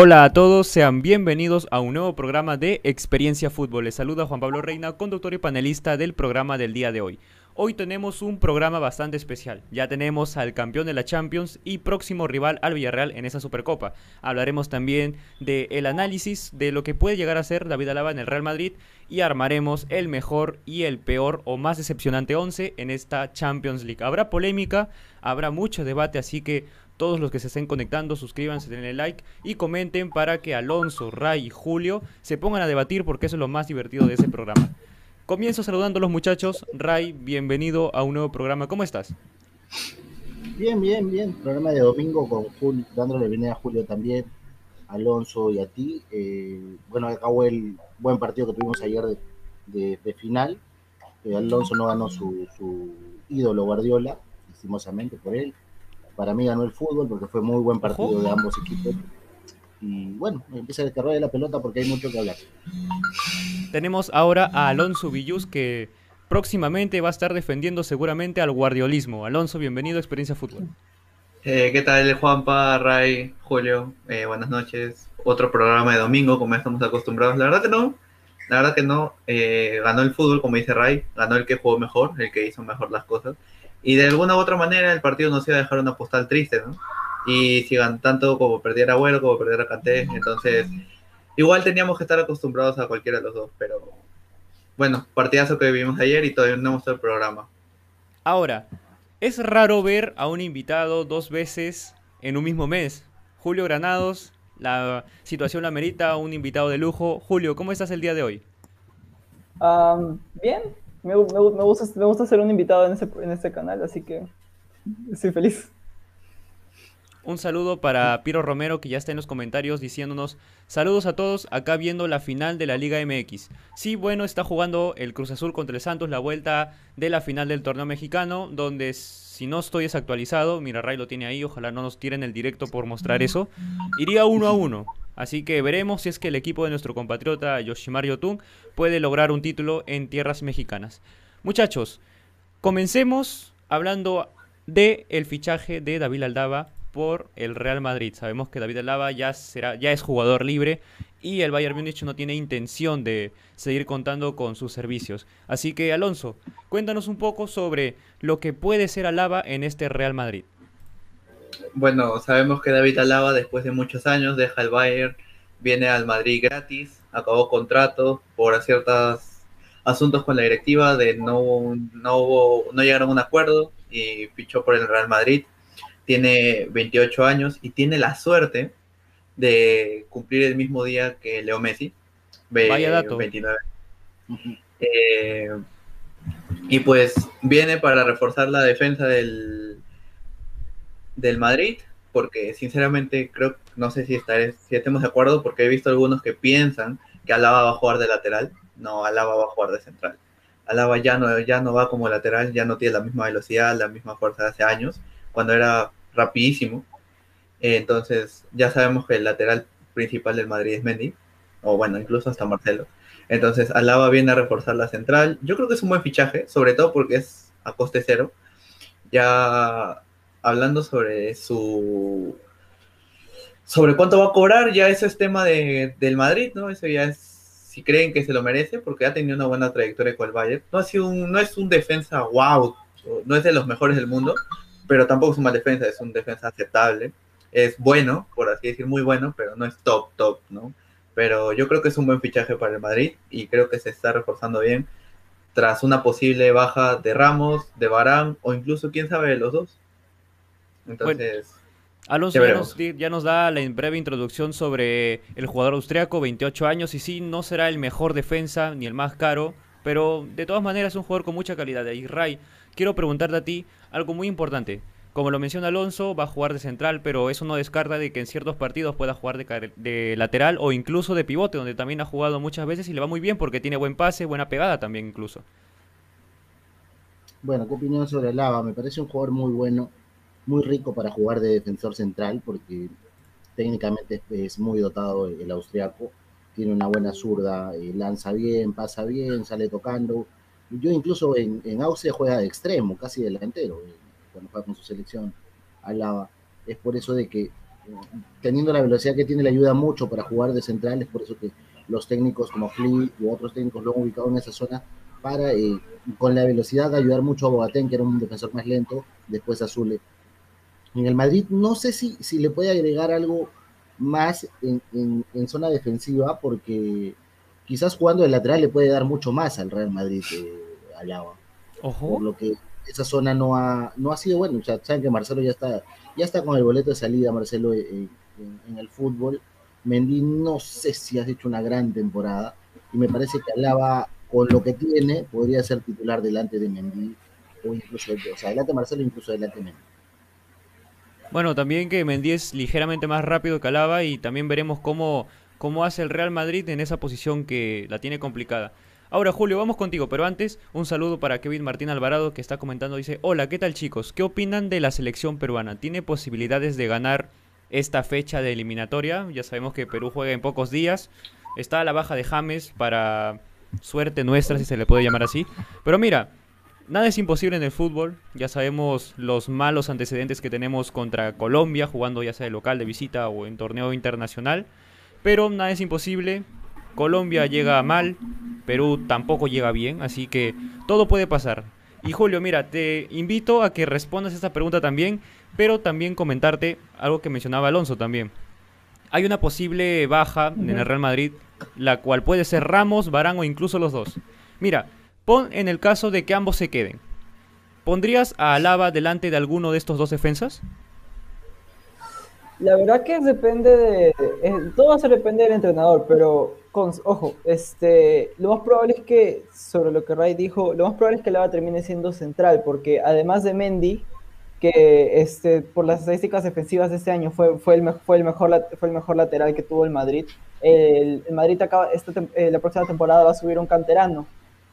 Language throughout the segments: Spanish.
Hola a todos, sean bienvenidos a un nuevo programa de Experiencia Fútbol. Les saluda Juan Pablo Reina, conductor y panelista del programa del día de hoy. Hoy tenemos un programa bastante especial. Ya tenemos al campeón de la Champions y próximo rival al Villarreal en esa Supercopa. Hablaremos también del el análisis de lo que puede llegar a ser David Alaba en el Real Madrid y armaremos el mejor y el peor o más decepcionante 11 en esta Champions League. Habrá polémica, habrá mucho debate, así que todos los que se estén conectando, suscríbanse, denle like y comenten para que Alonso, Ray y Julio se pongan a debatir porque eso es lo más divertido de ese programa. Comienzo saludando a los muchachos. Ray, bienvenido a un nuevo programa. ¿Cómo estás? Bien, bien, bien. Programa de domingo con Julio, dándole bienvenida a Julio también, Alonso y a ti. Eh, bueno, acabó el buen partido que tuvimos ayer de, final. Eh, Alonso no ganó su, su ídolo Guardiola, lastimosamente por él para mí ganó el fútbol porque fue muy buen partido de ambos equipos. Y bueno, empieza el carrera de la pelota porque hay mucho que hablar. Tenemos ahora a Alonso Villus que próximamente va a estar defendiendo seguramente al guardiolismo. Alonso, bienvenido a Experiencia Fútbol. Eh, ¿Qué tal, Juanpa, Ray, Julio? Eh, buenas noches. Otro programa de domingo, como estamos acostumbrados. La verdad que no, la verdad que no. Eh, ganó el fútbol, como dice Ray, ganó el que jugó mejor, el que hizo mejor las cosas y de alguna u otra manera el partido nos iba a dejar una postal triste, ¿no? Y sigan tanto como perdiera Abuelo como perdiera Canté, entonces igual teníamos que estar acostumbrados a cualquiera de los dos, pero bueno, partidazo que vivimos ayer y todavía no hemos el programa. Ahora, es raro ver a un invitado dos veces en un mismo mes. Julio Granados, la situación la merita, un invitado de lujo. Julio, ¿cómo estás el día de hoy? bien, me, gusta, me gusta ser un invitado en, ese, en este canal, así que estoy feliz. Un saludo para Piro Romero que ya está en los comentarios diciéndonos saludos a todos acá viendo la final de la Liga MX. Sí, bueno, está jugando el Cruz Azul contra el Santos la vuelta de la final del torneo mexicano donde si no estoy desactualizado, mira Ray lo tiene ahí, ojalá no nos tiren el directo por mostrar eso, iría uno a uno. Así que veremos si es que el equipo de nuestro compatriota Yoshimar Yotun puede lograr un título en tierras mexicanas. Muchachos, comencemos hablando de el fichaje de David Aldaba por el Real Madrid. Sabemos que David Aldaba ya será ya es jugador libre y el Bayern Múnich no tiene intención de seguir contando con sus servicios. Así que Alonso, cuéntanos un poco sobre lo que puede ser Alaba en este Real Madrid bueno, sabemos que David Alaba después de muchos años deja el Bayern, viene al Madrid gratis, acabó contrato por ciertos asuntos con la directiva de no, no, no llegaron a un acuerdo y fichó por el Real Madrid. Tiene 28 años y tiene la suerte de cumplir el mismo día que Leo Messi. Vaya dato. 29. Eh, y pues viene para reforzar la defensa del, del Madrid, porque sinceramente creo, no sé si, estaré, de acuerdo, porque he visto algunos que piensan que Alaba va a jugar de lateral. No, Alaba va a jugar de central. Alaba ya no, ya no va como lateral, ya no tiene la misma velocidad, la misma fuerza de hace años, cuando era rapidísimo. entonces, ya sabemos que el lateral principal del Madrid es Mendy, o bueno, incluso hasta Marcelo. Entonces, Alaba viene a reforzar la central. Yo creo que es un buen fichaje, sobre todo porque es a coste cero. Ya hablando sobre su sobre cuánto va a cobrar, ya eso es tema de, del Madrid, ¿no? Eso ya es si creen que se lo merece, porque ha tenido una buena trayectoria con el Bayern. No, ha sido un, no es un defensa wow, no es de los mejores del mundo, pero tampoco es un mal defensa, es un defensa aceptable. Es bueno, por así decir, muy bueno, pero no es top, top, ¿no? Pero yo creo que es un buen fichaje para el Madrid y creo que se está reforzando bien tras una posible baja de Ramos, de Barán o incluso, quién sabe, de los dos. Entonces. Alonso ya nos, da la breve introducción sobre el jugador austriaco, 28 años, y sí, no será el mejor defensa ni el más caro, pero de todas maneras es un jugador con mucha calidad. Y Ray, quiero preguntarte a ti algo muy importante. Como lo menciona Alonso, va a jugar de central, pero eso no descarta de que en ciertos partidos pueda jugar de, de, lateral o incluso de pivote, donde también ha jugado muchas veces y le va muy bien porque tiene buen pase, buena pegada también incluso. Bueno, ¿qué opinión sobre Lava? Me parece un jugador muy bueno muy rico para jugar de defensor central porque técnicamente es, muy dotado el, austriaco, tiene una buena zurda, eh, lanza bien, pasa bien, sale tocando. Yo incluso en, en Austria juega de extremo, casi delantero, eh, cuando juega con su selección, alaba. Es por eso de que teniendo la velocidad que tiene le ayuda mucho para jugar de central, es por eso que los técnicos como Fli y otros técnicos lo han ubicado en esa zona para eh, con la velocidad ayudar mucho a Boateng, que era un defensor más lento, después a Zule. En el Madrid no sé si, si le puede agregar algo más en, en, zona defensiva, porque quizás jugando de lateral le puede dar mucho más al Real Madrid, eh, Alaba. Ojo. Por lo que esa zona no ha, no ha sido bueno. O sea, saben que Marcelo ya está, ya está con el boleto de salida, Marcelo, eh, eh, en, el fútbol. Mendy no sé si has hecho una gran temporada y me parece que Alaba con lo que tiene podría ser titular delante de Mendy o incluso, o sea, delante de Marcelo incluso delante de Mendy. Bueno, también que Mendy es ligeramente más rápido que Alaba y también veremos cómo, cómo hace el Real Madrid en esa posición que la tiene complicada. Ahora, Julio, vamos contigo, pero antes, un saludo para Kevin Martín Alvarado que está comentando. Dice: Hola, ¿qué tal, chicos? ¿Qué opinan de la selección peruana? ¿Tiene posibilidades de ganar esta fecha de eliminatoria? Ya sabemos que Perú juega en pocos días. Está a la baja de James para suerte nuestra, si se le puede llamar así. Pero mira, nada es imposible en el fútbol. Ya sabemos los malos antecedentes que tenemos contra Colombia, jugando ya sea de local, de visita o en torneo internacional. Pero nada es imposible. Colombia llega mal, Perú tampoco llega bien, así que todo puede pasar. Y Julio, mira, te invito a que respondas esta pregunta también, pero también comentarte algo que mencionaba Alonso también. Hay una posible baja en el Real Madrid, la cual puede ser Ramos, Barán o incluso los dos. Mira, pon en el caso de que ambos se queden. ¿Pondrías a Alaba delante de alguno de estos dos defensas? La verdad que depende de. Eh, todo va a ser depende del entrenador, pero ojo, este, lo más probable es que, sobre lo que Ray dijo, lo más probable es que Lava termine siendo central, porque además de Mendy, que este, por las estadísticas defensivas de este año fue, fue, el, fue, el, mejor, fue el mejor lateral que tuvo el Madrid, el, Madrid acaba, esta, eh, la próxima temporada va a subir un canterano,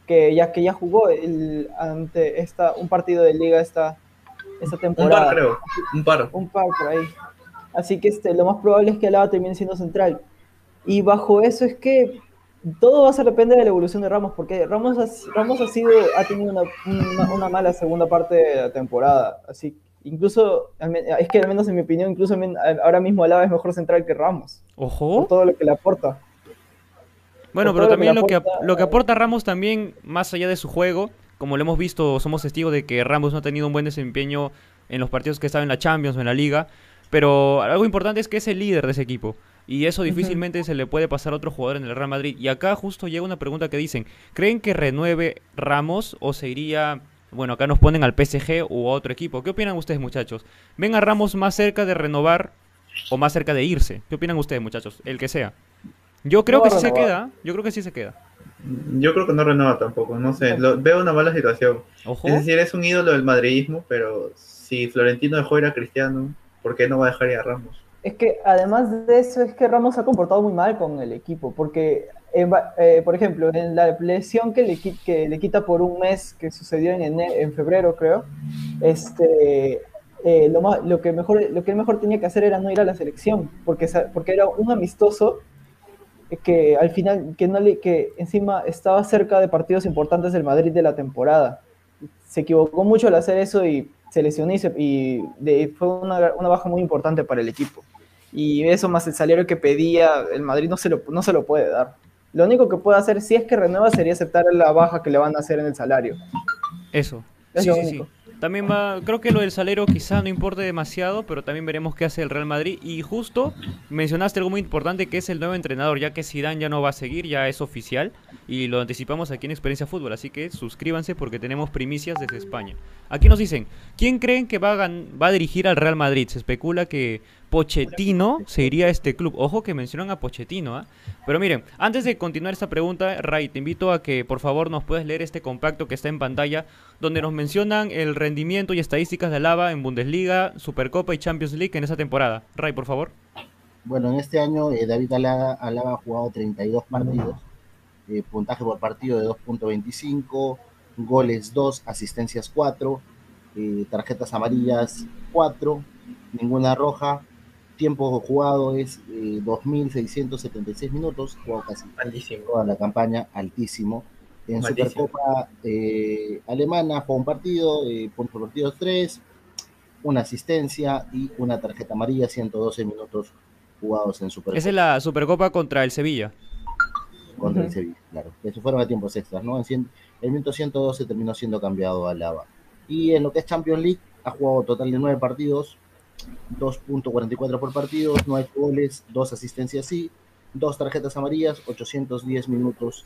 que ya, que ya jugó el, ante esta, un partido de liga esta, esta temporada. Un par, creo. Un par. Un par por ahí. Así que este, lo más probable es que Lava termine siendo central. Y bajo eso es que todo va a ser depende de la evolución de Ramos, porque Ramos ha, Ramos ha sido, ha tenido una, una, mala segunda parte de la temporada. Así, incluso, es que al menos en mi opinión, incluso ahora mismo Alaba es mejor central que Ramos. Ojo. todo lo que le aporta. Bueno, pero también lo que, lo que aporta Ramos también, más allá de su juego, como lo hemos visto, somos testigos de que Ramos no ha tenido un buen desempeño en los partidos que estaba en la Champions o en la Liga, pero algo importante es que es el líder de ese equipo. Y eso difícilmente se le puede pasar a otro jugador en el Real Madrid. Y acá justo llega una pregunta que dicen, ¿creen que renueve Ramos o se iría, bueno, acá nos ponen al PSG u otro equipo? ¿Qué opinan ustedes muchachos? ¿Ven a Ramos más cerca de renovar o más cerca de irse? ¿Qué opinan ustedes muchachos? El que sea. Yo creo que sí se queda, yo creo que sí se queda. Yo creo que no renueva tampoco, no sé, veo una mala situación. Es decir, es un ídolo del madridismo, pero si Florentino dejó ir a Cristiano, ¿por qué no va a dejar ir a Ramos? Es que además de eso es que Ramos ha comportado muy mal con el equipo, porque, eh, por ejemplo, en la lesión que le, que le quita por un mes que sucedió en, en febrero, creo, este, eh, lo, lo, que mejor, lo que él mejor tenía que hacer era no ir a la selección, porque, porque era un amistoso que al final, que, no le, que encima estaba cerca de partidos importantes del Madrid de la temporada. Se equivocó mucho al hacer eso y se lesionó y, fue una, una, baja muy importante para el equipo y eso más el salario que pedía, el Madrid no se lo, no se lo puede dar. Lo único que puede hacer, si es que renueva, sería aceptar la baja que le van a hacer en el salario. Eso. sí, sí, sí. También va, creo que lo del salero quizá no importe demasiado, pero también veremos qué hace el Real Madrid. Y justo mencionaste algo muy importante que es el nuevo entrenador, ya que Zidane ya no va a seguir, ya es oficial y lo anticipamos aquí en Experiencia Fútbol, así que suscríbanse porque tenemos primicias desde España. Aquí nos dicen, ¿quién creen que va a, va a dirigir al Real Madrid? Se especula que Pochettino se iría a este club. Ojo que mencionan a Pochettino, ¿ah? Pero miren, antes de continuar esta pregunta, Ray, te invito a que por favor nos puedas leer este compacto que está en pantalla, donde nos mencionan el rendimiento y estadísticas de Alaba en Bundesliga, Supercopa y Champions League en esa temporada. Ray, por favor. Bueno, en este año eh, David Alaba, ha jugado 32 partidos, eh, puntaje por partido de 2.25, goles 2, asistencias 4, eh, tarjetas amarillas 4, ninguna roja, tiempo jugado es 2.676 eh, minutos, jugó casi toda la campaña, altísimo. En Supercopa eh, Alemana jugó un partido, eh, por partido 3. una asistencia y una tarjeta amarilla, 112 minutos jugados en Supercopa. Esa es la Supercopa contra el Sevilla. Contra el. Sevilla, claro. Eso fueron a tiempos extras, ¿no? En cien- el minuto 112 terminó siendo cambiado a Lava. Y en lo que es Champions League, ha jugado total de nueve partidos, 2.44 por partido, no hay goles, dos asistencias sí, dos tarjetas amarillas, 810 minutos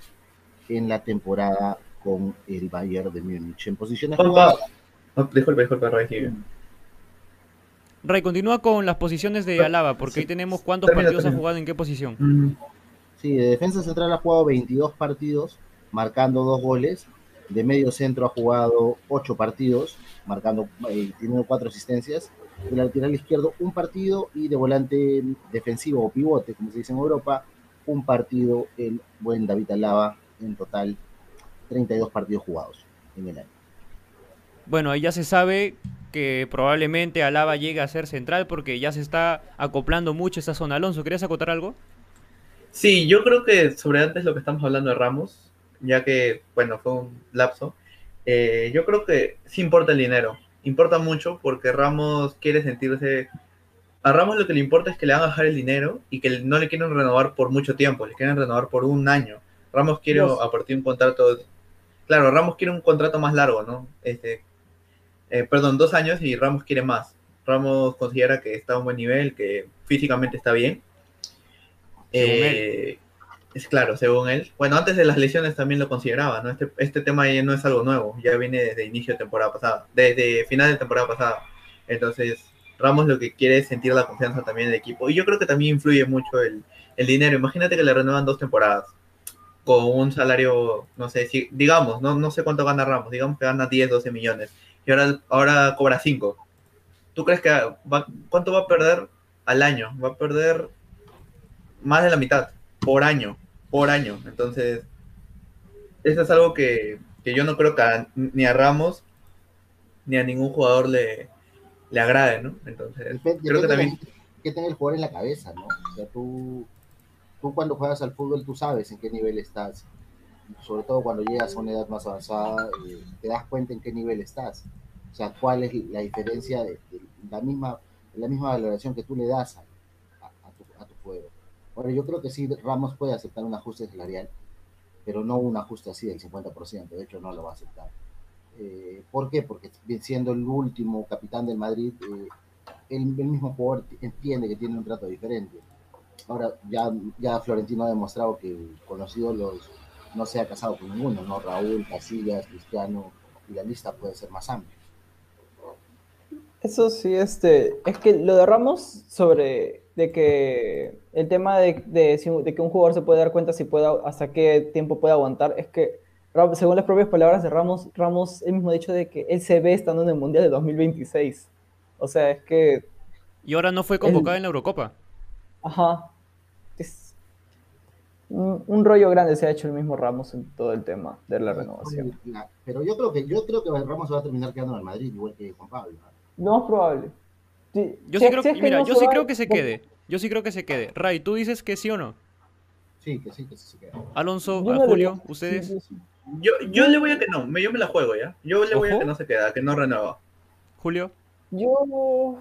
en la temporada con el Bayern de Múnich. En posiciones jugadas, oh, disculpe, disculpe, Ray. Ray, continúa con las posiciones de Alaba, porque ahí tenemos cuántos Termina, partidos ha jugado en qué posición. Mm, Sí, de defensa central ha jugado 22 partidos, marcando dos goles. De medio centro ha jugado 8 partidos, marcando, eh, teniendo 4 asistencias. De lateral izquierdo un partido y de volante defensivo o pivote, como se dice en Europa, un partido el buen David Alaba, en total 32 partidos jugados en el año. Bueno, ahí ya se sabe que probablemente Alaba llegue a ser central porque ya se está acoplando mucho esa zona. Alonso, ¿querías acotar algo? Sí, yo creo que sobre antes lo que estamos hablando de Ramos, ya que, bueno, fue un lapso, eh, yo creo que sí importa el dinero. Importa mucho porque Ramos quiere sentirse... A Ramos lo que le importa es que le van a bajar el dinero y que no le quieren renovar por mucho tiempo, le quieren renovar por un año. Ramos quiere a partir de un contrato... Claro, Ramos quiere un contrato más largo, ¿no? Este, eh, perdón, dos años y Ramos quiere más. Ramos considera que está a un buen nivel, que físicamente está bien. Según Eh, es claro, según él. Bueno, antes de las lesiones también lo consideraba, ¿no? Este, este tema ya no es algo nuevo, ya viene desde inicio de temporada pasada, desde final de temporada pasada. Entonces, Ramos lo que quiere es sentir la confianza también del equipo. Y yo creo que también influye mucho el, el dinero. Imagínate que le renuevan dos temporadas con un salario, no sé, si, digamos, no, no sé cuánto gana Ramos, digamos que gana 10, 12 millones y ahora, ahora cobra 5. ¿Tú crees que cuánto va a perder al año? Va a perder más de la mitad por año, por año. Entonces, eso es algo que, que yo no creo que a- ni a Ramos ni a ningún jugador le, le agrade, ¿no? Entonces, Depende, creo que también... que tenga el jugador en la cabeza, ¿no? O sea, tú, tú cuando juegas al fútbol, tú sabes en qué nivel estás. Sobre todo cuando llegas a una edad más avanzada, eh, te das cuenta en qué nivel estás. O sea, cuál es la diferencia de, de la, misma, la misma valoración que tú le das a- a tu, a tu juego. Ahora, yo creo que sí, Ramos puede aceptar un ajuste salarial, pero no un ajuste así del 50%. De hecho, no lo va a aceptar. Eh, ¿Por qué? Porque siendo el último capitán del Madrid, eh, el, mismo jugador entiende que tiene un trato diferente. Ahora, ya, ya Florentino ha demostrado que con los no se ha casado con ninguno, ¿no? Raúl, Casillas, Cristiano, y la lista puede ser más amplia. Eso sí, este, es que lo de Ramos sobre de que el tema de, de, que un jugador se puede dar cuenta si puede, hasta qué tiempo puede aguantar, es que según las propias palabras de Ramos, Ramos él mismo ha dicho de que él se ve estando en el Mundial de 2026. O sea, es que, Y ahora no fue convocado en la Eurocopa. ajá, es un, un rollo grande se ha hecho el mismo Ramos en todo el tema de la renovación. Pero yo creo que yo creo que Ramos va a terminar quedando en el Madrid, igual que Juan Pablo. ¿no? Más probable. Sí, Yo sí creo si que, es mira, no yo se sí va, creo que se quede. Yo sí creo que se quede. Ray, ¿tú dices que sí o no? Sí, que sí, que sí se queda. Alonso, a Julio, ustedes. sí, sí. Yo, yo le voy a que no, me- yo me la juego ya. Yo le voy a que no se queda, que no renueva. Julio. Yo.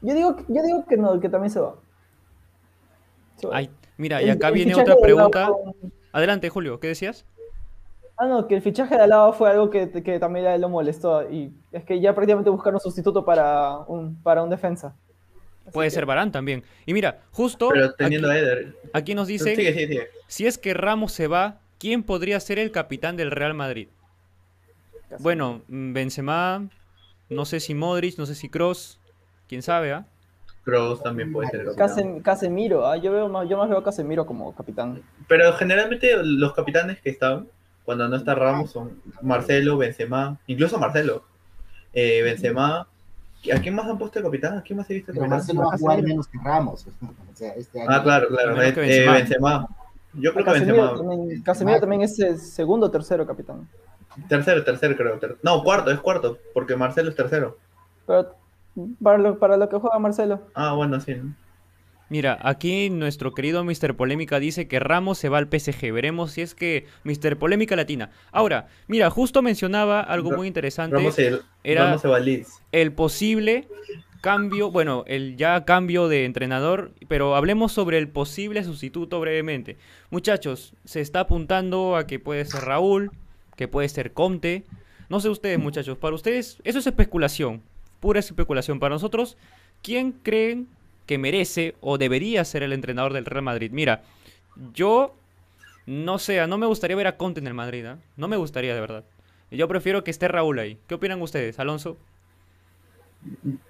Yo digo, yo digo que no, que también se va. Se va. Ay, mira, y acá el viene otra Alaba pregunta. Adelante, Julio, ¿qué decías? Ah, no, que el fichaje de Alaba fue algo que, que también lo molestó. Y es que ya prácticamente buscaron sustituto para un, para un defensa. Así Puede que- ser Barán también. Y mira, justo Pero teniendo aquí, a Eder. aquí nos dicen, Sigue, sigue, sigue. si es que Ramos se va, ¿quién podría ser el capitán del Real Madrid? casi. Bueno, mm, Benzema, no sé si Modric, no sé si Cross, quién sabe, ¿ah? Kroos también puede ser. capitán. Casemiro, ah, yo, veo más, yo más veo a Casemiro como capitán. Pero generalmente los capitanes que están, cuando no está Ramos, son Marcelo, Benzema, incluso Marcelo. Eh, Benzema. ¿A quién más han puesto de capitán? ¿A quién más he visto de capitán? Marcelo va a jugar menos que Ramos. O sea, este año. Ah, claro, claro. Eh, eh, Benzema. Benzema. Yo creo que Benzema. también, Casemiro también es el segundo o tercero capitán. Tercero, tercero, creo. ter- No, cuarto, es cuarto, porque Marcelo es tercero. Pero para lo, para lo que juega Marcelo. Ah, bueno, sí. ¿no? Mira, aquí nuestro querido Mr. Polémica dice que Ramos se va al PSG. Veremos si es que Mr. Polémica Latina. Ahora, mira, justo mencionaba algo muy interesante. Ramos se, era Ramos se va al Leeds. el posible cambio, bueno, el ya cambio de entrenador, pero hablemos sobre el posible sustituto brevemente. Muchachos, se está apuntando a que puede ser Raúl, que puede ser Conte. No sé ustedes, muchachos, para ustedes eso es especulación, pura especulación. Para nosotros, ¿quién creen que merece o debería ser el entrenador del Real Madrid? Mira, yo no sé, no me gustaría ver a Conte en el Madrid, ¿ah? no me gustaría de verdad. Yo prefiero que esté Raúl ahí. ¿Qué opinan ustedes, Alonso?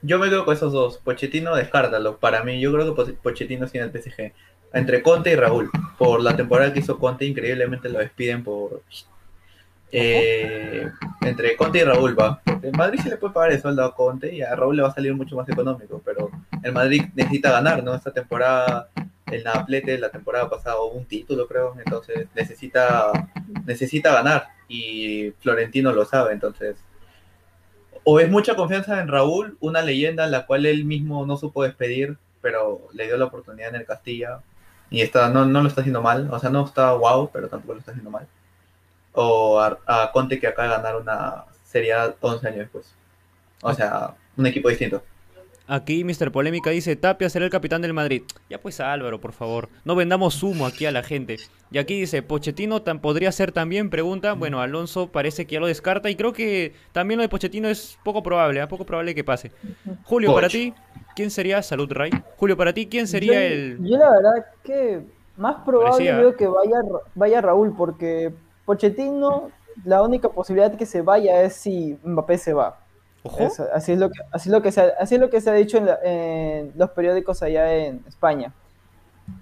Yo me quedo con esos dos. Pochettino, descártalo. Para mí, yo creo que Po- Pochettino sí en el PSG. Entre Conte y Raúl. Por la temporada que hizo Conte, increíblemente lo despiden por. Eh, entre Conte y Raúl va. El Madrid sí le puede pagar el sueldo a Conte y a Raúl le va a salir mucho más económico. Pero el Madrid necesita ganar, ¿no? Esta temporada, el Naplete, la temporada pasada hubo un título, creo. Entonces necesita, necesita ganar. Y Florentino lo sabe, entonces o es mucha confianza en Raúl, una leyenda en la cual él mismo no supo despedir, pero le dio la oportunidad en el Castilla y está, no, no lo está haciendo mal, o sea, no está wow, pero tampoco lo está haciendo mal. O a, Conte que acaba de ganar una Serie A 11 años después. O sea, un equipo distinto. Aquí Mr. Polémica dice, Tapia será el capitán del Madrid. Ya pues Álvaro, por favor, no vendamos humo aquí a la gente. Y aquí dice, Pochettino tan podría ser también, pregunta. Bueno, Alonso parece que ya lo descarta y creo que también lo de Pochettino es poco probable, ¿eh? poco probable que pase. Julio, para ti, ¿quién sería, salud Ray? Julio, para ti, ¿quién sería yo, el... Yo la verdad que más probable Parecía. veo que vaya Raúl, porque Pochettino, la única posibilidad que se vaya es si Mbappé se va. Así, es lo que, así, es lo que se ha, así es lo que se ha dicho en, los periódicos allá en España.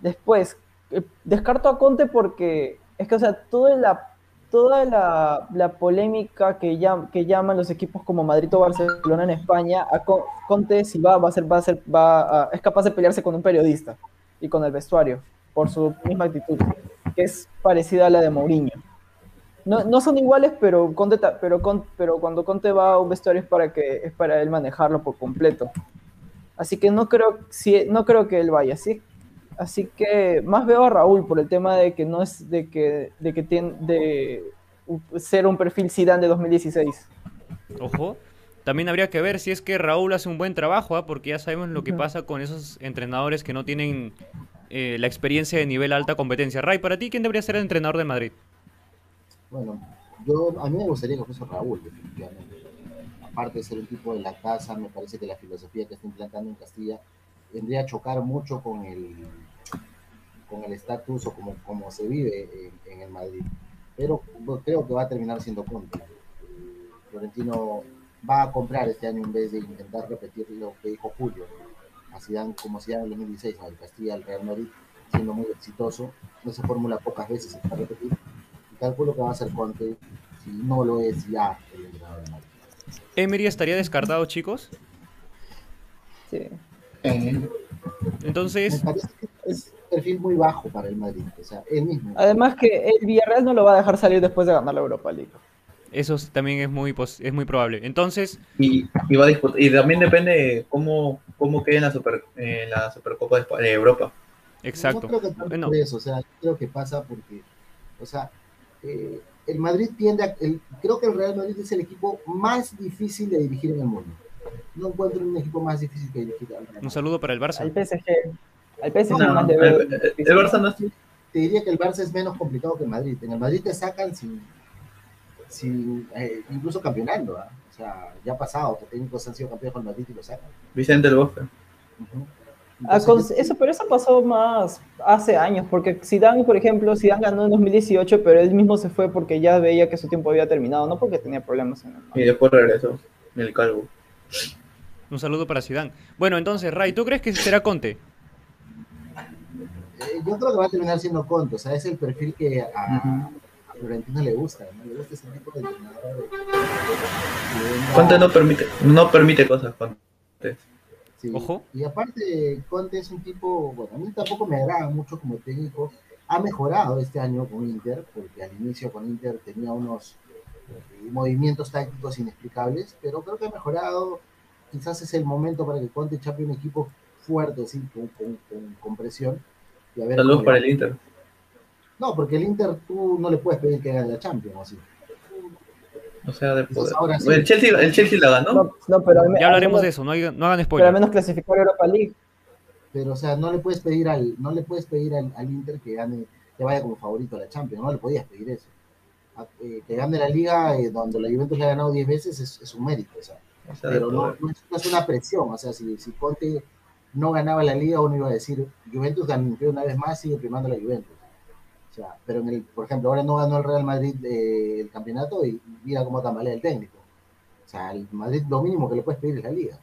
Después, eh, descarto a Conte porque es que, o sea, toda la, toda la, la polémica que, que llaman los equipos como Madrid o Barcelona en España, a Co- Conte si va, va a ser, va a ser, va es capaz de pelearse con un periodista y con el vestuario por su misma actitud, que es parecida a la de Mourinho. No, no son iguales, pero, Conte, pero, Con- pero cuando Conte va a un vestuario es para, que, es para él manejarlo por completo. Así que no creo, si, no creo que él vaya. Así, así que más veo a Raúl por el tema de que no es de que, de que tiene de ser un perfil Zidane de 2016. ojo. También habría que ver si es que Raúl hace un buen trabajo, ¿ah? porque ya sabemos lo que pasa con esos entrenadores que no tienen eh, la experiencia de nivel alta competencia. Ray, para ti, ¿quién debería ser el entrenador de Madrid? Bueno, yo, a mí me gustaría que fuese Raúl, definitivamente. Aparte de ser un tipo de la casa, me parece que la filosofía que está implantando en Castilla vendría a chocar mucho con el con el estatus o como, como se vive en, el Madrid. Pero bueno, creo que va a terminar siendo Conte. Eh, Florentino va a comprar este año en vez de intentar repetir lo que dijo Julio. A Zidane, como Zidane en el 2016, ¿no? el Castilla, el Real Madrid, siendo muy exitoso. No se formula pocas veces, se repetir y calculo que va a ser Conte, si no lo es ya el entrenador de Madrid. ¿Emery estaría descartado, chicos? Sí. Eh, Me Entonces, parece que es un perfil muy bajo para el Madrid, o sea, él mismo. Además que el Villarreal no lo va a dejar salir después de ganar la Europa League. eso también es muy, pos- es muy probable. Entonces, y, y va a disputar, y también depende cómo, cómo quede en la, super, la Supercopa de, de Europa. exacto. No creo que tanto Bueno. por eso, o sea, yo creo que pasa porque, o sea, eh, el Madrid tiende a, el- creo que el Real Madrid es el equipo más difícil de dirigir en el mundo. No encuentro un equipo más difícil que dirigir al Real Un saludo para el Al Barça. PSG. Al PSG No, más el, el- el Barça no es Te diría que el Barça es menos complicado que el Madrid. En el Madrid te sacan sin, sin eh, incluso campeonando. ¿ah? O sea, ya ha pasado que técnicos han sido campeones con el Madrid y lo sacan. Vicente del Bosque. Con- Entonces, eso, pero eso pasó más hace años, porque Zidane, por ejemplo, Zidane ganó en 2018, pero él mismo se fue porque ya veía que su tiempo había terminado, no porque tenía problemas en el Y después regresó. El calvo. Un saludo para Zidane. Bueno, entonces, Ray, ¿tú crees que será Conte? eh, yo creo que va a terminar siendo Conte. O sea, es el perfil que a, a Florentino le gusta. ¿no? Le gusta ese tipo de Conte no permite, no permite cosas. Conte. Sí. Ojo. Y aparte, Conte es un tipo, bueno, a mí tampoco me agrada mucho como técnico. Ha mejorado este año con Inter, porque al inicio con Inter tenía unos eh, movimientos tácticos inexplicables, pero creo que ha mejorado. Quizás es el momento para que Conte chape un equipo fuerte, sí, con, con, con, con presión. Y a ver Saludos para el. Inter. No, porque el Inter tú no le puedes pedir que gane la Champions, así. O sea, de Quizás poder. ahora sí. el, Chelsea, el Chelsea la ganó. No, no, pero me- Ya hablaremos al de eso, no, hay- no hagan Pero al spoiler. menos clasificar a Europa League. Pero, o sea, no le puedes pedir al, no le puedes pedir al, al Inter que gane, que vaya como favorito a la Champions, no le podías pedir eso. A- eh, que gane la liga eh, donde la Juventus le ha ganado 10 veces es, es un mérito, o sea. O sea, de pero no, poder. no es, no es una presión, o sea, si, si Conte no ganaba la liga, uno iba a decir, Juventus ganó una vez más, sigue primando la Juventus. O sea, pero en el, por ejemplo, ahora no ganó el Real Madrid eh, el campeonato y mira cómo tambalea el técnico. O sea, el Madrid lo mínimo que le puedes pedir es la liga.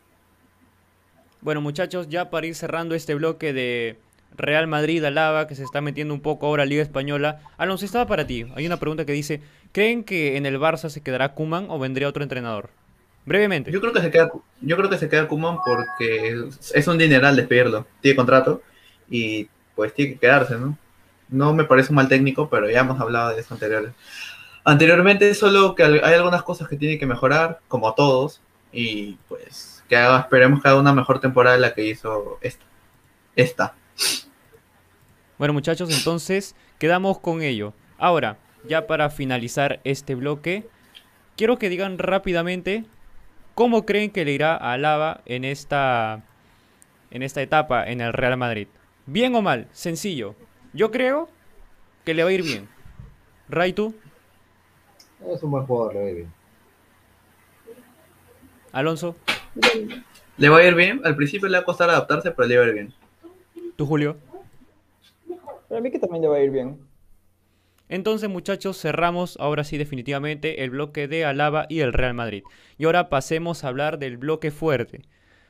Bueno, muchachos, ya para ir cerrando este bloque de Real Madrid Alaba, que se está metiendo un poco ahora a Liga Española. Alonso, estaba para ti. Hay una pregunta que dice: ¿Creen que en el Barça se quedará Kuman o vendría otro entrenador? Brevemente. Yo creo que se queda, yo creo que se queda Kuman porque es, es un dineral despedirlo. Tiene contrato y pues tiene que quedarse, ¿no? No me parece un mal técnico, pero ya hemos hablado de eso anteriormente. Anteriormente, solo que hay algunas cosas que tiene que mejorar, como todos, y pues que haga, esperemos que haga una mejor temporada de la que hizo esta. Esta. Bueno, muchachos, entonces quedamos con ello. Ahora, ya para finalizar este bloque, quiero que digan rápidamente cómo creen que le irá a Alaba en esta, en esta etapa en el Real Madrid. ¿Bien o mal? Sencillo. Yo creo que le va a ir bien. Ray, tú, Es un buen jugador, le ve bien. Alonso, Le va a ir bien. Al principio le va a costar adaptarse, pero le va a ir bien. tú, Julio. Para mí que también le va a ir bien. Entonces, muchachos, cerramos ahora sí definitivamente el bloque de Alaba y el Real Madrid. Y ahora pasemos a hablar del bloque fuerte.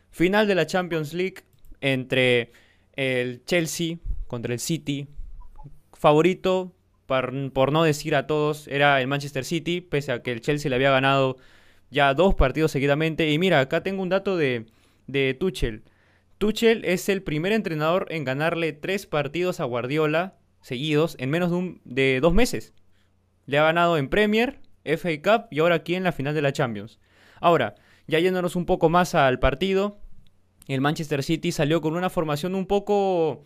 Final de la Champions League entre el Chelsea contra el City. Favorito, por, por no decir a todos, era el Manchester City, pese a que el Chelsea le había ganado ya dos partidos seguidamente. Y mira, acá tengo un dato de, de Tuchel. Tuchel es el primer entrenador en ganarle tres partidos a Guardiola seguidos en menos de, un- de dos meses. Le ha ganado en Premier, FA Cup y ahora aquí en la final de la Champions. Ahora, ya yéndonos un poco más al partido, el Manchester City salió con una formación un poco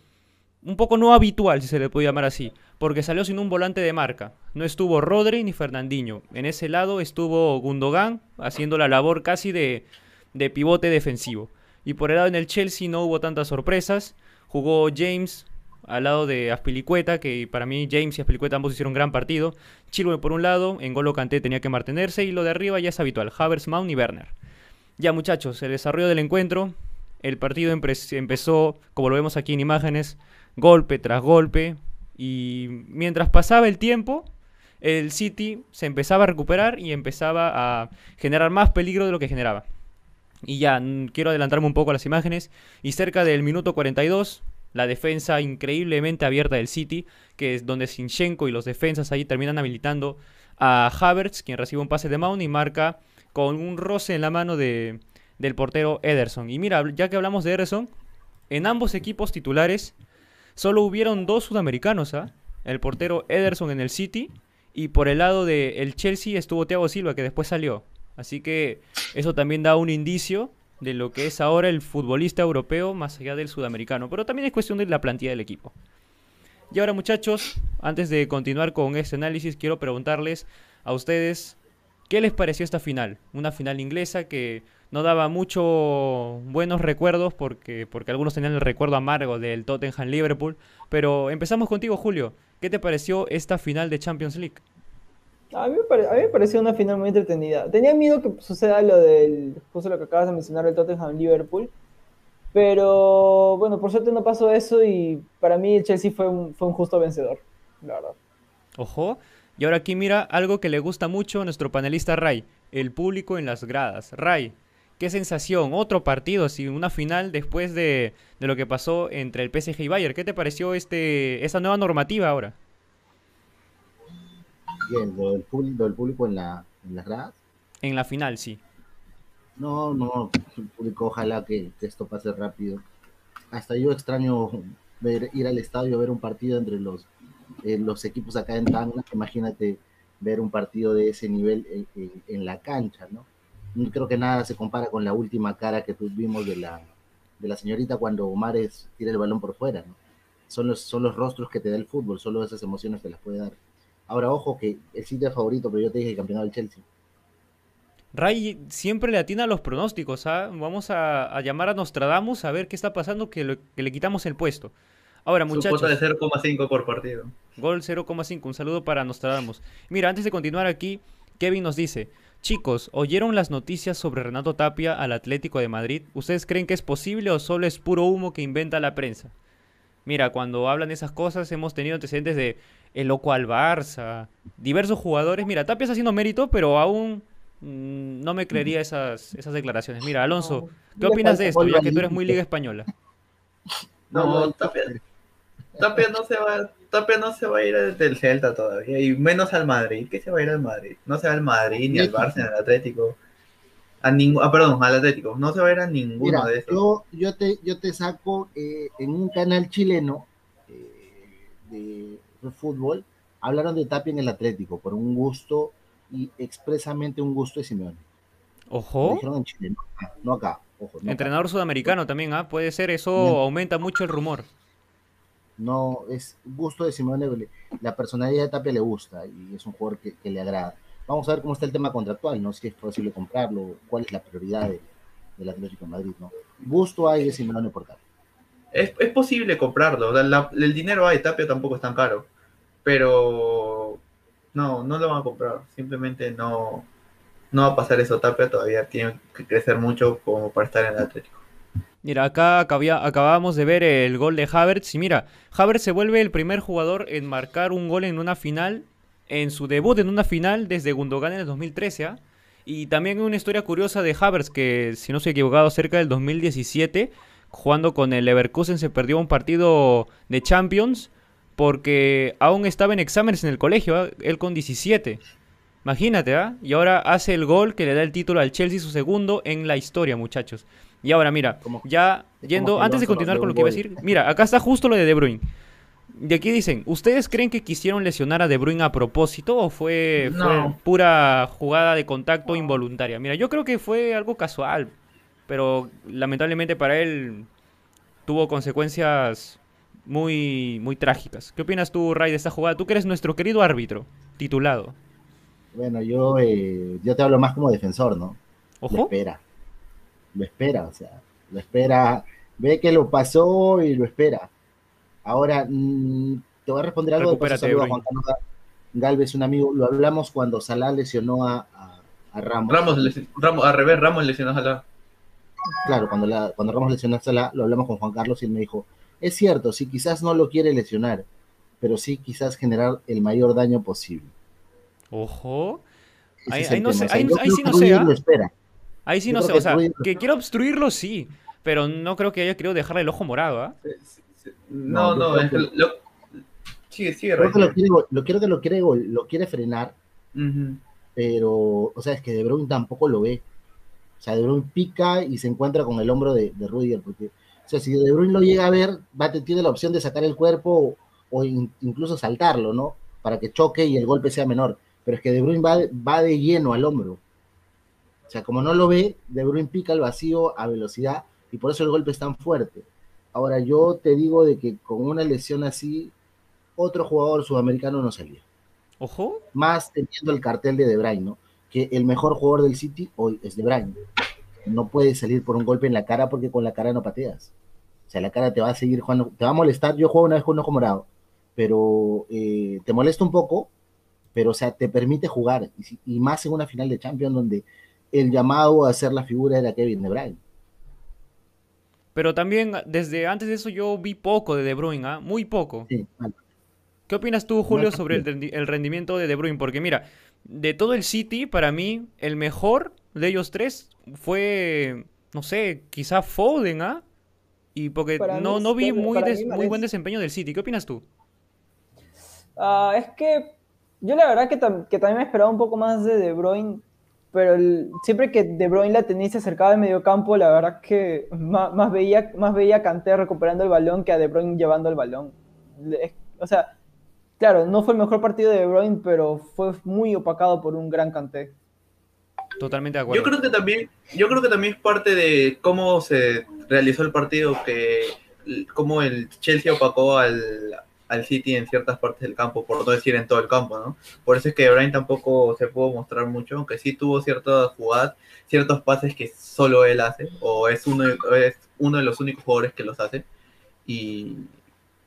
un poco no habitual, si se le puede llamar así, porque salió sin un volante de marca. No estuvo Rodri ni Fernandinho. En ese lado estuvo Gundogan haciendo la labor casi de, de pivote defensivo. Y por el lado en el Chelsea no hubo tantas sorpresas. Jugó James al lado de Aspilicueta, que para mí James y Aspilicueta ambos hicieron gran partido. Chilwell por un lado, Engolo Kanté tenía que mantenerse y lo de arriba ya es habitual, Havertz, Mount y Werner. Ya muchachos, el desarrollo del encuentro, el partido empe- empezó, como lo vemos aquí en imágenes, golpe tras golpe y mientras pasaba el tiempo, el City se empezaba a recuperar y empezaba a generar más peligro de lo que generaba. Y ya, quiero adelantarme un poco a las imágenes. Y cerca del minuto 42, la defensa increíblemente abierta del City, que es donde Sinchenko y los defensas ahí terminan habilitando a Havertz, quien recibe un pase de Mount y marca con un roce en la mano de, del portero Ederson. Y mira, ya que hablamos de Ederson, en ambos equipos titulares solo hubieron dos sudamericanos, ¿ah? El portero Ederson en el City y por el lado del Chelsea estuvo Thiago Silva, que después salió. Así que eso también da un indicio de lo que es ahora el futbolista europeo más allá del sudamericano. Pero también es cuestión de la plantilla del equipo. Y ahora muchachos, antes de continuar con este análisis, quiero preguntarles a ustedes qué les pareció esta final. Una final inglesa que no daba mucho buenos recuerdos porque, porque algunos tenían el recuerdo amargo del Tottenham Liverpool. Pero empezamos contigo, Julio. ¿Qué te pareció esta final de Champions League? A mí, me pare- a mí me pareció una final muy entretenida. Tenía miedo que suceda lo del, justo lo que acabas de mencionar, el Tottenham Liverpool. Pero bueno, por suerte no pasó eso y para mí el Chelsea fue un, fue un justo vencedor, la verdad. Ojo. Y ahora aquí mira algo que le gusta mucho a nuestro panelista Ray, el público en las gradas. Ray, qué sensación, otro partido, así una final después de, de lo que pasó entre el PSG y Bayern. ¿Qué te pareció este esa nueva normativa ahora? Bien, lo del público, lo del público en, la, en las gradas. En la final, sí. No, no, el público, ojalá que, que esto pase rápido. Hasta yo extraño ver, ir al estadio a ver un partido entre los, eh, los equipos acá en Tacna. Imagínate ver un partido de ese nivel en, la cancha, ¿no? Creo que nada se compara con la última cara que tuvimos de la, de la señorita cuando Mares tira el balón por fuera, ¿no? Son los, son los rostros que te da el fútbol, solo esas emociones te las puede dar. Ahora, ojo, que el sitio favorito, pero yo te dije el campeonato del Chelsea. Ray siempre le atina a los pronósticos, ¿ah? Vamos a, a llamar a Nostradamus a ver qué está pasando, que, lo- que le quitamos el puesto. Ahora, Su muchachos. cuota de 0,5 por partido. Gol 0,5. Un saludo para Nostradamus. Mira, antes de continuar aquí, Kevin nos dice: Chicos, ¿oyeron las noticias sobre Renato Tapia al Atlético de Madrid? ¿Ustedes creen que es posible o solo es puro humo que inventa la prensa? Mira, cuando hablan de esas cosas, hemos tenido antecedentes de el loco al Barça, diversos jugadores. Mira, Tapia está haciendo mérito, pero aún mm, no me creería esas, esas declaraciones. Mira, Alonso, ¿qué opinas de esto? Ya que tú eres muy Liga Española. No, Tapia, Tapia no se va, Tapia no se va a ir del Celta todavía, y menos al Madrid. ¿Qué se va a ir al Madrid? No se va al Madrid, ni al Barça, ni al Atlético. A ningún, ah, perdón, al Atlético. No se va a ir a ninguno Mira, de esos. yo, yo, te, yo te saco eh, en un canal chileno eh, de, de fútbol, hablaron de Tapia en el Atlético por un gusto y expresamente un gusto de Simeone. Lo Ojo. dijeron en Chile, no acá, no acá, ojo, no acá. Entrenador sudamericano también, ¿ah? Puede ser, eso aumenta mucho el rumor. No, es gusto de Simeone, la personalidad de Tapia le gusta y es un jugador que, le agrada. Vamos a ver cómo está el tema contractual, ¿no? Si es posible comprarlo, cuál es la prioridad de- del Atlético de Madrid, ¿no? Gusto hay de Simeone por Tapia. Es, es posible comprarlo. el dinero hay, Tapia tampoco es tan caro. Pero no, no lo van a comprar. Simplemente no, no va a pasar eso. Tapia todavía tiene que crecer mucho como para estar en el Atlético. Mira, acá acabía- acabábamos de ver el gol de Havertz. Y mira, Havertz se vuelve el primer jugador en marcar un gol en una final, en su debut en una final desde Gundogan en el 2013. ¿ah? Y también una historia curiosa de Havertz, que si no estoy equivocado, cerca del 2017, jugando con el Leverkusen, se perdió un partido de Champions porque aún estaba en exámenes en el colegio, ¿ah? él con 17. Imagínate, ¿ah? Y ahora hace el gol que le da el título al Chelsea, su segundo en la historia, muchachos. Y ahora, mira, ya yendo, antes de continuar con lo que iba a decir, mira, acá está justo lo de De Bruyne. De aquí dicen, ¿ustedes creen que quisieron lesionar a De Bruyne a propósito o fue, pura jugada de contacto involuntaria? Mira, yo creo que fue algo casual, pero lamentablemente para él tuvo consecuencias muy, muy trágicas. ¿Qué opinas tú, Ray, de esta jugada? Tú que eres nuestro querido árbitro, titulado. Bueno, yo, eh, yo te hablo más como defensor, ¿no? Ojo. espera. Lo espera, o sea, lo espera. Ve que lo pasó y lo espera. Ahora, mm, te voy a responder algo. de paso, Recupérate, saludo a. Juan Carlos Galvez, un amigo. Lo hablamos cuando Salah lesionó a, a- a Ramos. Ramos, Ramos, al revés, Ramos lesionó a Salah. Claro, cuando, la, cuando Ramos lesionó a Salah, lo hablamos con Juan Carlos y él me dijo, es cierto, sí, quizás no lo quiere lesionar, pero sí quizás generar el mayor daño posible. Ojo. Ahí- ahí no sé- O sea, ahí- ahí sí no sé, Rudiger lo espera. Ahí sí Yo no sé, o sea, que quiera obstruirlo, sí, pero no creo que haya querido dejarle el ojo morado, ¿ah? No, No, no, es que lo- sigue, sigue, Creo que lo quiere, lo quiero que lo quiere, gol- lo quiere frenar, pero, o sea, es que De Bruyne tampoco lo ve. O sea, De Bruyne pica y se encuentra con el hombro de, de Rudiger, porque, o sea, si De Bruyne lo llega a ver, va tiene la opción de sacar el cuerpo o, o in- incluso saltarlo, ¿no? Para que choque y el golpe sea menor. Pero es que De Bruyne va, de- va de lleno al hombro. O sea, como no lo ve, De Bruyne pica al vacío a velocidad y por eso el golpe es tan fuerte. Ahora, yo te digo de que con una lesión así, otro jugador sudamericano no salía Ojo. más teniendo el cartel de De Bruyne, ¿no? Que el mejor jugador del City hoy es De Bruyne. No puede salir por un golpe en la cara porque con la cara no pateas. O sea, la cara te va a seguir jugando, te va a molestar. Yo juego una vez con un ojo morado, pero eh, te molesta un poco, pero o sea, te permite jugar. Y, y más en una final de Champions donde el llamado a ser la figura era Kevin De Bruyne. Pero también desde antes de eso yo vi poco de De Bruyne, ¿ah? Muy poco. Sí, vale. ¿Qué opinas tú, Julio, sobre el, rendi- el rendimiento de De Bruyne? Porque mira, de todo el City, para mí, el mejor de ellos tres fue, no sé, quizá Foden, ¿ah? Y porque Para no, no vi muy, des- muy buen desempeño del City. ¿Qué opinas tú? Ah, es que yo la verdad que, tam- que también me esperaba un poco más de De Bruyne, pero el- siempre que De Bruyne la tenía y se acercaba al mediocampo, la verdad que más, más veía, más veía a Kanté recuperando el balón que a De Bruyne llevando el balón. Es- O sea, claro, no fue el mejor partido de De Bruyne, pero fue muy opacado por un gran Kanté. Totalmente de acuerdo. Yo creo que también, yo creo que también es parte de cómo se, realizó el partido, que como el Chelsea opacó al, al City en ciertas partes del campo, por no decir en todo el campo, ¿no? Por eso es que Bruyne tampoco se pudo mostrar mucho, aunque sí tuvo ciertas jugadas, ciertos pases que solo él hace, o es uno, es uno de los únicos jugadores que los hace. Y,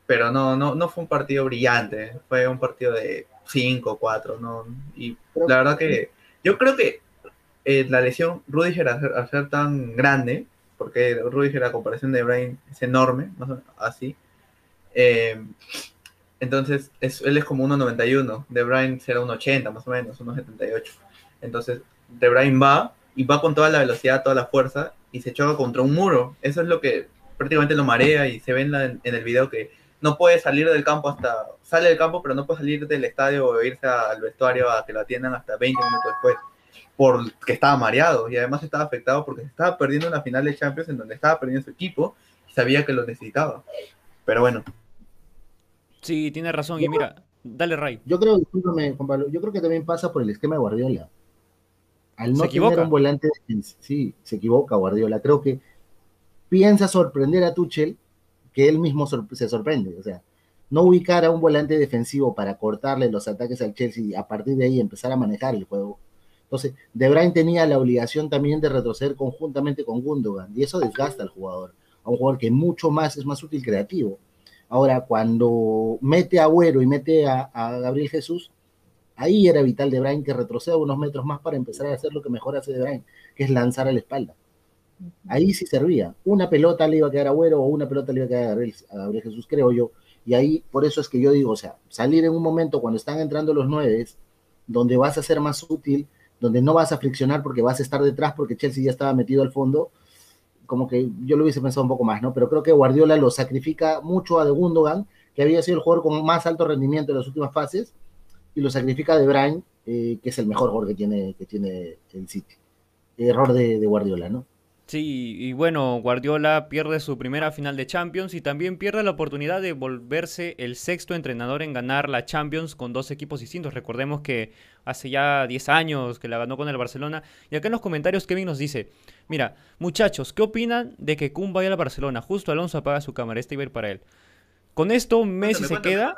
pero no, no, no fue un partido brillante, fue un partido de 5, 4, ¿no? Y la verdad que yo creo que eh, la lesión Rudiger al ser, tan grande, porque Rudiger a comparación de Brain es enorme, así, eh, entonces él es como 1.91, De Bruyne será 1.80 más o menos, 1.78. Entonces De Bruyne va y va con toda la velocidad, toda la fuerza y se choca contra un muro. Eso es lo que prácticamente lo marea y se ve en, en el video que no puede salir del campo hasta, sale del campo, pero no puede salir del estadio o irse al vestuario a que lo atiendan hasta 20 minutos después, porque estaba mareado y además estaba afectado porque estaba perdiendo una final de Champions en donde estaba perdiendo su equipo y sabía que lo necesitaba. Pero bueno. Sí, tiene razón. y mira, dale, Ray. Yo creo, discúlpame, Juan Pablo, yo creo que también pasa por el esquema de Guardiola. Al no tener un volante, sí, se equivoca Guardiola. Creo que piensa sorprender a Tuchel que él mismo se sorprende. O sea, no ubicar a un volante defensivo para cortarle los ataques al Chelsea y a partir de ahí empezar a manejar el juego. Entonces, De Bruyne tenía la obligación también de retroceder conjuntamente con Gundogan y eso desgasta al jugador, a un jugador que mucho más es más útil creativo. Ahora, cuando mete a Agüero y mete a, Gabriel Jesús, ahí era vital De Bruyne que retroceda unos metros más para empezar a hacer lo que mejor hace De Bruyne, que es lanzar a la espalda. Ahí sí servía. Una pelota le iba a quedar a Agüero o una pelota le iba a quedar a Gabriel, Jesús, creo yo. Y ahí, por eso es que yo digo, o sea, salir en un momento cuando están entrando los nueve, donde vas a ser más útil, donde no vas a friccionar porque vas a estar detrás porque Chelsea ya estaba metido al fondo, como que yo lo hubiese pensado un poco más, ¿no? Pero creo que Guardiola lo sacrifica mucho a De Gundogan, que había sido el jugador con más alto rendimiento en las últimas fases, y lo sacrifica a De Bruyne, eh, que es el mejor jugador que tiene, que tiene el City. Error de Guardiola, ¿no? Sí, y bueno, Guardiola pierde su primera final de Champions y también pierde la oportunidad de volverse el sexto entrenador en ganar la Champions con dos equipos distintos. Recordemos que hace ya 10 años que la ganó con el Barcelona. Y acá en los comentarios Kevin nos dice, mira, muchachos, ¿qué opinan de que Kun vaya al Barcelona? Justo Alonso apaga su cámara, este iba a ir para él. Con esto Messi se queda...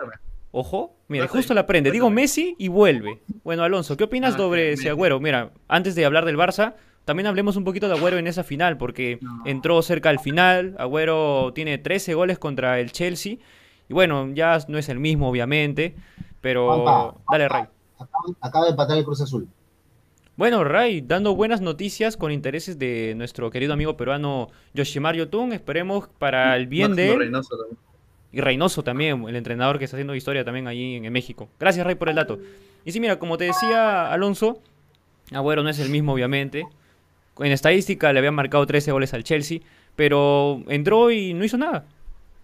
Ojo, mira, justo la prende. Digo Messi y vuelve. Bueno, Alonso, ¿qué opinas ah, sobre ese agüero? Mira, antes de hablar del Barça, también hablemos un poquito de Agüero en esa final, porque entró cerca al final. Agüero tiene 13 goles contra el Chelsea. Y bueno, ya no es el mismo, obviamente. Pero dale, Ray. Acaba, de empatar el Cruz Azul. Bueno, Ray, dando buenas noticias con intereses de nuestro querido amigo peruano Yoshimar Yotun. Esperemos para el bien de él. Y Reynoso también, el entrenador que está haciendo historia también allí en México. Gracias, Ray, por el dato. Y sí, mira, como te decía Alonso, Agüero no es el mismo, obviamente en estadística le habían marcado 13 goles al Chelsea, pero entró y no hizo nada.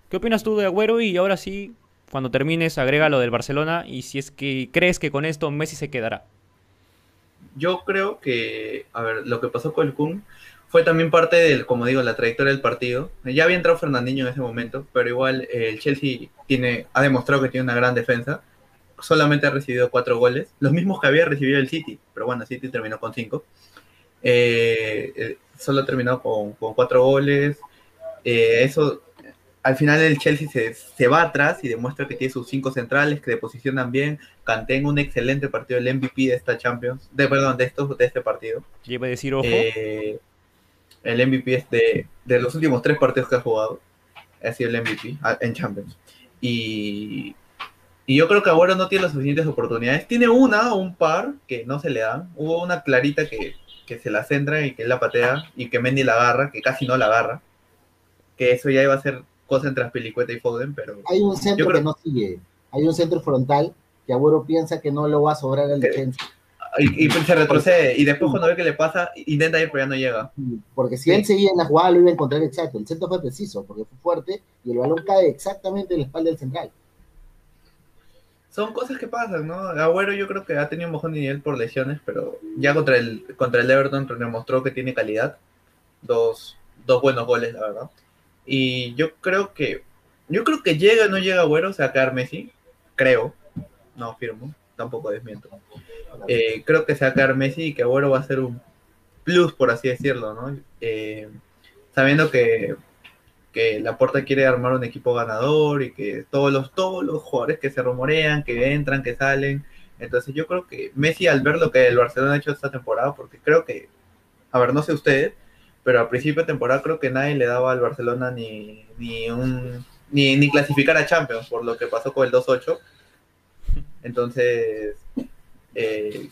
¿Qué opinas tú de Agüero? Y ahora sí, cuando termines, agrega lo del Barcelona y si es que crees que con esto Messi se quedará. Yo creo que, a ver, lo que pasó con el Kun fue también parte del, como digo, la trayectoria del partido. Ya había entrado Fernandinho en ese momento, pero igual eh, el Chelsea tiene, ha demostrado que tiene una gran defensa. Solamente ha recibido cuatro goles, los mismos que había recibido el City, pero bueno, el City terminó con cinco. Eh, eh, solo ha terminado con, cuatro goles. Eh, eso, al final el Chelsea se, va atrás y demuestra que tiene sus cinco centrales que le posicionan bien. Canté en un excelente partido, el MVP de esta Champions, de perdón, de estos, de este partido. iba a decir ojo. el MVP es de, los últimos tres partidos que ha jugado. Ha sido el MVP ah, en Champions. Y y yo creo que ahora no tiene las suficientes oportunidades. Tiene una o un par que no se le dan. Hubo una clarita que que se la centra y que él la patea y que Mendy la agarra, que casi no la agarra. Que eso ya iba a ser cosa entre Aspilicueta y Foden, pero... Hay un centro que no sigue. Hay un centro frontal que Agüero piensa que no lo va a sobrar al defensa. Y, se retrocede. Y después cuando ve que le pasa, intenta ir, pero ya no llega. Porque si él seguía en la jugada, lo iba a encontrar exacto. El centro fue preciso, porque fue fuerte y el balón cae exactamente en la espalda del central son cosas que pasan, ¿no? Agüero yo creo que ha tenido un de nivel por lesiones, pero ya contra el, contra el Everton demostró que tiene calidad. Dos, dos buenos goles, la verdad. Y yo creo que, yo creo que llega o no llega Agüero, se va a quedar Messi, creo, no firmo, tampoco desmiento. Eh, creo que se va a quedar Messi y que Agüero va a ser un plus, por así decirlo, ¿no? Eh, sabiendo que que Laporta quiere armar un equipo ganador y que todos los, todos los jugadores que se rumorean, que entran, que salen. Entonces yo creo que Messi al ver lo que el Barcelona ha hecho esta temporada, porque creo que, a ver, no sé ustedes, pero al principio de temporada creo que nadie le daba al Barcelona ni, ni un ni, ni clasificar a Champions por lo que pasó con el 2-8. Entonces, eh,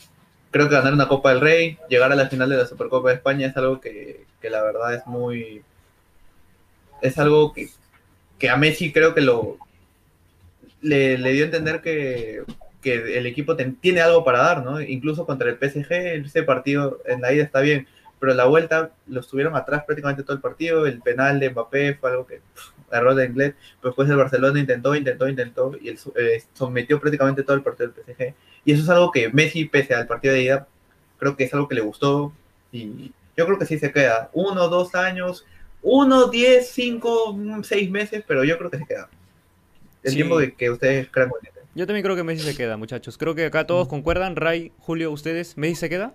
creo que ganar una Copa del Rey, llegar a la final de la Supercopa de España es algo que, que la verdad es muy... Es algo que, que a Messi creo que lo... Le, dio a entender que, que el equipo tiene algo para dar, ¿no? Incluso contra el PSG, ese partido en la ida está bien, pero en la vuelta lo estuvieron atrás prácticamente todo el partido, el penal de Mbappé fue algo que... Pff, error de inglés, pero después el Barcelona intentó, intentó, intentó y eh, sometió prácticamente todo el partido del PSG. Y eso es algo que Messi, pese al partido de ida, creo que es algo que le gustó y yo creo que sí se queda. Uno, dos años, uno, diez, cinco, seis meses, pero yo creo que se queda. El sí. tiempo que, que ustedes crean. Yo también creo que Messi se queda, muchachos. Creo que acá todos concuerdan. Ray, Julio, ustedes, ¿Messi se queda?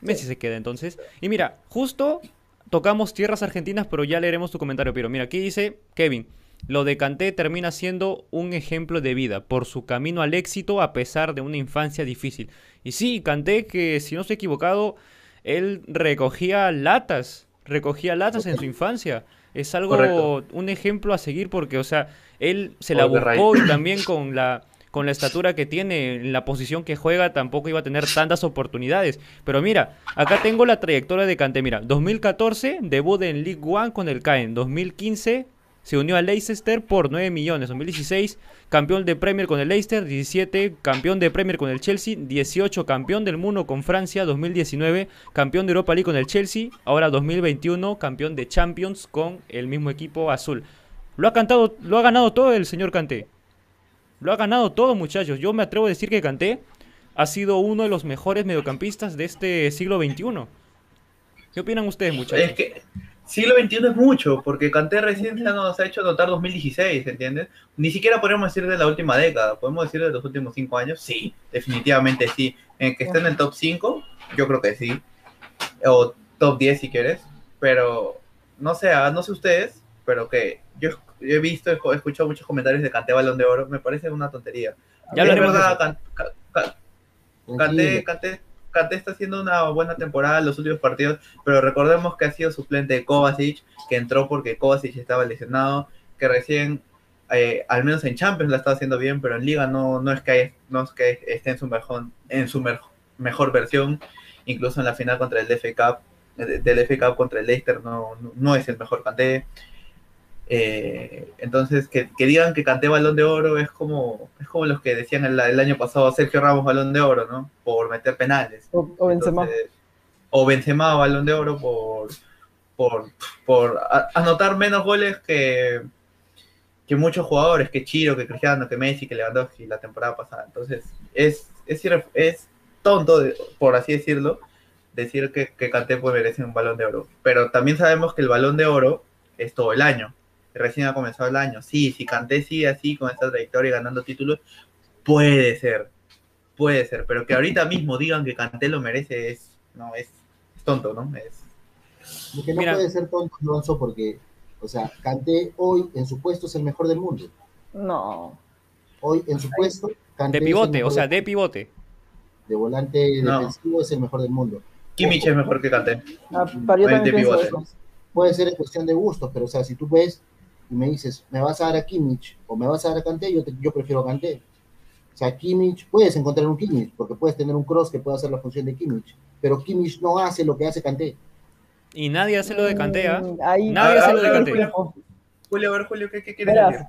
Messi se queda entonces. Y mira, justo tocamos tierras argentinas, pero ya leeremos tu comentario, Pero mira, aquí dice Kevin. Lo de Kanté termina siendo un ejemplo de vida por su camino al éxito a pesar de una infancia difícil. Y sí, Kanté, que si no estoy equivocado, él recogía latas, recogía latas en su infancia. Es algo, Correcto. un ejemplo a seguir porque, o sea, él se la buscó y también con la, con la estatura que tiene, en la posición que juega, tampoco iba a tener tantas oportunidades. Pero mira, acá tengo la trayectoria de Kanté. Mira, 2014, debut en League One con el Caen. 2015, se unió a Leicester por 9 millones. 2016, campeón de Premier con el Leicester. 17, campeón de Premier con el Chelsea. 18, campeón del mundo con Francia. 2019, campeón de Europa League con el Chelsea. Ahora 2021, campeón de Champions con el mismo equipo azul. Lo ha, cantado, lo ha ganado todo el señor Kanté. Lo ha ganado todo, muchachos. Yo me atrevo a decir que Kanté ha sido uno de los mejores mediocampistas de este siglo XXI. ¿Qué opinan ustedes, muchachos? Es que siglo XXI es mucho, porque Kanté recién nos ha hecho notar 2016, ¿entiendes? Ni siquiera podemos decir de la última década, podemos decir de los últimos cinco años, sí, definitivamente sí. En que esté en el top 5, yo creo que sí. O top 10 si quieres, pero no sé, no sé ustedes, pero que yo, yo he visto, he escuchado muchos comentarios de Kanté Balón de Oro, me parece una tontería. Ya lo haremos Kanté, Kanté, Kanté, está haciendo una buena temporada en los últimos partidos, pero recordemos que ha sido suplente de Kovacic, que entró porque Kovacic estaba lesionado, que recién, eh, al menos en Champions la está haciendo bien, pero en Liga no, no, es, que, no es que esté en su mejor, en su mejor, mejor versión, incluso en la final contra el DF Cup, del FA Cup contra el Leicester no, no es el mejor Kanté. Eh, entonces, que, que, digan que canté balón de oro es como, es como los que decían el, el, año pasado Sergio Ramos balón de oro, ¿no? Por meter penales. O, o Benzema. Entonces, o Benzema balón de oro por, por, por a, anotar menos goles que, que muchos jugadores, que Chiro, que Cristiano, que Messi, que Lewandowski la temporada pasada. Entonces, es, es, es tonto, por así decirlo, decir que, que Kanté pues merece un balón de oro. Pero también sabemos que el balón de oro es todo el año recién ha comenzado el año. Sí, si Kanté sigue así con esta trayectoria ganando títulos, puede ser, puede ser, pero que ahorita mismo digan que Kanté lo merece es, no, es, es tonto, ¿no? Es... Porque no Mira. puede ser tonto, Alonso, porque, o sea, Kanté hoy en su puesto es el mejor del mundo. No. Hoy en su puesto, Kanté De pivote, o sea, de pivote. De volante no. defensivo es el mejor del mundo. Kimmich es mejor que Kanté. Ah, para yo de pivote. Puede ser en cuestión de gustos, pero o sea, si tú ves y me dices, ¿me vas a dar a Kimmich o me vas a dar a Kanté? Yo, te, yo prefiero a Kanté. O sea, Kimmich, puedes encontrar un Kimmich, porque puedes tener un cross que pueda hacer la función de Kimmich, pero Kimmich no hace lo que hace Kanté. Y nadie hace lo de Kanté, ¿eh? Ahí, nadie hace lo de Kanté. Julio, a ver, Julio, ¿qué, qué quieres decir?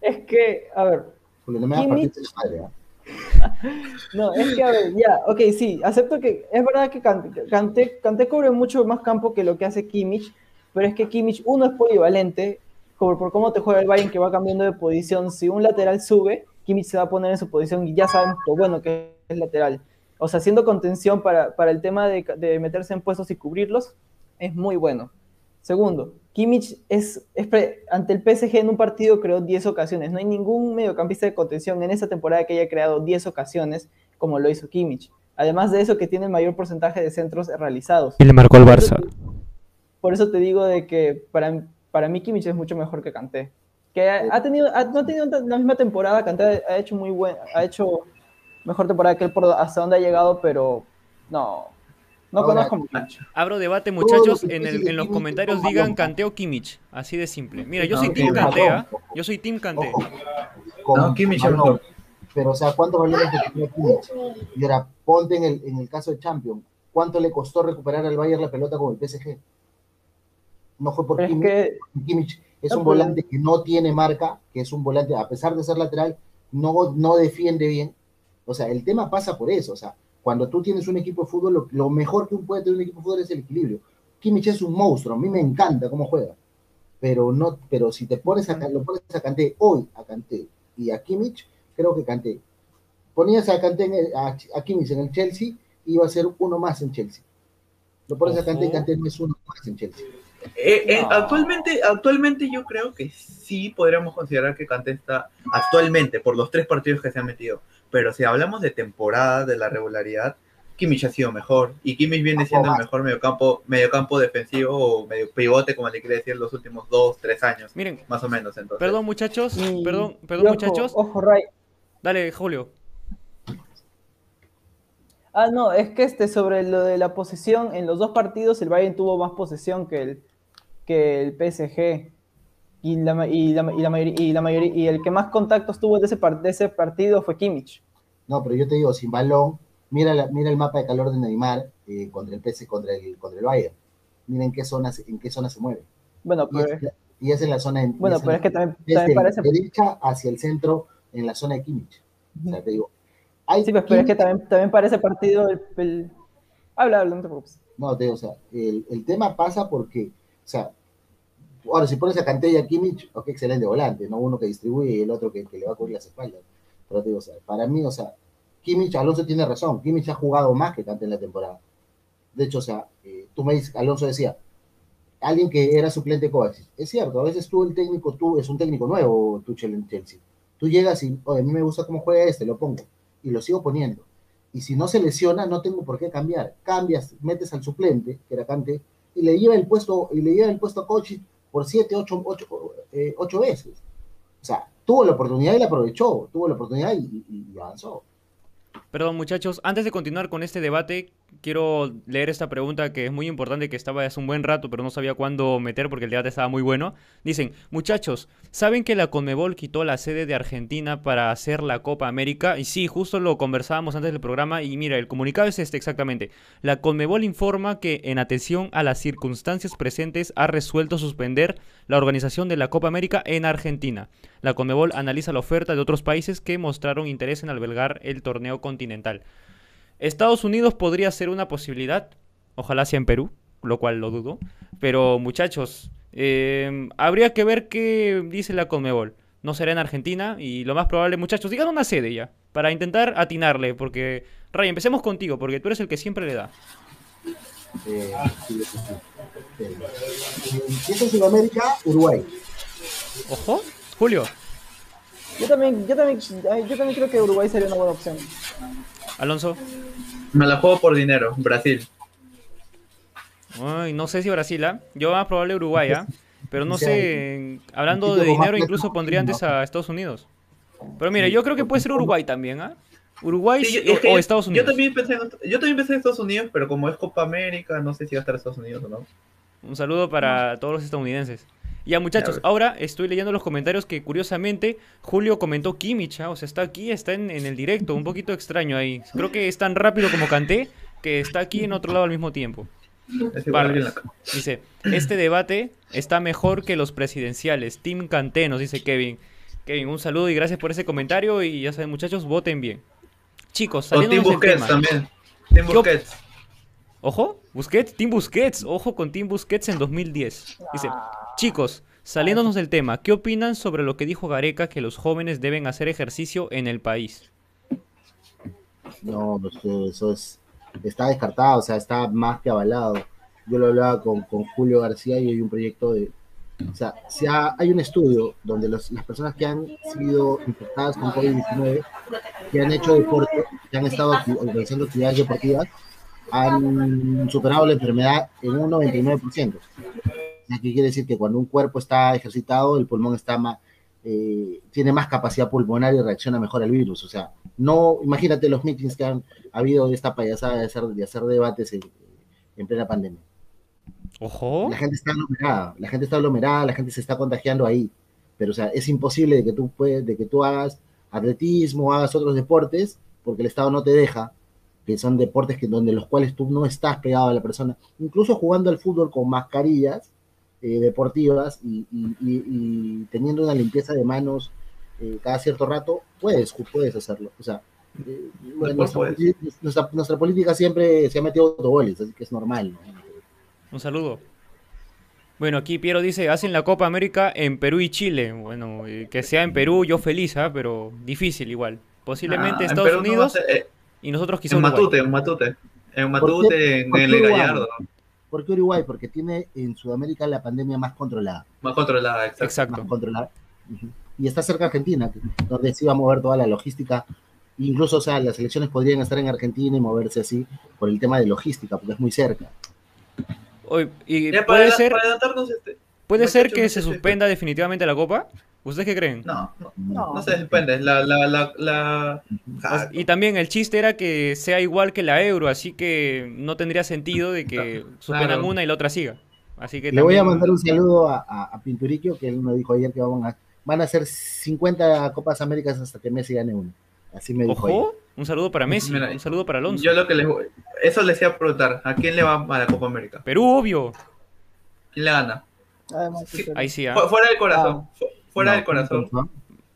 Es que, a ver. Julio, no me Kimmich... de madre, ¿eh? No, es que, a ver, ya, ok, sí, acepto que es verdad que Kanté, Kanté cubre mucho más campo que lo que hace Kimmich, pero es que Kimmich, uno es polivalente, por, por, cómo te juega el Bayern que va cambiando de posición, si un lateral sube, Kimmich se va a poner en su posición y ya sabemos lo bueno que es lateral. O sea, haciendo contención para, para el tema de, de, meterse en puestos y cubrirlos, es muy bueno. Segundo, Kimmich es, es pre, ante el PSG en un partido creó 10 ocasiones. No hay ningún mediocampista de contención en esa temporada que haya creado 10 ocasiones como lo hizo Kimmich. Además de eso, que tiene el mayor porcentaje de centros realizados. Y le marcó al Barça. Por eso te digo de que para, para mí Kimmich es mucho mejor que Kanté. Que ha tenido, no ha tenido la misma temporada, Kanté ha hecho muy buen, ha hecho mejor temporada que él por hasta donde ha llegado, pero no, no conozco mucho. Abro debate, muchachos. En, el, en los comentarios digan Kanté o Kimmich. Así de simple. Mira, yo soy Team Kanté, ¿ah? Yo soy Team Kanté. No, Kimmich no. Pero, o sea, ¿cuánto valió que tenía Kimmich? Y ahora, ponte en el, en el caso de Champions. ¿Cuánto le costó recuperar al Bayern la pelota con el PSG? No fue por Kimmich. Que... Kimmich es un volante que no tiene marca, que es un volante, a pesar de ser lateral, no, no defiende bien. O sea, el tema pasa por eso. O sea, cuando tú tienes un equipo de fútbol, lo, mejor que puede tener un equipo de fútbol es el equilibrio. Kimmich es un monstruo, a mí me encanta cómo juega. Pero no, pero si te pones a, lo pones a Kanté hoy, a Kanté y a Kimmich, creo que Kanté. Ponías a Kanté a, a, Kimmich en el Chelsea, iba a ser uno más en Chelsea. Lo pones a Kanté y Kanté no es uno más en Chelsea. Eh, eh, actualmente, actualmente yo creo que sí podríamos considerar que Kanté está actualmente por los tres partidos que se han metido pero si hablamos de temporada, de la regularidad, Kimmich ha sido mejor. Y Kimmich viene siendo el mejor mediocampo, mediocampo defensivo o medio pivote, como le quiere decir, los últimos dos, tres años. Miren, más o menos. Entonces. Perdón, muchachos. perdón, perdón, muchachos. Ojo, Ray. Dale, Julio. Ah, no, es que este sobre lo de la posesión, en los dos partidos el Bayern tuvo más posesión que el, que el PSG y la, y la, y la, y la mayoría, y el que más contactos tuvo de ese, de ese partido fue Kimmich. No, pero yo te digo, sin balón, mira, la, mira el mapa de calor de Neymar eh, contra el PS, contra el, contra el Bayern. Mira en qué zona, en qué zona se mueve. Bueno, pero... Y es, en la zona... En, bueno, pero es que también, también parece... derecha hacia el centro, en la zona de Kimmich. O sea, te digo... sí, pues, pero es que también, también parece partido el, Habla, habla, no te preocupes. No, te digo, o sea, el, el tema pasa porque, o sea, Ahora, si pones a Kanté y a Kimmich, ok, excelente volante, ¿no? Uno que distribuye y el otro que, le va a cubrir las espaldas. Pero te digo, o sea, para mí, o sea, Kimmich, Alonso tiene razón, Kimmich ha jugado más que Kanté en la temporada. De hecho, o sea, eh, tú me dices, Alonso decía, alguien que era suplente Kovacic. Es cierto, a veces tú el técnico, tú es un técnico nuevo, en Chelsea. Tú llegas y, oye, a mí me gusta cómo juega este, lo pongo. Y lo sigo poniendo. Y si no se lesiona, no tengo por qué cambiar. Cambias, metes al suplente, que era Kanté, y le lleva el puesto, y le lleva el puesto a Kovacic por siete, ocho, ocho, eh, ocho veces. O sea, tuvo la oportunidad y la aprovechó, tuvo la oportunidad y avanzó. Perdón, muchachos, antes de continuar con este debate, quiero leer esta pregunta que es muy importante, que estaba hace un buen rato, pero no sabía cuándo meter porque el debate estaba muy bueno. Dicen, muchachos, ¿saben que la Conmebol quitó la sede de Argentina para hacer la Copa América? Y sí, justo lo conversábamos antes del programa y mira, el comunicado es este exactamente. La Conmebol informa que en atención a las circunstancias presentes ha resuelto suspender la organización de la Copa América en Argentina. La Conmebol analiza la oferta de otros países que mostraron interés en albergar el torneo continental. Estados Unidos podría ser una posibilidad, ojalá sea en Perú, lo cual lo dudo, pero muchachos, em, habría que ver qué dice la Conmebol. No será en Argentina y lo más probable, muchachos, digan una sede ya, para intentar atinarle, porque, Ray, empecemos contigo, porque tú eres el que siempre le da. Eh, Sudamérica, Uruguay. Ojo, Julio. Yo también, yo también, yo también creo que Uruguay sería una buena opción. Alonso. Me la juego por dinero, Brasil. Ay, no sé si Brasil, ¿ah? Yo más probable Uruguay, ¿ah? Pero no sé, hablando de dinero incluso pondría antes a Estados Unidos. Pero mira, yo creo que puede ser Uruguay también, ¿ah? Uruguay o, Estados Unidos. Yo también, pensé en, yo también pensé en Estados Unidos, pero como es Copa América, no sé si va a estar Estados Unidos o no. Un saludo para todos los estadounidenses. Ya muchachos, ahora estoy leyendo los comentarios que curiosamente Julio comentó Kimmich, ¿ah? o sea, está aquí, está en, el directo, un poquito extraño ahí. Creo que es tan rápido como canté que está aquí en otro lado al mismo tiempo. dice, este debate está mejor que los presidenciales. Team Canté, nos dice Kevin. Kevin, un saludo y gracias por ese comentario y ya saben muchachos, voten bien. Chicos, saliendo del tema. también. Team Busquets. Ojo, Busquets, Team Busquets, ojo con Team Busquets en 2010. Dice, chicos, saliéndonos del tema, ¿qué opinan sobre lo que dijo Gareca que los jóvenes deben hacer ejercicio en el país? No, pues, eso es, está descartado, o sea, está más que avalado. Yo lo hablaba con, Julio García y hay un proyecto de, o sea, hay un estudio donde las personas que han sido infectadas con COVID-19, que han hecho deporte, que han estado organizando actividades deportivas, han superado la enfermedad en un 99%. ¿Qué quiere decir? Que cuando un cuerpo está ejercitado, el pulmón está más, eh, tiene más capacidad pulmonar y reacciona mejor al virus. O sea, no, imagínate los meetings que han habido de esta payasada de hacer, de hacer debates en, en plena pandemia. Ojo. La gente está aglomerada, la gente está aglomerada, la gente se está contagiando ahí. Pero, o sea, es imposible de que tú, puedes, de que tú hagas atletismo, hagas otros deportes, porque el Estado no te deja, que son deportes que, donde los cuales tú no estás pegado a la persona. Incluso jugando al fútbol con mascarillas eh, deportivas y, y- y- y teniendo una limpieza de manos eh, cada cierto rato, puedes, puedes hacerlo. O sea, eh, nuestra, puedes. nuestra- nuestra política siempre se ha metido autogoles, así que es normal. ¿no? Un saludo. Bueno, aquí Piero dice, hacen la Copa América en Perú y Chile. Bueno, que sea en Perú, yo feliz, ¿ah? pero difícil igual. Posiblemente Ah, Estados no Unidos ser- eh, y nosotros quizá en. Matute, en Matute. En ¿Por Matute, en, el? Gallardo. ¿Por qué Uruguay? Porque tiene en Sudamérica la pandemia más controlada. Más controlada, exacto. Exacto. más controlada. Y está cerca de Argentina, donde se iba a mover toda la logística. Incluso, o sea, las elecciones podrían estar en Argentina y moverse así por el tema de logística, porque es muy cerca. Y Ya, para, puede ser, para adelantarnos, este, puede ser que se suspenda definitivamente la Copa. ¿Ustedes qué creen? No, no, No. se depende. La, la, la, la... Ah, Y también el chiste era que sea igual que la Euro, así que no tendría sentido de que suspendan Claro. una y la otra siga. Así que Le voy a también- mandar un saludo a, a, a Pinturiquio, que él me dijo ayer que van a, van a hacer 50 Copas Américas hasta que Messi gane una. Así me dijo ayer. Ojo, un saludo para Messi, Mira, un saludo para Alonso. Yo lo que les voy... Eso les iba a preguntar. ¿A quién le va a la Copa América? Perú, obvio. ¿Quién le gana? Además, Sí, Ahí sí, ¿ah? Fu- Fuera del corazón. fu- Fuera No, del corazón. ¿no?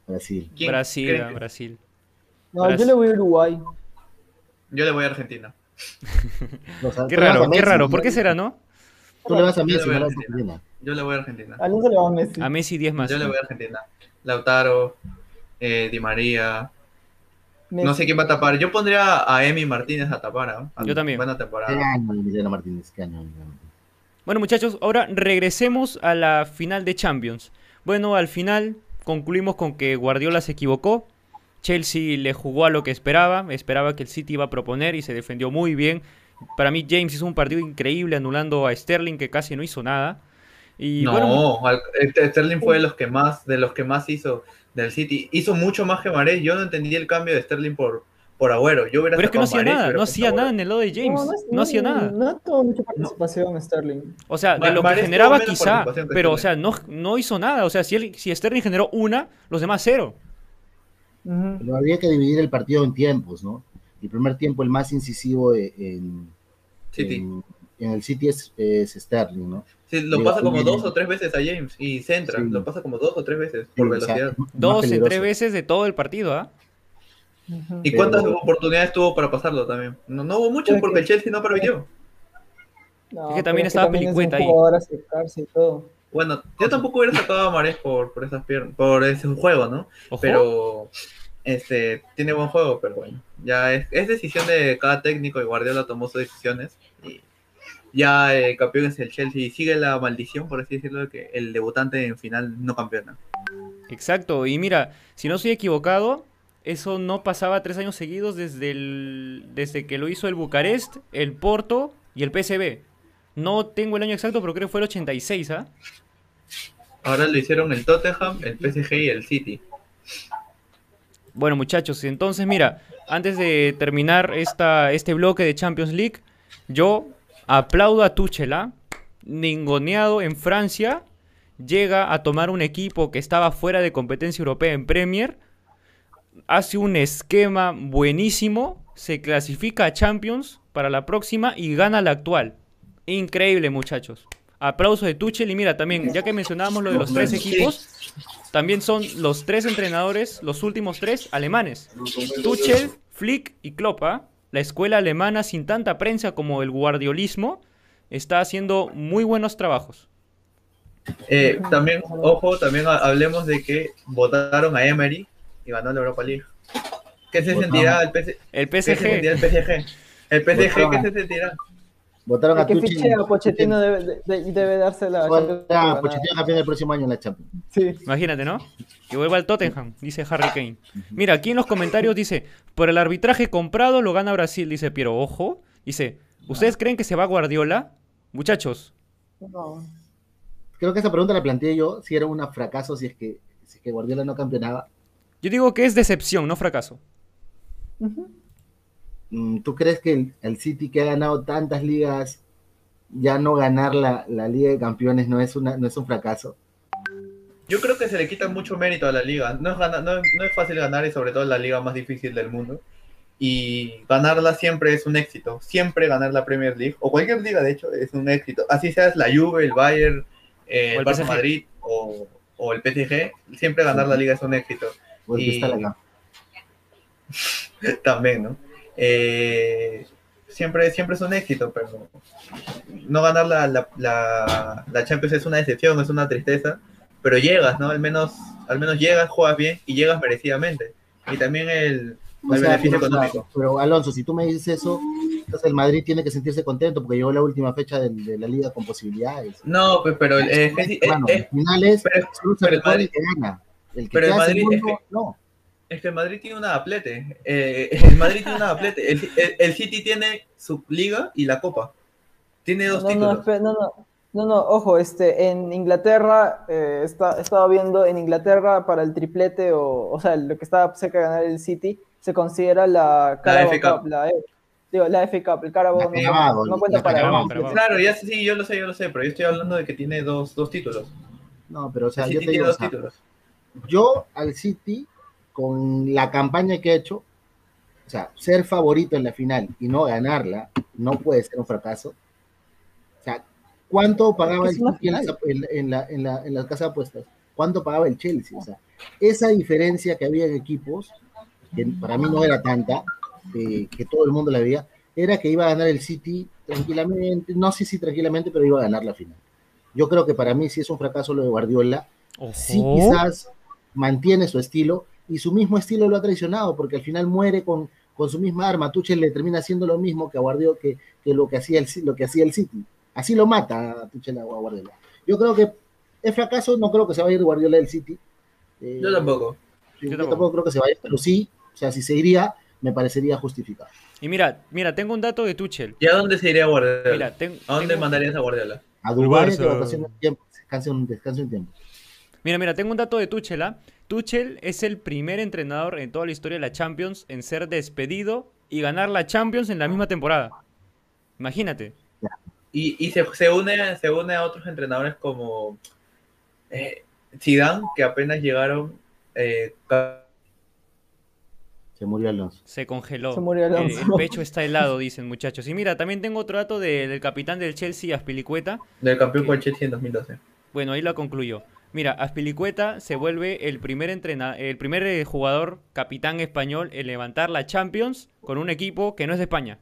Brasil. ¿Quién Brasil, ah, que- Brasil. no, Brasil. yo le voy a Uruguay. Yo le voy a Argentina. O sea, Qué raro, a qué Messi, raro. ¿Por qué será, no? Tú le vas a Yo le Messi, voy a a Argentina. Yo le voy a Argentina. Alonso le va a Messi. A Messi 10 más. Yo le voy a Argentina. Lautaro, eh, Di María. Messi. No sé quién va a tapar. Yo pondría a Emi Martínez a tapar. ¿ah? A- Yo también. Buena ¿Qué temporada. año, Emiliano Martínez? ¿Qué año, Emiliano Martínez? Bueno, muchachos, ahora regresemos a la final de Champions. Bueno, al final concluimos con que Guardiola se equivocó. Chelsea le jugó a lo que esperaba. Esperaba que el City iba a proponer y se defendió muy bien. Para mí, James hizo un partido increíble anulando a Sterling, que casi no hizo nada. Y no, bueno, este- Sterling fue de los que más, de los que más hizo del City. Hizo mucho más que Marés. Yo no entendí el cambio de Sterling por, por Agüero. Yo hubiera pero es que no hacía nada, no hacía Agüero. nada en el lado de James. es- No hacía nada. No tuvo mucha participación Sterling. O sea, de lo que generaba quizá, pero o sea, no, no hizo nada. O sea, si, él, si Sterling generó una, los demás cero. Ujú. Pero había que dividir el partido en tiempos, ¿no? El primer tiempo, el más incisivo eh, en, City. en, en el City es, es Sterling, ¿no? Sí, lo Digo, pasa como dos o tres veces a James y centra. Sí. Lo pasa como dos o tres veces por Sí, o sea, velocidad. Dos peligroso. tres veces de todo el partido, ¿ah? ¿Y Pero- cuántas oportunidades tuvo para pasarlo también? No, no hubo muchas porque que- el Chelsea no permitió. No, Es que también estaba también es un Pelicueta ahí. y todo. Bueno, yo tampoco hubiera sacado a Marés por, por esas piernas, por ese juego, ¿no? Ojo. Pero este tiene buen juego, pero bueno, ya es, es decisión de cada técnico y Guardiola tomó sus decisiones y ya el campeón es el Chelsea y sigue la maldición, por así decirlo, de que el debutante en final no campeona. Exacto, y mira, si no estoy equivocado, eso no pasaba tres años seguidos desde, el, desde que lo hizo el Bucarest, el Porto y el PSV. No tengo el año exacto, pero creo que fue el 86, ¿ah? Ahora lo hicieron el Tottenham, el PSG y el City. Bueno, muchachos, entonces mira, antes de terminar esta, este bloque de Champions League, yo aplaudo a Tuchel, ¿ah? ningoneado en Francia, llega a tomar un equipo que estaba fuera de competencia europea en Premier, hace un esquema buenísimo, se clasifica a Champions para la próxima y gana la actual. Increíble, muchachos. Aplauso de Tuchel y mira también, ya que mencionábamos lo de los tres equipos, también son los tres entrenadores, los últimos tres alemanes. Tuchel, Flick y Klopp. ¿ah? La escuela alemana sin tanta prensa como el guardiolismo está haciendo muy buenos trabajos. Eh, también, ojo, también ha- hablemos de que votaron a Emery y ganó la Europa League. ¿Qué se sentirá el, PS El ¿Qué se sentirá PSG, el PSG? El PSG, Votaron ¿qué se sentirá? Votaron El a Tuchel. fiche a Pochettino debe, de- debe darse la ganar. Pochettino campeón el próximo año en la Champions. Sí. imagínate, ¿no? Que vuelva al Tottenham, dice Harry Kane. Mira, aquí en los comentarios dice, por el arbitraje comprado lo gana Brasil, dice Piero, ojo. Dice, ¿Ustedes creen que se va Guardiola? Muchachos. No. Creo que esa pregunta la planteé yo, si era un fracaso, si es que, si es que Guardiola no campeonaba. Yo digo que es decepción, no fracaso. Mm, ¿Tú crees que el, el City que ha ganado tantas ligas, ya no ganar la, la Liga de Campeones no es, una, no es un fracaso? Yo creo que se le quita mucho mérito a la liga. No es, gana- no, es- no es fácil ganar y sobre todo la liga más difícil del mundo. Y ganarla siempre es un éxito. Siempre ganar la Premier League, o cualquier liga de hecho, es un éxito. Así seas la Juve, el Bayern, eh, el el Barça. Madrid o, o el PSG, siempre ganar la liga es un éxito. El Y- Cristal acá. También, ¿no? Eh, siempre, siempre es un éxito, pero no ganar la, la, la, la Champions es una decepción, es una tristeza, pero llegas, ¿no? Al menos, al menos llegas, juegas bien y llegas merecidamente. Y también el, el sea, beneficio pero, económico. pero, Alonso, si tú me dices eso, entonces el Madrid tiene que sentirse contento porque llegó la última fecha de, la liga con posibilidades. No, pero es- Hermano, es- en finales pero- pero el Madrid- gana. El que pero el Madrid es segundo, no. es que el Madrid tiene una aplete. Eh, el Madrid tiene una aplete. El, el- el City tiene su liga y la copa. Tiene dos No, no, títulos. espe- no, no, no, no, ojo, este, en Inglaterra, eh, está, estaba viendo, en Inglaterra para el triplete, o, o sea, lo que estaba cerca de ganar el City, se considera la Carabao FA Cup. Cup, la, digo, la FA Cup, el Carabao La no, Carabao, no cuenta la para Carabao, el Carabao. Claro, ya sí, yo lo sé, yo lo sé, pero yo estoy hablando de que tiene dos, dos títulos. No, pero o sea, el yo City te tiene digo, o dos sea, títulos. Yo al City, con la campaña que he hecho, o sea, ser favorito en la final y no ganarla, no puede ser un fracaso. O sea, ¿cuánto pagaba el City en la, final. en, la, en, la, en, la, en la casa de apuestas? ¿Cuánto pagaba el Chelsea? O sea, esa diferencia que había en equipos, que para mí no era tanta, eh, que todo el mundo la veía, era que iba a ganar el City tranquilamente, no sé si tranquilamente, pero iba a ganar la final. Yo creo que para mí sí es un fracaso lo de Guardiola, sí quizás mantiene su estilo y su mismo estilo lo ha traicionado porque al final muere con, con su misma arma. Tuchel le termina haciendo lo mismo que a Guardiola que, que lo que hacía el lo que hacía el City. Así lo mata a Tuchel a Guardiola. Yo creo que es fracaso, no creo que se vaya a ir Guardiola del City. Eh, Yo tampoco. Yo, Yo tampoco. tampoco. creo que se vaya, pero sí, o sea, si se iría, me parecería justificado. Y mira, mira, tengo un dato de Tuchel. ¿Y a dónde se iría Guardiola? Mira, ten- ¿A dónde tengo- mandarías a Guardiola? A Dubái que vacaciones un tiempo, descanse un, descanse un tiempo. Mira, mira, tengo un dato de Tuchel, ¿ah? Tuchel es el primer entrenador en toda la historia de la Champions en ser despedido y ganar la Champions en la misma temporada. Imagínate. Y, y se, se une, se une a otros entrenadores como eh, Zidane, que apenas llegaron. eh, Se murió Alonso. Se congeló. Se murió el, Alonso. el pecho está helado, dicen muchachos. Y mira, también tengo otro dato de- del capitán del Chelsea, Aspilicueta. del campeón con el Chelsea en 2012. Bueno, ahí la concluyó. Mira, Aspilicueta se vuelve el primer entrena el primer eh, jugador capitán español en levantar la Champions con un equipo que no es de España.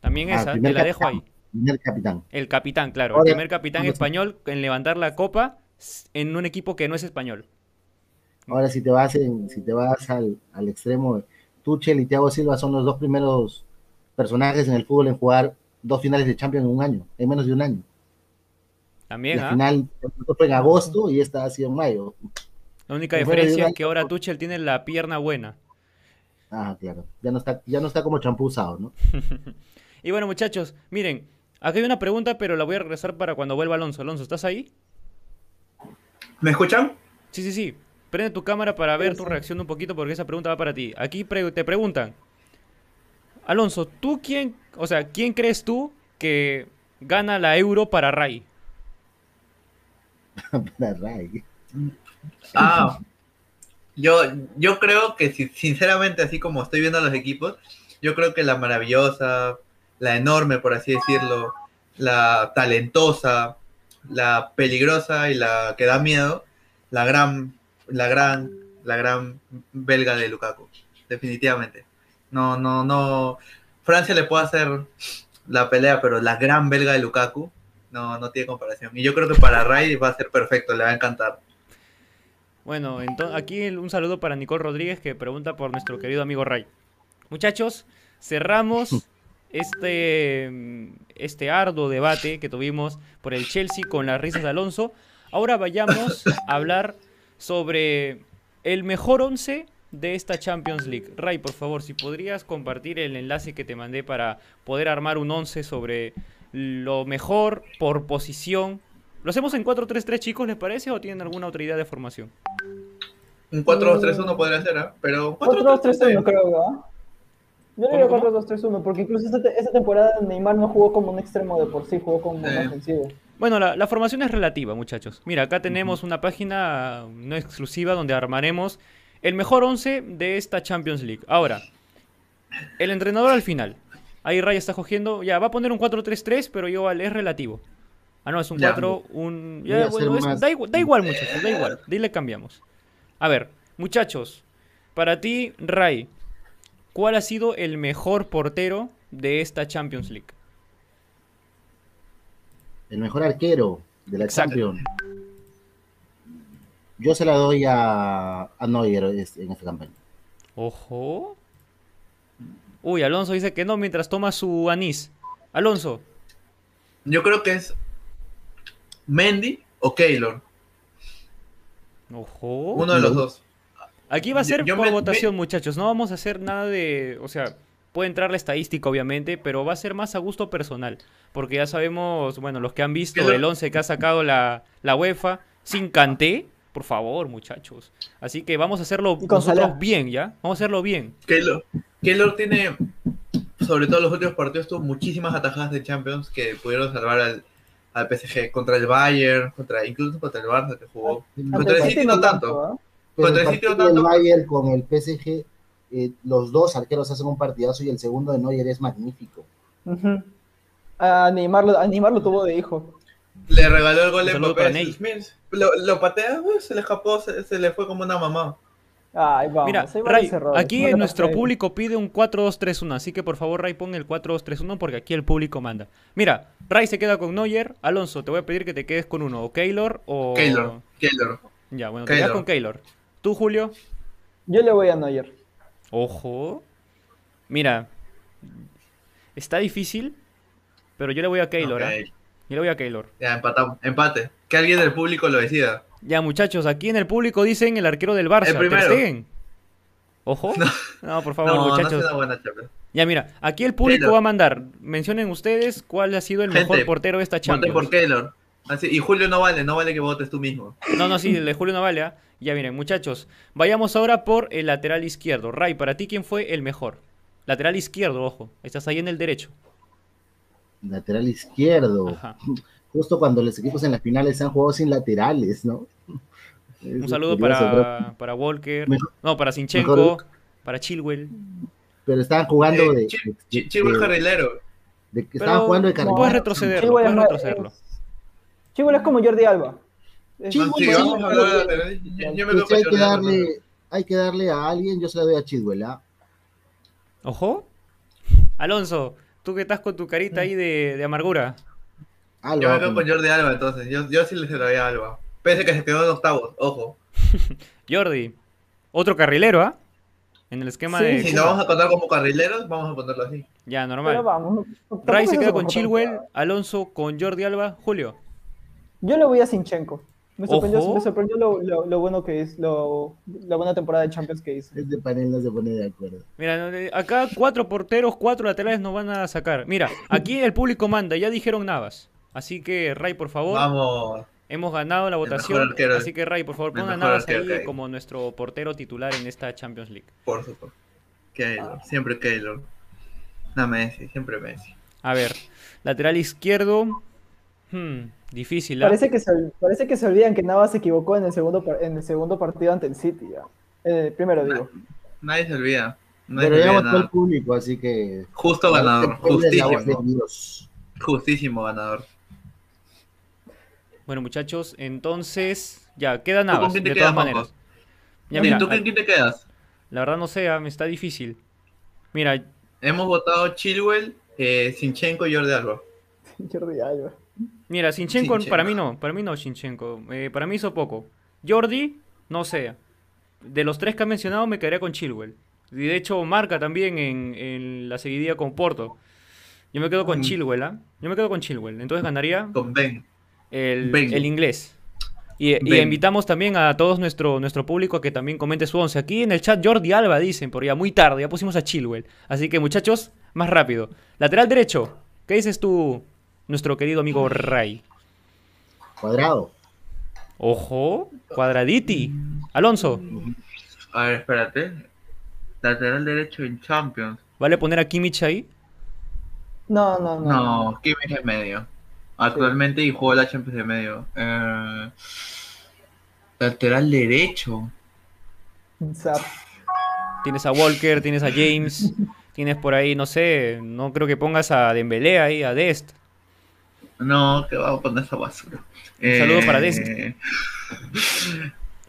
También Ah, esa, te la dejo ahí. Primer capitán. El capitán, claro. El primer capitán español en levantar la copa en un equipo que no es español. Ahora, si te vas, en, si te vas al, al extremo, Tuchel y Thiago Silva son los dos primeros personajes en el fútbol en jugar dos finales de Champions en un año, en menos de un año. También, la ¿ah? final fue en agosto y esta ha sido en mayo. La única diferencia es que ahora Tuchel tiene la pierna buena. Ah, claro. Ya no está, ya no está como champú usado, ¿no? Y bueno, muchachos, miren, aquí hay una pregunta, pero la voy a regresar para cuando vuelva Alonso. Alonso, ¿estás ahí? ¿Me escuchan? Sí, sí, sí. Prende tu cámara para ver tu reacción un poquito porque esa pregunta va para ti. Aquí pre- te preguntan, Alonso, ¿tú quién, o sea, quién crees tú que gana la euro para Ray? Ah, yo, yo creo que si- sinceramente, así como estoy viendo los equipos, yo creo que la maravillosa, la enorme, por así decirlo, la talentosa, la peligrosa y la que da miedo, la gran, la gran, la gran belga de Lukaku, definitivamente. No, no, no. Francia le puede hacer la pelea, pero la gran belga de Lukaku no, no tiene comparación. Y yo creo que para Ray va a ser perfecto, le va a encantar. Bueno, entonces aquí un saludo para Nicole Rodríguez que pregunta por nuestro querido amigo Ray. Muchachos, cerramos este, mm, este arduo debate que tuvimos por el Chelsea con las risas de Alonso. Ahora vayamos a hablar sobre el mejor once de esta Champions League. Ray, por favor, si podrías compartir el enlace que te mandé para poder armar un 11 sobre lo mejor por posición. ¿Lo hacemos en 4-3-3, chicos, les parece? ¿O tienen alguna otra idea de formación? Un 4-2-3-1 podría ser, ¿ah? Pero 4-2-3-1 creo, ¿no? Yo le digo ¿Cómo, 4-2-3-1, porque incluso esta, esta temporada Neymar no jugó como un extremo de por sí, jugó como un ofensivo. Bueno, la, la formación es relativa, muchachos. Mira, acá tenemos una página no exclusiva donde armaremos el mejor 11 de esta Champions League. Ahora, el entrenador al final. Ahí Ray está cogiendo, ya, va a poner un 4-3-3, pero igual es relativo. Ah, no, es un Ya. 4, un... Voy ya, a bueno, hacer es- más- da, igual, da igual, muchachos, da igual. Dile cambiamos. A ver, muchachos, para ti, Ray, ¿cuál ha sido el mejor portero de esta Champions League? El mejor arquero de la Exacto. Champions. Yo se la doy a, a Neuer es- en esta campaña. Ojo. Uy, Alonso dice que no mientras toma su anís. Alonso. Yo creo que es Mendy o Keylor. Ojo. Uno de los dos. Aquí va a ser yo por me- votación, muchachos. No vamos a hacer nada de. O sea, puede entrar la estadística, obviamente, pero va a ser más a gusto personal. Porque ya sabemos, bueno, los que han visto el 11 que ha sacado la, la UEFA, sin Canté, por favor, muchachos. Así que vamos a con nosotros bien, ¿ya? Vamos a hacerlo bien. Keylor, Keylor tiene, sobre todo en los últimos partidos, tuvo muchísimas atajadas de Champions que pudieron salvar al, al PSG contra el Bayern, contra, incluso contra el Barça que jugó. Contra el City no tanto. ¿ah? Pero Contra el el City no partido del tanto. Bayern con el PSG, eh, los dos arqueros hacen un partidazo y el segundo de Neuer es magnífico. Ujú. A Neymar, lo, a Neymar lo tuvo de hijo. Le regaló el gol de Mbappé. Lo, lo patea, uh, se le escapó, se, se le fue como una mamá. Ay, vamos. Mira, Ray, aquí no nuestro público pide un 4-2-3-1, así que por favor, Ray, pon el 4-2-3-1 porque aquí el público manda. Mira, Ray se queda con Neuer, Alonso, te voy a pedir que te quedes con uno, o Keylor o... Keylor, Keylor. Ya, bueno, te quedas Keylor. con Keylor. ¿Tú, Julio? Yo le voy a Neuer. Ojo. Mira, está difícil, pero yo le voy a Keylor, Ok, ¿ah? Yo le voy a Keylor. Ya empatamos, empate. Que alguien del público lo decida. Ya, muchachos, aquí en el público dicen el arquero del Barça, El primero. Ojo. No, por favor, no, no muchachos. buena Champions. Ya, mira, aquí el público Keylor. va a mandar. Mencionen ustedes cuál ha sido el Gente, mejor portero de esta Voten Champions. por Keylor. Así, y Julio no vale, no vale que votes tú mismo. No, no, sí, el de Julio no vale. ¿ah? Ya miren, muchachos, vayamos ahora por el lateral izquierdo. Ray, para ti, ¿quién fue el mejor? Lateral izquierdo, ojo. Estás ahí en el derecho. Lateral izquierdo. Ajá. Justo cuando los equipos en las finales se han jugado sin laterales, ¿no? Es Un saludo curioso, para, para Walker. Mejor- No, para Sinchenko. mejor- Para Chilwell. Pero estaban jugando Eh, de, Chi- de- de- Chilwell de- Carrilero. de que estaban jugando de no carrilero. puedes retrocederlo, Chilwell puedes retrocederlo. es- Chilwell es como Jordi Alba. Chilwell, Sí, vamos a hablar. Yo- yo me con hay que Jordi Alba. darle, hay que darle a alguien, yo se la doy a Chilwell, ¿ah? Ojo. Alonso, tú que estás con tu carita ahí de, de amargura. Alba, Yo me quedo pues. con Jordi Alba entonces. Yo, yo sí le doy a Alba. Pese a que se quedó en octavos, ojo. Jordi, otro carrilero, ¿ah? En el esquema Sí, de. Si vamos a contar como carrileros, vamos a ponerlo así. Ya, Pero normal. vamos. no- tampoco Ray se queda con Chilwell. Alonso con Jordi Alba, Julio. Yo le voy a Sinchenko. Me sorprendió, Ojo. me sorprendió lo, lo- lo bueno que es, lo, la buena temporada de Champions que hizo. Este panel no se pone de acuerdo. Mira, eh, acá cuatro porteros, cuatro laterales nos van a sacar. Mira, aquí el público manda, ya dijeron Navas. Así que, Ray, por favor, Vamos. hemos ganado la votación. arquero. Así que, Ray, por favor, El pon a mejor Navas ahí como nuestro portero titular en esta Champions League. Por supuesto. Keylor. Siempre Keylor. No, Messi. Siempre Messi. A ver, lateral izquierdo. Hmm, difícil, ¿ah? Parece que, se, parece que se olvidan que Navas se equivocó en el segundo, en el segundo partido ante el City. Ya. Eh, primero digo. Nadie se olvida. Nadie Pero ya votó el público, así que. Justo ganador. Voz de Justísimo. Dios. Justísimo ganador. Bueno, muchachos, entonces. Ya, queda ¿Tú Navas, con quién te de quedas, todas maneras. Mira, tú con quién te quedas? la verdad no sé, ah, me está difícil. Mira, Hemos votado Chilwell, eh, Sinchenko y Jordi Alba. Jordi Alba. Mira, Sinchenko, Sinchenko. para mí no, para mí no Sinchenko. Eh, para mí hizo poco. Jordi, no sé. De los tres que ha mencionado me quedaría con Chilwell. Y de hecho marca también en, en la seguidilla con Porto. Yo me quedo con Mm. Chilwell, ¿ah? Yo me quedo con Chilwell. Entonces ganaría Con Ben. el, Ben. el inglés. Y, y invitamos también a todos nuestro, nuestro público a que también comente su once. Aquí en el chat Jordi Alba dicen, por ya muy tarde, ya pusimos a Chilwell. Así que muchachos, más rápido. Lateral derecho, ¿qué dices tú, nuestro querido amigo Ray? Cuadrado. Ojo, cuadraditi. Alonso, A ver, espérate. Lateral derecho en Champions. ¿vale poner a Kimmich ahí? No, no, no. No, Kimmich es medio. Actualmente y jugó la Champions de medio. Eh, lateral derecho. Zap. Tienes a Walker, tienes a James, tienes por ahí, no sé, no creo que pongas a Dembélé ahí, a Dest. No, que va a poner esa basura. Un saludo para Dest. Eh,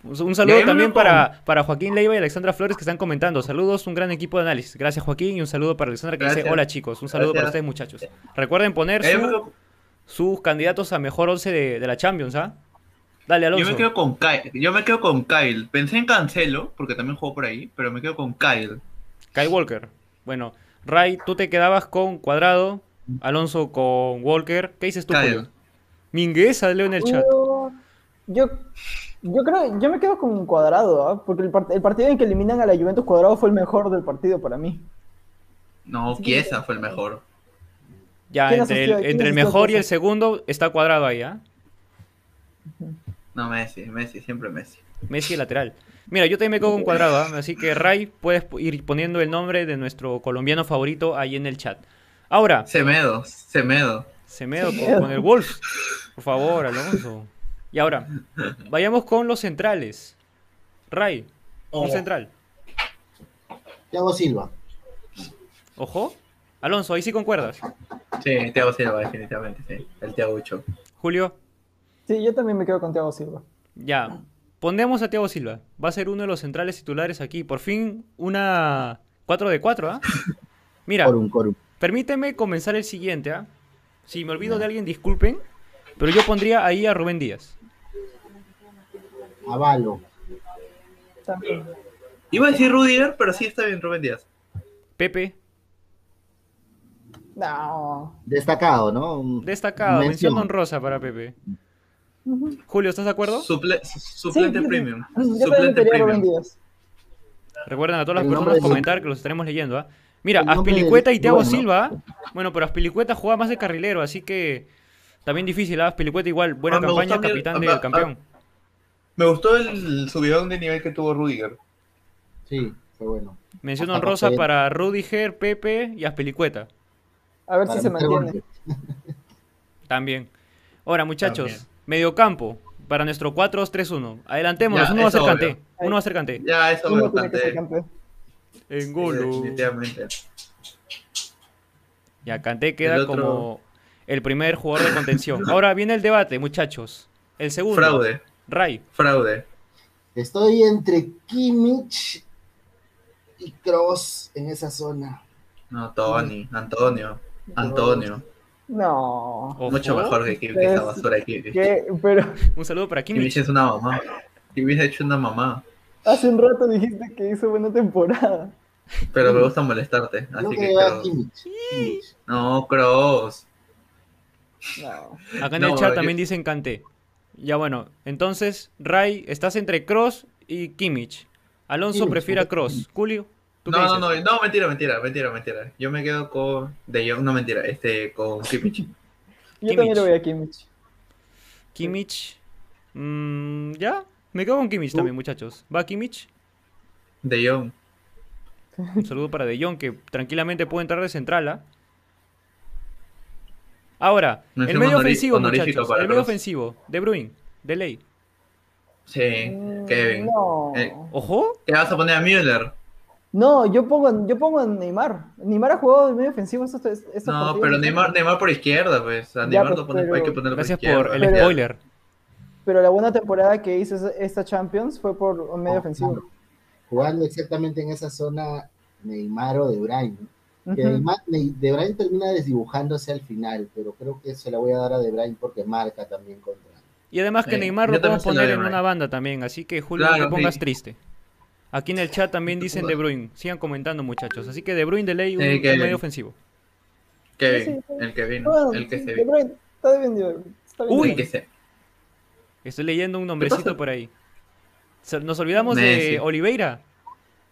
Un saludo también yo para, para Joaquín Leiva y Alexandra Flores que están comentando. Saludos, un gran equipo de análisis. Gracias Joaquín y un saludo para Alexandra que dice hola chicos. Un saludo para ustedes muchachos. Recuerden poner yo, su- sus candidatos a mejor 11 de, de la Champions, ¿ah? Dale yo Alonso. me quedo con Kyle. Yo me quedo con Kyle. Pensé en Cancelo, porque también jugó por ahí, pero me quedo con Kyle. Kyle Walker. Bueno, Ray, tú te quedabas con Cuadrado, Alonso con Walker. ¿Qué dices tú, Kyle. Julio? Mingueza, leo en el chat. Yo, yo, yo creo, yo me quedo con Cuadrado, ¿ah? porque el, part- el partido en que eliminan a la Juventus Cuadrado fue el mejor del partido para mí. No. Chiesa fue el mejor. Ya, ¿Quién entre el, entre mejor y el segundo está Cuadrado ahí, ¿ah? No, Messi, Messi, siempre Messi. Messi lateral. Mira, yo también me quedo con cuadrado, ¿ah? así que Ray, puedes ir poniendo el nombre de nuestro colombiano favorito ahí en el chat. Ahora, Semedo, Semedo. Semedo con, Semedo. con el Wolves. Por favor, Alonso. Y ahora, vayamos con los centrales. Ray, un Hola. central. Thiago Silva. Ojo. Alonso, ahí sí concuerdas. Sí, Thiago Silva, definitivamente, sí. El Thiagucho. Julio, Sí, yo también me quedo con Thiago Silva. ya. Ponemos a Thiago Silva. Va a ser uno de los centrales titulares aquí. Por fin, una 4 de 4, ¿ah? Mira, Corum, Corum. Permíteme comenzar el siguiente, ¿ah? Si me olvido de alguien, disculpen, pero yo pondría ahí a Rubén Díaz. Avalo. También. Iba a decir Rudiger, pero sí está bien Rubén Díaz. Pepe, No. Destacado, ¿no? Destacado, mención. honrosa para Pepe. Julio, ¿estás de acuerdo? Suple- suplente Sí, premium. Yo Suplente a Rubén premium. Díaz. Recuerden a todas las El personas comentar que los estaremos leyendo, ¿ah? Mira, Aspilicueta y Thiago bueno. Silva. ¿ah? Bueno, pero Aspilicueta juega más de carrilero, así que también difícil, ¿ah? Aspilicueta igual, buena Ah, me campaña, capitán ah, del ah, campeón. Me gustó el subidón de nivel que tuvo Rudiger. Sí, fue bueno. Mención hasta honrosa para Rudiger, Pepe y Aspilicueta. A ver Para si se mantiene. También. Ahora, muchachos, También. mediocampo para nuestro 4-2-3-1. Adelantémonos, Ya, uno va a ser obvio. Uno va a ser Kanté. Ya, eso me Uno En golo. Definitivamente. Ya, Kanté queda El otro- como el primer jugador de contención. Ahora viene el debate, muchachos. El segundo. Fraude, Ray. fraude. Estoy entre Kimmich y Cross en esa zona. No, Tony, Antonio, Antonio. No. Ojo. Mucho mejor que Kimmich, esa Es- basura de Kimmich. ¿Qué? Pero Un saludo para Kimmich Kimmich. es una mamá. Kimmich ha hecho una mamá. Hace un rato dijiste que hizo buena temporada. Pero me gusta molestarte, Creo así que que va creo- Kimmich. Kimmich. No, Cross. No. Acá en No, el chat yo- también dicen Kanté. Ya bueno, entonces, Ray, estás entre Cross y Kimmich. Alonso Kimmich, prefiere a Cross. Julio, ¿tú qué No, no, dices? no, no, mentira, mentira, mentira, mentira. Yo me quedo con De Jong, no mentira, este, con Kimmich. Yo Kimmich. también lo voy a Kimmich. Kimmich. mm, ¿Ya? Me quedo con Kimmich ¿Tú? también, muchachos. ¿Va Kimmich? De Jong. Un saludo para De Jong, que tranquilamente puede entrar de central, ¿ah? Ahora, el medio ofensivo, muchachos. El medio ofensivo. De Bruyne, de ley. Sí, Kevin. No. Eh, Ojo. ¿Qué vas a poner a Müller? No, yo pongo, yo pongo a Neymar. Neymar ha jugado de medio ofensivo No, pero Neymar, Neymar por izquierda, pues. A Ya, Neymar pues, lo pone- pero- hay que ponerlo Gracias por izquierda. por el Pero- spoiler. Pero la buena temporada que hizo esta Champions fue por un medio Oh, ofensivo. claro. Jugando exactamente en esa zona Neymar o De Bruyne. ¿no? Que. Neymar, De Bruyne termina desdibujándose al final, pero creo que se la voy a dar a De Bruyne porque marca también contra. Y además que Sí, Neymar lo podemos poner en una banda también, así que Julio no Claro, te pongas sí. triste. Aquí en el chat también dicen De Bruyne. Sigan comentando, muchachos. Así que De Bruyne de ley, un, Sí, un Kevin. medio ofensivo. Kevin, Sí, sí. el que vino, Bueno, el que sí, se De vino. Bruyne, está bien, está bien. Uy, El que se. Estoy leyendo un nombrecito por ahí. ¿Nos olvidamos Messi. de Oliveira?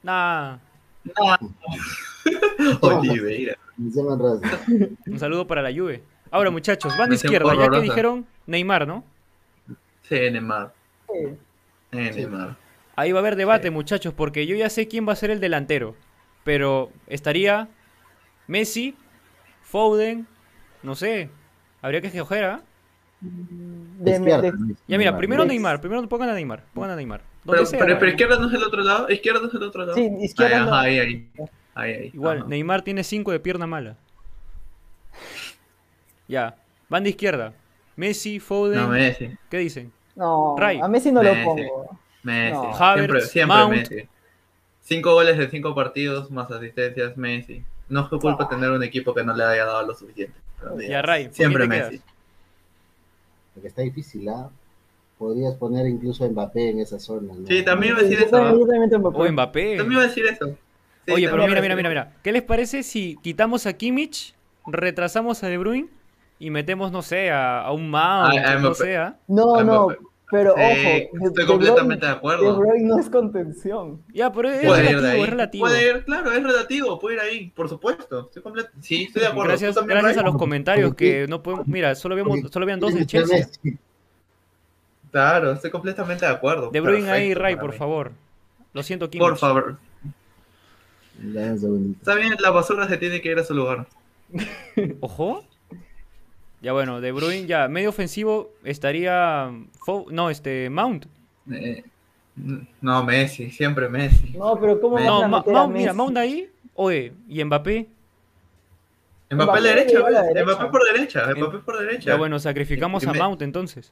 Nah. Oliveira. Mención honrosa. Un saludo para la Juve. Ahora, muchachos, van de Mención izquierda. Ya que dijeron Neymar, ¿no? Sí, Neymar. Sí. Eh. Neymar. Ahí va a haber debate, muchachos, porque yo ya sé quién va a ser el delantero. Pero estaría Messi, Foden, no sé. Habría que escoger, ¿ah? De- Izquierda, de- Ya mira, Neymar. primero. Neymar, primero pongan a Neymar, pongan a Neymar. Pero, sea, pero, pero ¿no? izquierda no es el otro lado. Izquierda no es el otro lado. sí, izquierda. no- Ahí, ahí, ahí. Ahí, ahí. Igual, Ajá. Neymar tiene 5 de pierna mala. Ya, van de izquierda. Messi, Foden, No, Messi. ¿qué dicen? No, Ray. a Messi no Messi. lo pongo. Messi. No. Siempre, Havertz, siempre Mount. Messi. Cinco goles de cinco partidos más asistencias, Messi. No es culpa Ah. tener un equipo que no le haya dado lo suficiente. Ya, Ray, ¿por Siempre Messi. quedas? Porque está difícil, ¿ah? Podrías poner incluso a Mbappé en esa zona. ¿no? Sí, también iba a decir Yo eso. también- yo también tengo O Mbappé. También iba a decir eso. Sí, Oye, pero también mira, mira, mira, mira. ¿Qué les parece si quitamos a Kimmich, retrasamos a De Bruyne y metemos, no sé, a, a un a no sé, ¿ah? No, no, Mbappé. Pero Sí, ojo. Estoy De completamente Bruyne- de acuerdo. De Bruyne no es contención. Ya, pero es Puede ir de relativo, ahí. es relativo. Puede ir, claro, es relativo, puede ir ahí, por supuesto. Estoy completo. Sí, estoy de acuerdo. Gracias, ¿Tú también, gracias a Ray? los comentarios que no podemos... Mira, solo vemos, solo habían dos del Chelsea. Claro, estoy completamente de acuerdo. De Bruyne ahí, Perfecto Ray, para por mí. favor. Lo siento, Kimmich. Por favor. Está bien, la basura se tiene que ir a su lugar. Ojo. Ya bueno, De Bruyne, ya, medio ofensivo estaría... Fo- No, este, Mount. Eh, no, Messi, siempre Messi. No, pero ¿cómo vas No, a a Mount, mira? Mount ahí. Oye, ¿y Mbappé? Mbappé a la Mbappé derecha, a la derecha. Mbappé por derecha, Mbappé por derecha. Ya bueno, sacrificamos Y a Mount entonces.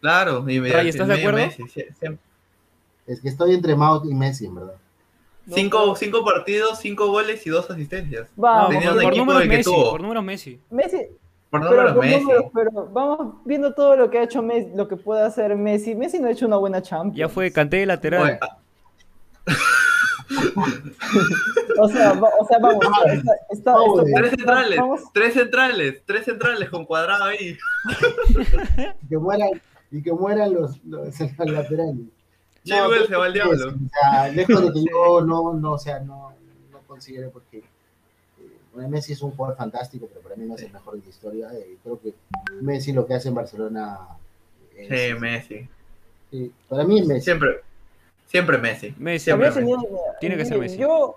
Claro, y me- Ray, ¿estás de acuerdo? Messi, siempre. Es que estoy entre Mount y Messi, en verdad. Cinco, cinco partidos, cinco goles y dos asistencias. Vamos, por, números Messi, por números Messi. Messi, Por pero, números por Messi. números, pero vamos viendo todo lo que ha hecho Messi, lo que puede hacer Messi. Messi no ha hecho una buena Champions. Ya fue Kanté de lateral. Ah, O sea, va- o sea, vamos. Está, está- está- Tres centrales, vamos- tres centrales, tres centrales con cuadrado ahí. Y que mueran, y que mueran los, los, los laterales. Pero se va al es- diablo. O sea, lejos de que yo no, no, o sea, no, no considero porque Messi es un jugador fantástico, pero para mí no es el mejor de la historia. eh, creo que Messi lo que hace en Barcelona es- Sí, Messi. sí, para mí es Messi. Siempre, siempre Messi. Messi, Siempre Messi. tenido- Tiene que ser mire, Messi. Yo,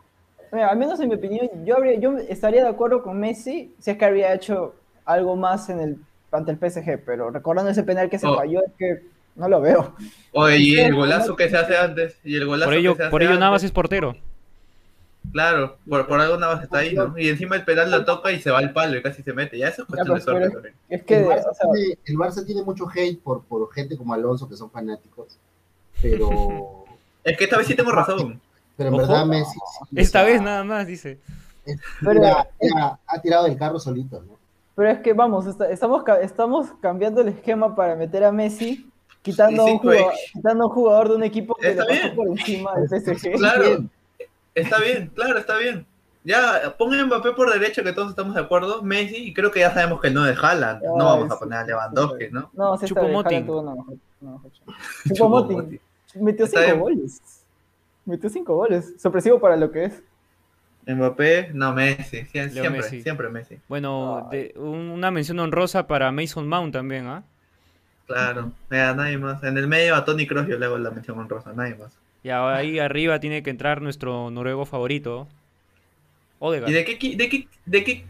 mira, al menos en mi opinión, yo, habría, yo estaría de acuerdo con Messi si es que habría hecho algo más en el, ante el PSG, pero recordando ese penal que se Oh. falló, es que no lo veo. Oye, y el golazo que se hace antes. Y el golazo Por ello, que se hace por ello antes. Navas es portero. Claro, por, por algo Navas está ahí, ¿no? Y encima el penal la toca y se va al palo y casi se mete. Ya eso es cuestión pues, de suerte. Es que, el, Barça o sea, tiene, el Barça tiene mucho hate por, por gente como Alonso, que son fanáticos, pero, Es que esta vez sí tengo razón. pero en Ojo. verdad Messi sí, Esta vez nada más, dice. es- Pero- ha tirado del carro solito, ¿no? pero es que vamos, está- estamos, ca- estamos cambiando el esquema para meter a Messi, quitando, a Sí, un jugador, quitando a un jugador de un equipo que Está le pasó bien. por encima del PSG. Claro, Bien. Está bien, claro, está bien. Ya, pongan a Mbappé por derecha, que todos estamos de acuerdo. Messi, y creo que ya sabemos que no es Haaland. No vamos a poner a Lewandowski, sí. ¿no? No, sí está bien, Choupo-Moting. Haaland tuvo una mejor- una mejor chance. Choupo-Moting. Metió Está cinco bien. goles. Metió cinco goles. Sorpresivo para lo que es. Mbappé, no, Messi. Sie- Siempre, Messi. siempre Messi. Bueno, de- una mención honrosa para Mason Mount también, ¿ah? Claro, mira, nadie más. En el medio a Tony Kroos yo le hago la mención honrosa, nadie más. Y ahí arriba tiene que entrar nuestro noruego favorito. Odegaard. ¿Y de qué, de qué, de qué,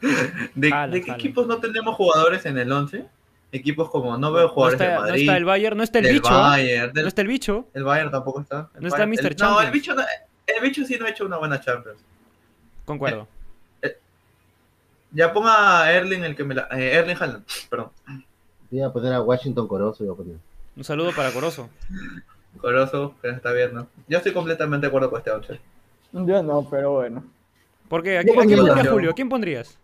de, Jala, de qué jala. equipos no tenemos jugadores en el 11? Equipos como, no veo No jugadores está, del no Madrid, está el Bayern, no está el del bicho. Bayern, del- No está el bicho. el Bayern tampoco está. El No está Mr. el- No, el Champions. bicho, no- el bicho sí no ha hecho una buena Champions. Concuerdo. Ya ponga a Erling, el que me la, eh, Erling Haaland, perdón. Voy a poner a Washington Corozo, voy a poner. Un saludo para Corozo. Corozo, que está viendo. Yo estoy completamente de acuerdo con este 11. Yo no, pero bueno. ¿Por qué? ¿A, quién- a quién pondrías, Julio? ¿A quién pondrías?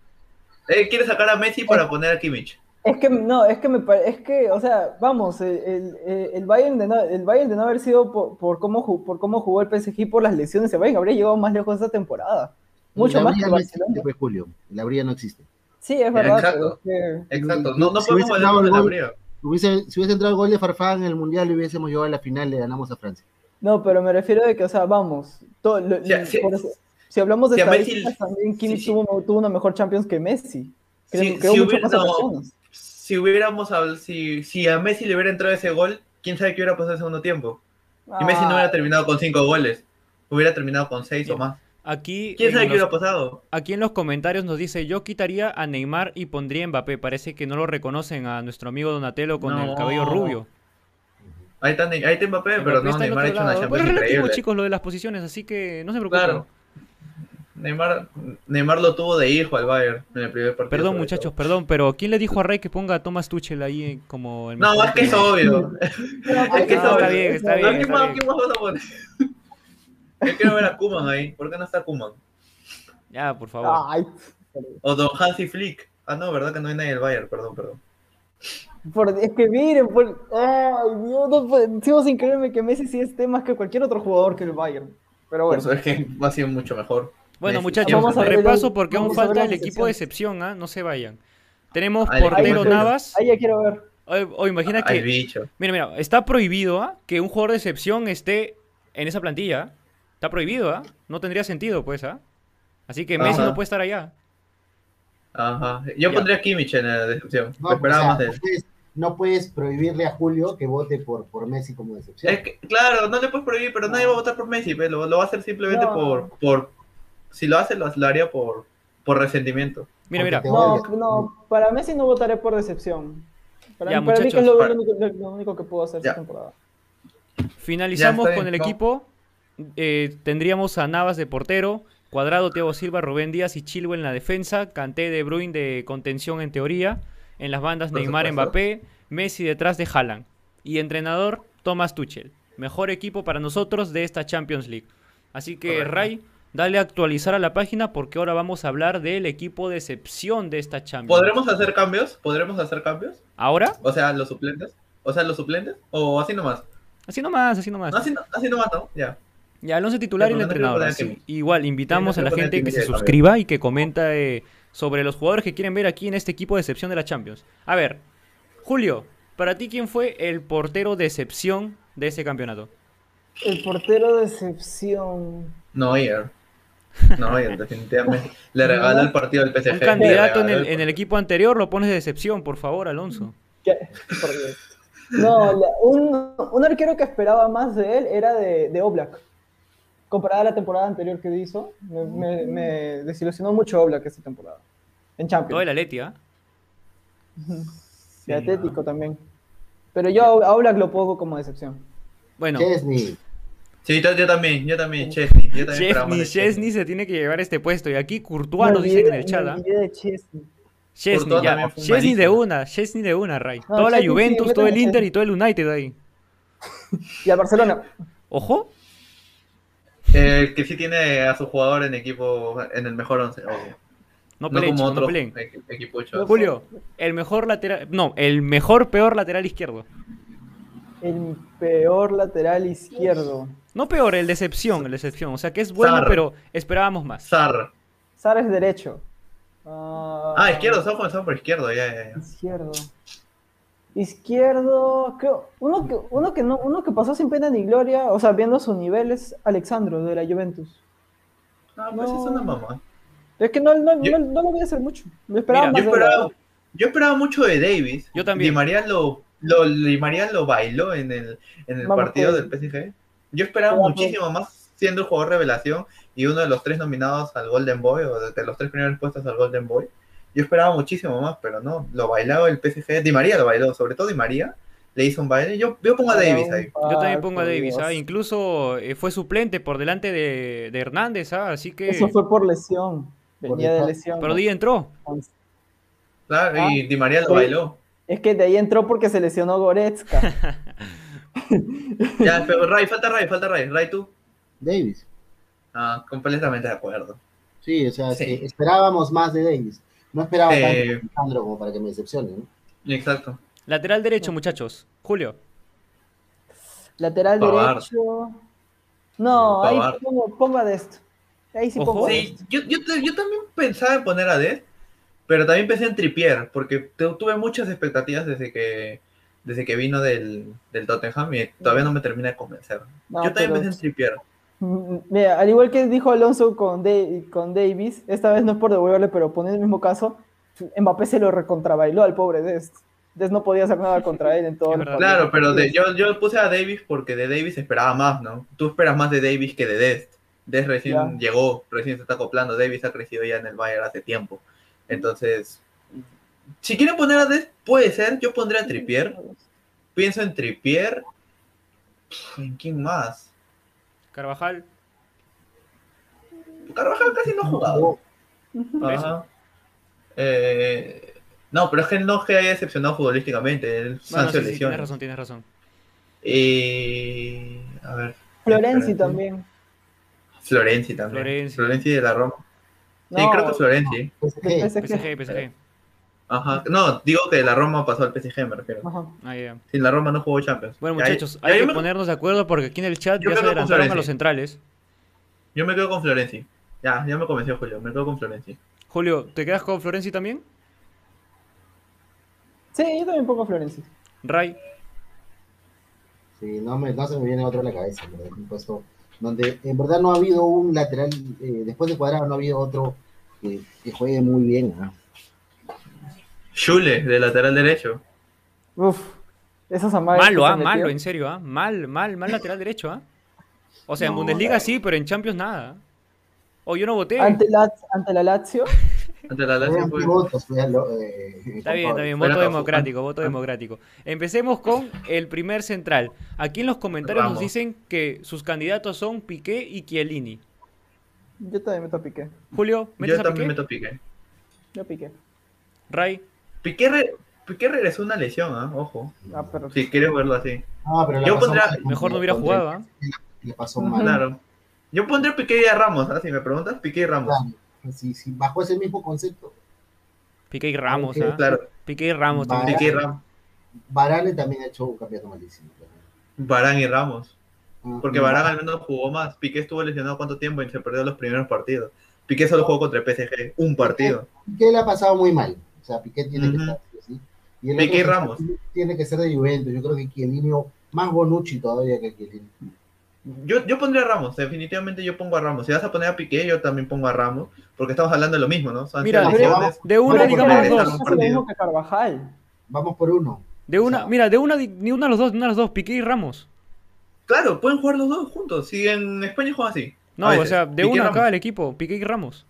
Eh, quiere sacar a Messi para poner a Kimmich. Es que no, es que me pare- es que, o sea, vamos, el, el, el Bayern de no, el Bayern de no haber sido por, por cómo por cómo jugó el PSG y por las lesiones, el Bayern habría llegado más lejos esta temporada. Mucho La más que Bría el no Barcelona. existe, pues, Julio. La Bría no existe. Sí, es verdad. Exacto. pero es que- Exacto. No, no Si podemos valernos de la bría. Hubiese, si hubiese entrado el gol de Farfán en el Mundial, le hubiésemos llegado a la final, le ganamos a Francia. No, pero me refiero de que, o sea, vamos. todo lo- Si a- si- por eso- si hablamos de si estadísticas, también Kimmich sí, sí. tuvo, tuvo una mejor Champions que Messi. Creo, Si- creo si mucho hubiera- más no. Si hubiéramos si, si a Messi le hubiera entrado ese gol, quién sabe qué hubiera pasado en el segundo tiempo. Y Messi no Ah, hubiera terminado con cinco goles, hubiera terminado con seis o más. Aquí, ¿Quién en sabe qué los- hubiera pasado? aquí en los comentarios nos dice, yo quitaría a Neymar y pondría a Mbappé. Parece que no lo reconocen a nuestro amigo Donatello con el No. cabello rubio. Ahí está, ahí está Mbappé, pero Mbappé no, está en Neymar ha hecho una lado. Pero Champions es relativo, increíble. chicos, lo de las posiciones, así que no se preocupen. Claro. Neymar, Neymar lo tuvo de hijo al Bayern en el primer partido. Perdón, muchachos, todo. perdón, pero ¿quién le dijo a Rey que ponga a Thomas Tuchel ahí eh, como el No, es que es obvio. no, es que No, es obvio. está ¿A bien, está bien. quién más vas a poner? Yo quiero ver a Kuman ahí. ¿Por qué no está Kuman? Ya, por favor. Ay, O Don Hansi Flick. Ah, no, ¿verdad que no hay nadie del Bayern? Perdón, perdón. por- es que miren, por, ay, Dios, no, sigo sin creerme que Messi sí esté más que cualquier otro jugador que el Bayern. Pero Por bueno, eso es que va a ser mucho mejor. Bueno, Messi. muchachos, Vamos a ver repaso porque aún falta el equipo de excepción, ¿ah? No se vayan. Tenemos portero Navas. ahí ya quiero ver. O, imagina Al que, bicho. mira, mira, está prohibido ¿ah? que un jugador de excepción esté en esa plantilla. Está prohibido, ¿ah? No tendría sentido, pues, ¿ah? Así que Messi Ajá. no puede estar allá. Ajá. Yo Ya. pondría a Kimmich en la decepción. No, Me esperaba o sea, más de él. no puedes, no puedes prohibirle a Julio que vote por, por Messi como decepción. Es que, claro, no le puedes prohibir, pero nadie va a votar por Messi, pe, lo, lo va a hacer simplemente No. por, por... Si lo hace, lo, lo haría por, por resentimiento. Mira, mira. No, para Messi no votaré por decepción. Para, Ya, mí, para mí que es lo, para- lo único, lo- lo único que puedo hacer Ya. esta temporada. Finalizamos con el equipo. Eh, tendríamos a Navas de portero, Cuadrado, Thiago Silva, Rubén Díaz y Chilwell en la defensa, Kanté de Bruin de contención en teoría, en las bandas Neymar. Mbappé, Messi detrás de Haaland y entrenador Thomas Tuchel. Mejor equipo para nosotros de esta Champions League. Así que Correcto. Ray, dale a actualizar a la página porque ahora vamos a hablar del equipo de excepción de esta Champions. ¿Podremos hacer cambios? ¿Podremos hacer cambios? ¿Ahora? O sea, los suplentes. O sea, los suplentes. O así nomás. Así nomás, así nomás. No, así, no- así nomás, ¿no? Ya. Ya, el once titular y el entrenador. así. Igual, invitamos a la gente que se suscriba y que comenta eh, sobre los jugadores que quieren ver aquí en este equipo de excepción de la Champions. A ver, Julio, para ti, ¿quién fue el portero de excepción de ese campeonato? El portero de excepción. Neuer. Neuer, definitivamente. Le regala el partido del PSG. Un candidato en el, en el equipo anterior lo pones de excepción, por favor, Alonso. ¿Qué? Por Dios. No, la- un, un arquero que esperaba más de él era de, de Oblak. Comparada a la temporada anterior que hizo, me, me- me desilusionó mucho Oblak esta temporada. En Todo Champions. el Atleti, ¿ah? Y Atlético también. Pero yo a Oblak lo pongo como decepción. Bueno, Chesney. Sí, yo, yo también, yo también, Chesney. Yo también Chesney, Chesney se tiene que llevar este puesto. Y aquí Courtois Me nos dicen en el chat, ¿ah? Chesney. Chesney, ya. Chesney de una, Chesney de una, Ray. No, Toda la sí, Juventus, todo el Inter Chesney. y todo el United ahí. Y al Barcelona. Ojo, Eh, que sí tiene a su jugador en equipo, en el mejor once. obvio. no No como chicos, no otros peleen. equ- equipuchos. Julio, el mejor lateral, no, el mejor peor lateral izquierdo. El peor lateral izquierdo. No peor, el de excepción, el de excepción. O sea que es bueno, pero esperábamos más. Sar. Sara es derecho. Ah, Ah, izquierdo, estamos comenzando por izquierdo, ya, ya, ya. Izquierdo. Izquierdo, creo, uno que, uno que no, uno que pasó sin pena ni gloria, o sea, viendo su nivel es Alexandro de la Juventus. Ah, pues No. es una mamá. Es que no, no, Yo- no, no lo voy a hacer mucho. Me esperaba Mira, más Yo esperaba, verdad. yo esperaba mucho de Davis. Yo también. Di María lo, lo, Di María lo bailó en el, en el Vamos, partido pues. del PSG. Yo esperaba Vamos, muchísimo más siendo el jugador revelación y uno de los tres nominados al Golden Boy o de, de los tres primeros puestos al Golden Boy. Yo esperaba muchísimo más, pero no, lo bailaba el PSG. Di María lo bailó, sobre todo Di María le hizo un baile. Yo, yo pongo a Davis ahí. Yo también pongo a por Davis. ¿ah? Incluso eh, fue suplente por delante de, de Hernández, ¿ah? Así que... Eso fue por lesión. Por Venía de detrás. lesión. Pero Di entró. Claro, Ah, y Di María lo sí. bailó. Es que de ahí entró porque se lesionó Goretzka. Ya, pero Ray, falta Ray, falta Ray. Ray, tú. Davis. Ah, completamente de acuerdo. Sí, o sea, Sí. que esperábamos más de Davis. No esperaba Eh, tanto Alejandro como para que me decepcione, ¿no? Exacto. Lateral derecho, muchachos. Julio. Lateral Pavard. derecho. No, ahí pongo, pongo a Dest. Ahí sí Ojo. pongo Sí, yo, yo, te- yo también pensaba en poner a Dest, pero también pensé en Tripier, porque tu- tuve muchas expectativas desde que, desde que vino del, del Tottenham y todavía no me termina de convencer. No, Yo también pero- pensé en Trippier. Mira, al igual que dijo Alonso con, con Davis, esta vez no es por devolverle, pero poniendo el mismo caso, Mbappé se lo recontrabailó al pobre Dest. Dest no podía hacer nada contra él en todo. Claro, pero de- yo, yo puse a Davis porque de Davis esperaba más, ¿no? Tú esperas más de Davis que de Dest. Dest recién Ya. llegó, recién se está acoplando. Davis ha crecido ya en el Bayern hace tiempo. Entonces, si quieren poner a Dest, puede ser. Yo pondría a Trippier. Pienso en Trippier. ¿En quién más? Carvajal. Carvajal casi no ha jugado. Ajá. Eh, no, pero es que no es que haya decepcionado futbolísticamente. Él Bueno, sí, sí, tienes razón, tienes razón. Y. A ver. Florenzi también. Florenzi también. Florenzi. Florenzi. de la Roma. Sí, No, creo que Florenzi. PSG. PSG. PSG, PSG. Ajá. No, digo que la Roma pasó al PSG, me refiero. Ajá. Ah, ya. Sin la Roma no jugó Champions. Bueno, muchachos, hay que me- ponernos de acuerdo porque aquí en el chat Yo ya se adelantaron a los centrales. Yo me quedo con Florenzi. Ya, ya me convenció Julio. Me quedo con Florenzi. Julio, ¿te quedas con Florenzi también? Sí, yo también pongo Florenzi. Ray. Sí, no, me, no se me viene otro a la cabeza, pero un puesto donde en verdad no ha habido un lateral, eh, después de Cuadrado no ha habido otro que, que juegue muy bien. Schule, de lateral derecho. Uf, esos amagues. Malo, ah, malo, en serio, ah. Mal, mal, mal lateral derecho, ah. O sea, en Bundesliga sí, pero en Champions nada. O yo no voté. Ante la, ante la Lazio. Ante la Lazio fue- votos, fue a lo- eh, Está bien, está bien, voto democrático, voto Ah. democrático. Empecemos con el primer central. Aquí en los comentarios nos dicen que sus candidatos son Piqué y Chiellini. Yo también meto a Piqué. Julio, ¿metes Yo a también meto Piqué. Yo Piqué. Ray, Piqué, re- Piqué regresó una lesión, ¿ah? Ojo. Ah, pero Si quieres verlo así. No, pero Yo pondría- mal, mejor no hubiera jugado, ¿ah? Le pasó mal. Claro. Yo pondré Piqué y a Ramos, ¿ah? Si me preguntas, Piqué y Ramos. Claro, sí, sí, bajo ese mismo concepto. Piqué y Ramos, ¿ah? Claro, Piqué y Ramos también. Piqué y Ramos. Varane también ha hecho un campeonato malísimo. Varane y Ramos. Porque Varane al menos jugó más. Piqué estuvo lesionado cuánto tiempo y se perdió los primeros partidos. Piqué solo jugó contra el PSG, un partido. Piqué le ha pasado muy mal. O sea, Piqué tiene que estar, sí, sí. Y el Piqué otro Ramos. Tiene que ser de Juventus. Yo creo que Chiellini, más Bonucci todavía que Chiellini. Yo, yo pondría a Ramos, definitivamente yo pongo a Ramos. Si vas a poner a Piqué, yo también pongo a Ramos, porque estamos hablando de lo mismo, ¿no? Son Mira. De una, digamos dos. un es lo mismo partido. que Carvajal. Vamos por uno. De una, O sea, mira, de una, ni una de los dos, ni una de los dos, Piqué y Ramos. Claro, pueden jugar los dos juntos. Si en España juegan así. No, A o sea, de Piqué una el equipo, Piqué y Ramos.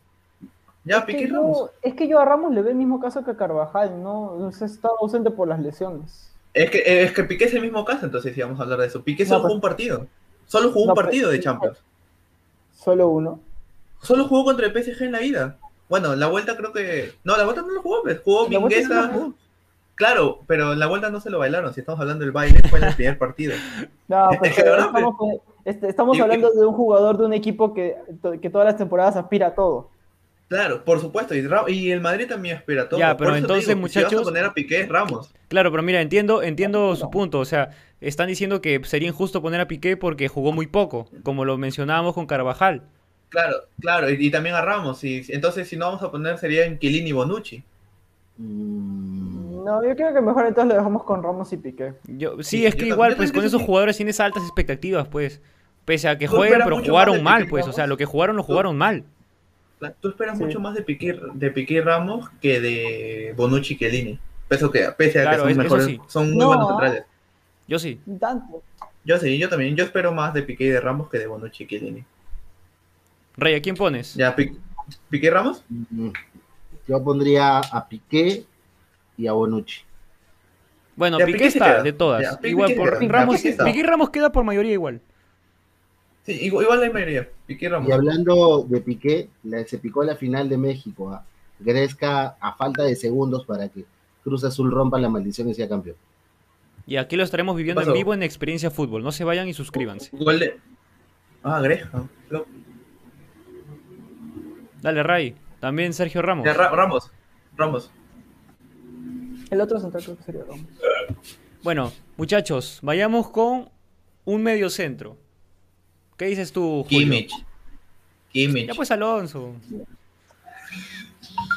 Ya, es, Piqué Ramos. yo, es que yo a Ramos le veo el mismo caso que a Carvajal, ¿no? Se está ausente por las lesiones. Es que, es que Piqué es el mismo caso, entonces si vamos a hablar de eso. Piqué No, solo pues- jugó un partido. Solo jugó No, un pues- partido de Champions. Solo uno. Solo jugó contra el PSG en la ida. Bueno, la vuelta creo que. No, la vuelta no lo jugó, pues. Jugó Mingueza. Claro, pero la vuelta no se lo bailaron. Si estamos hablando del baile, fue en el primer partido. No, Es pues, estamos, este, estamos hablando de un jugador de un equipo que, que todas las temporadas aspira a todo. Claro, por supuesto. Y, Ra- y el Madrid también aspira a todo. Ya, pero Por eso te entonces, digo, Si vas muchachos- a poner a Piqué, es Ramos. Claro, pero mira, entiendo, entiendo No. su punto. O sea, están diciendo que sería injusto poner a Piqué porque jugó muy poco, como lo mencionábamos con Carvajal. Claro, claro. Y, y también a Ramos. Y, entonces, si no vamos a poner, sería en Chiellini y Bonucci. No, yo creo que mejor entonces lo dejamos con Ramos y Piqué. Yo, sí, Sí, es que igual, pues con esos que- jugadores tienes altas expectativas, pues. Pese a que jueguen, pero jugaron mal, Piqué, pues. O sea, lo que jugaron lo jugaron mal. Tú esperas Sí. mucho más de Piqué, de Piqué y Ramos que de Bonucci y Chiellini. Pese a que, pese a Claro, que son es- mejores, sí. son muy No, buenos centrales. Yo sí. Tanto. Yo sí, yo también. Yo espero más de Piqué y de Ramos que de Bonucci y Chiellini. Rey, ¿a quién pones? Ya, Pi- Piqué y Ramos. mm, Yo pondría a Piqué y a Bonucci. Bueno, Ya, Piqué, Piqué está, queda. de todas. Ya, Piqué igual por Ramos, Piqué. Piqué Ramos queda por mayoría igual. Sí, igual, igual la mayoría. Piqué y Ramos. Y hablando de Piqué, se picó la final de México. a Gresca a falta de segundos para que Cruz Azul rompa la maldición y sea campeón. Y aquí lo estaremos viviendo en vivo en Experiencia Fútbol. No se vayan y suscríbanse. De... Ah. Lo- Dale, Ray. También Sergio Ramos. Ra- Ramos. Ramos. El otro central creo que sería Ramos. Bueno, muchachos, vayamos con un medio centro. ¿Qué dices tú, Julio? Kimmich. Kimmich. Ya pues Alonso.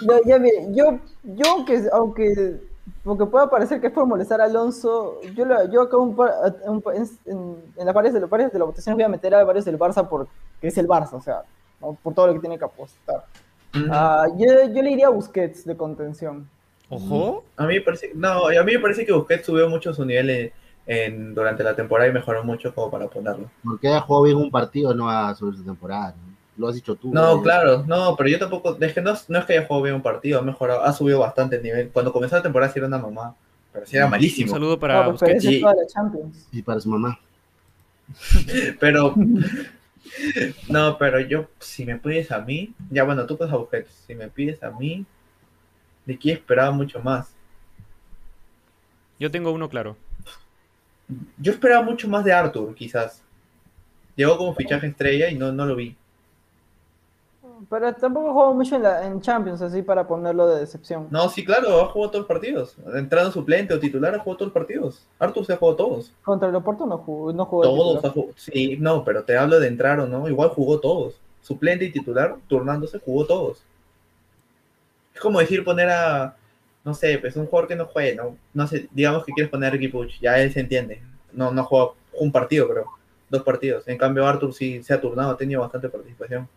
Yo, ya mire, yo, yo aunque, aunque porque puede parecer que es por molestar a Alonso, yo, lo- yo acá un par- un en, en, en las pares de los pares de la votación voy a meter a varios del Barça porque es el Barça, o sea, ¿no? por todo lo que tiene que apostar. Ah, yo, yo le iría a Busquets de contención. Ojo. A mí me parece, no, a mí me parece que Busquets subió mucho su nivel en, durante la temporada y mejoró mucho como para ponerlo. Porque haya jugado bien un partido, no va a subir su temporada. ¿no? Lo has dicho tú. No, ¿no? claro, no, pero yo tampoco, es que no, no es que haya jugado bien un partido, ha mejorado, ha subido bastante el nivel. Cuando comenzó la temporada sí era una mamá, pero sí era Un malísimo. saludo para Ah, pues. Y para su mamá. Pero, no, pero yo, si me pides a mí, ya bueno, tú puedes a Busquets, si me pides a mí, de quién esperaba mucho más. Yo tengo uno claro. Yo esperaba mucho más de Arthur, quizás. Llegó como fichaje estrella y no, no lo vi. Pero tampoco jugó mucho en, la, en Champions, así para ponerlo de decepción. No, sí, claro, ha jugado todos los partidos. Entrando suplente o titular, ha jugado todos los partidos. Arthur se ha jugado todos. Contra el Oporto no jugó, no jugó Todos ha jugado. Sí, no, pero te hablo de entrar o no. Igual jugó todos. Suplente y titular, turnándose, jugó todos. Es como decir poner a. No sé, pues un jugador que no juegue, ¿no? No sé, digamos que quieres poner a Ricky Puch, ya él se entiende. No, no juega un partido, creo. Dos partidos. En cambio, Arthur sí se ha turnado, ha tenido bastante participación.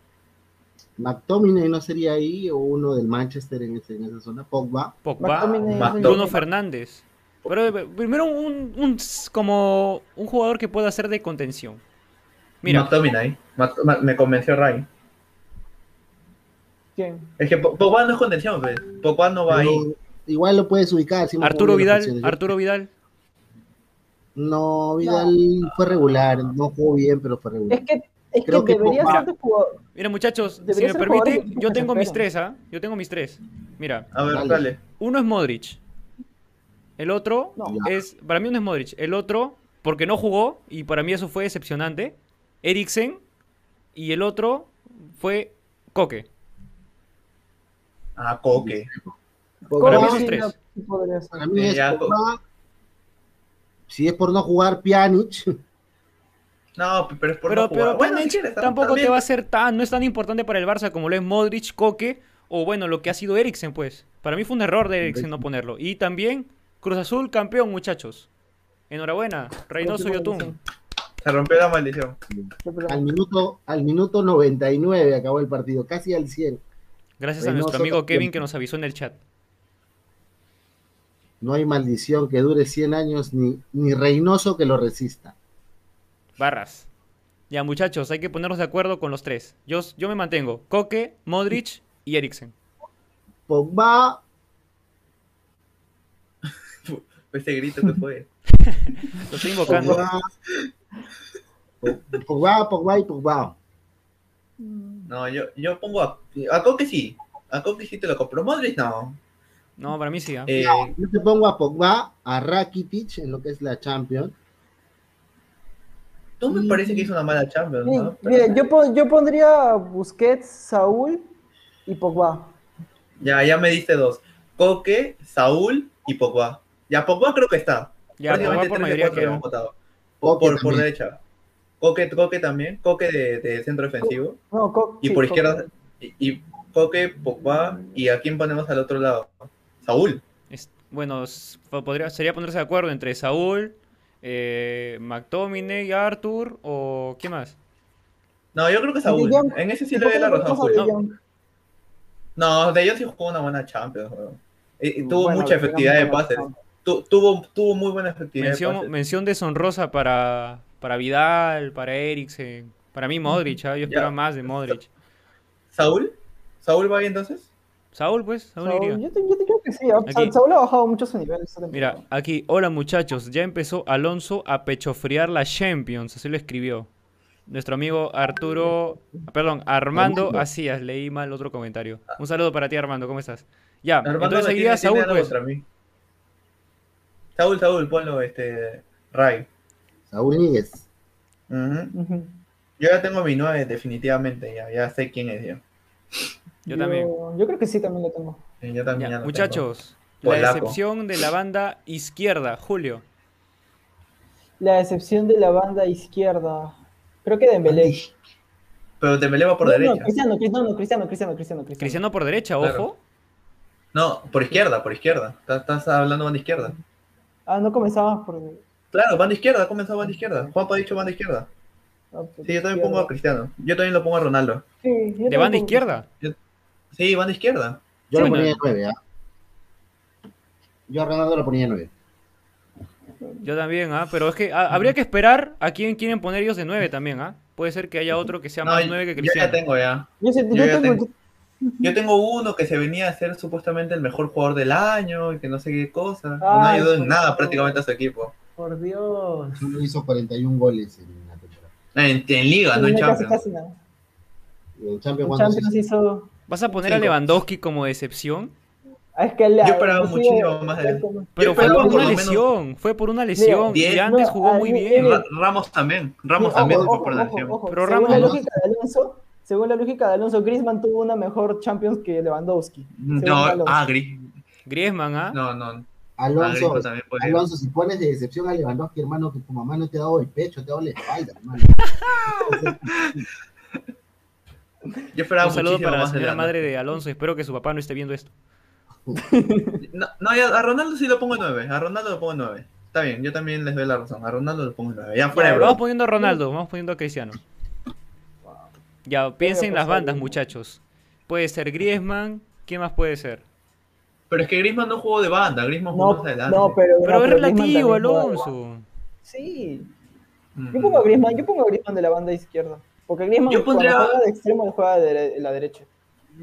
McTominay no sería ahí, o uno del Manchester en, ese- en esa zona. Pogba. Pogba, McTominay Bruno Fernández. Pero eh, primero un, como un jugador que pueda ser de contención. Mira, McTominay. Me convenció Ray. ¿Quién? Es que Po- Pogba no es contención, pues. Pogba no va Pero ahí. Igual lo puedes ubicar. Arturo Vidal. Arturo Vidal. No, Vidal fue regular. No jugó bien, pero fue regular. Es que, es Creo que que debería ser de jugador. Mira, muchachos, si me permiten, yo tengo mis tres, ¿ah? Yo tengo mis tres. Mira, A ver, Dale. dale. uno es Modric. El otro No. Es, para mí uno es Modric. El otro, porque no jugó, y para mí eso fue decepcionante, Eriksen. Y el otro fue Coque. Ah, Coque. Para mí tres. para mí es Pogba. Si es por no jugar Pjanic, No, pero es por Pero, no jugar. pero Bueno, Pjanic si quieres, tampoco también- te va a ser tan, no es tan importante para el Barça como lo es Modric, Coque, o bueno, lo que ha sido Eriksen, pues. Para mí fue un error de Eriksen no ponerlo. Y también, Cruz Azul campeón, muchachos. Enhorabuena, Reynoso Yotun. Se rompió la maldición. al minuto, al minuto 99 acabó el partido, casi al 100. Gracias a nuestro amigo. Kevin que nos avisó en el chat. No hay maldición que dure 100 años, ni, ni Reynoso que lo resista. Barras. Ya, muchachos, hay que ponernos de acuerdo con los tres. Yo, yo me mantengo. Coque, Modric y Eriksen. Pogba, Ese grito que fue. Lo estoy invocando. Pogba, Pogba, Pogba y Pogba. No, yo, yo pongo a, a Coque sí. A Coque sí te lo compro. Modric no. No, para mí sí. ¿ah? Eh, Yo te pongo a Pogba, a Rakitic en lo que es la Champions. no me parece que hizo una mala Champions, Sí, ¿no? Pero- mire, yo, pon- yo pondría Busquets, Saúl y Pogba. Ya, ya me diste dos. Coque, Saúl y Pogba. Ya, Pogba creo que está. Ya, Prácticamente Pogba por mayoría cuatro queda. hemos votado. Por, Coque por, por derecha. Coque, Coque también. Coque de, de centro defensivo. No, Co- Y sí, por Co- izquierda. Y, y Coque, Pogba. ¿Y a quién ponemos al otro lado? Saúl. Es- bueno, podría, sería ponerse de acuerdo entre Saúl, eh, McTominay, Arthur o ¿qué más? No, yo creo que Saúl. De. En ese sí ¿Y le doy la no razón. De? No, de ellos sí jugó una buena Champions. Y, y tuvo Bueno, mucha efectividad de pases. Tu- tuvo, tuvo muy buena efectividad de Mención, pases. mención deshonrosa para, para Vidal, para Eriksen, para mí Modric, ¿ah? yo esperaba más de Modric. ¿Saúl? ¿Saúl va ahí entonces? Saúl, pues, Saúl Saúl, iría. yo, te, yo te creo que sí. Saúl ha bajado mucho su nivel. Mira, aquí, hola muchachos, ya empezó Alonso a pechofriar la Champions, así lo escribió. Nuestro amigo Arturo, perdón, Armando. Asías, leí mal otro comentario. Un saludo para ti Armando, ¿cómo estás? Ya, Armando entonces me ahí Saúl, pues. contra mí. Saúl, Saúl, ponlo, este, Ray. Saúl Níguez. Ujú. Ujú. Yo ya tengo mi 9 definitivamente, ya, ya sé quién es ya. Yo también. Yo creo que sí, también lo tengo. Sí, yo también Ya, ya lo muchachos, la Polaco. excepción de la banda izquierda, Julio. La decepción de la banda izquierda. Creo que Dembélé. Pero Dembélé va por no, derecha. No, Cristiano, Cristiano, Cristiano, Cristiano, Cristiano, Cristiano. Cristiano por derecha, Claro. ojo. No, por izquierda, por izquierda. Estás, estás hablando banda izquierda. Ah, no comenzabas por. Claro, banda izquierda, ha comenzado banda izquierda. Juanpa ha dicho banda izquierda. ah, Sí, yo también izquierda. pongo a Cristiano. Yo también lo pongo a Ronaldo. Sí, ¿De banda pongo- izquierda? Sí, banda izquierda. Yo lo Bueno. ponía de 9, ¿ah? Yo a Ronaldo lo ponía de 9. Yo también, ¿ah? Pero es que ah, habría que esperar a quién quieren poner ellos de 9 también, ¿ah? Puede ser que haya otro que sea No, más yo 9 que yo ya Cristiano. tengo ya. Yo, sé- Yo yo ya tengo. tengo. Yo tengo uno que se venía a ser supuestamente el mejor jugador del año y que no sé qué cosa. No Ay, ayudó en nada prácticamente a su equipo. Por Dios. Solo hizo 41 goles en la temporada. En, en liga, no en Champions. casi nada. Y en Champions, En ¿cuántos Champions hizo? hizo. ¿Vas a poner a. Lewandowski como decepción? Ah, es que Yo esperaba muchísimo más de él. Pero fue por por una menos- lesión, fue por una lesión y antes No, jugó ah, muy bien. Ra- Ramos también. Ramos Ojo, también ojo, fue por la ojo, lesión. ojo. Pero según Ramos la lógica de Alonso, según la lógica de Alonso, Griezmann tuvo una mejor Champions que Lewandowski. No, Alonso. ah, Gris. Griezmann, ¿ah? No, no. Ah, Alonso, Griezmann también puede ir. Alonso, si pones de decepción a Lewandowski, hermano, que tu mamá no te ha dado el pecho, te ha dado la espalda, hermano. Yo esperaba Un saludo para la señora madre de Alonso. Espero que su papá no esté viendo esto. No, a Ronaldo sí lo pongo en 9. A Ronaldo lo pongo en 9. Está bien, yo también les doy la razón. A Ronaldo lo pongo en 9. Ya fuera Ya, vamos poniendo a Ronaldo, vamos poniendo a Cristiano. Ya, piensen en las bandas, bien. muchachos. Puede ser Griezmann, ¿qué más puede ser? Pero es que Griezmann no jugó de banda, Griezmann jugó No, más adelante. no, pero. Pero no, es relativo, Alonso. Sí. Mm. Yo pongo a Griezmann, yo pongo a Griezmann de la banda izquierda. Porque Griezmann Yo pondría- cuando juega de extremo él juega de la derecha.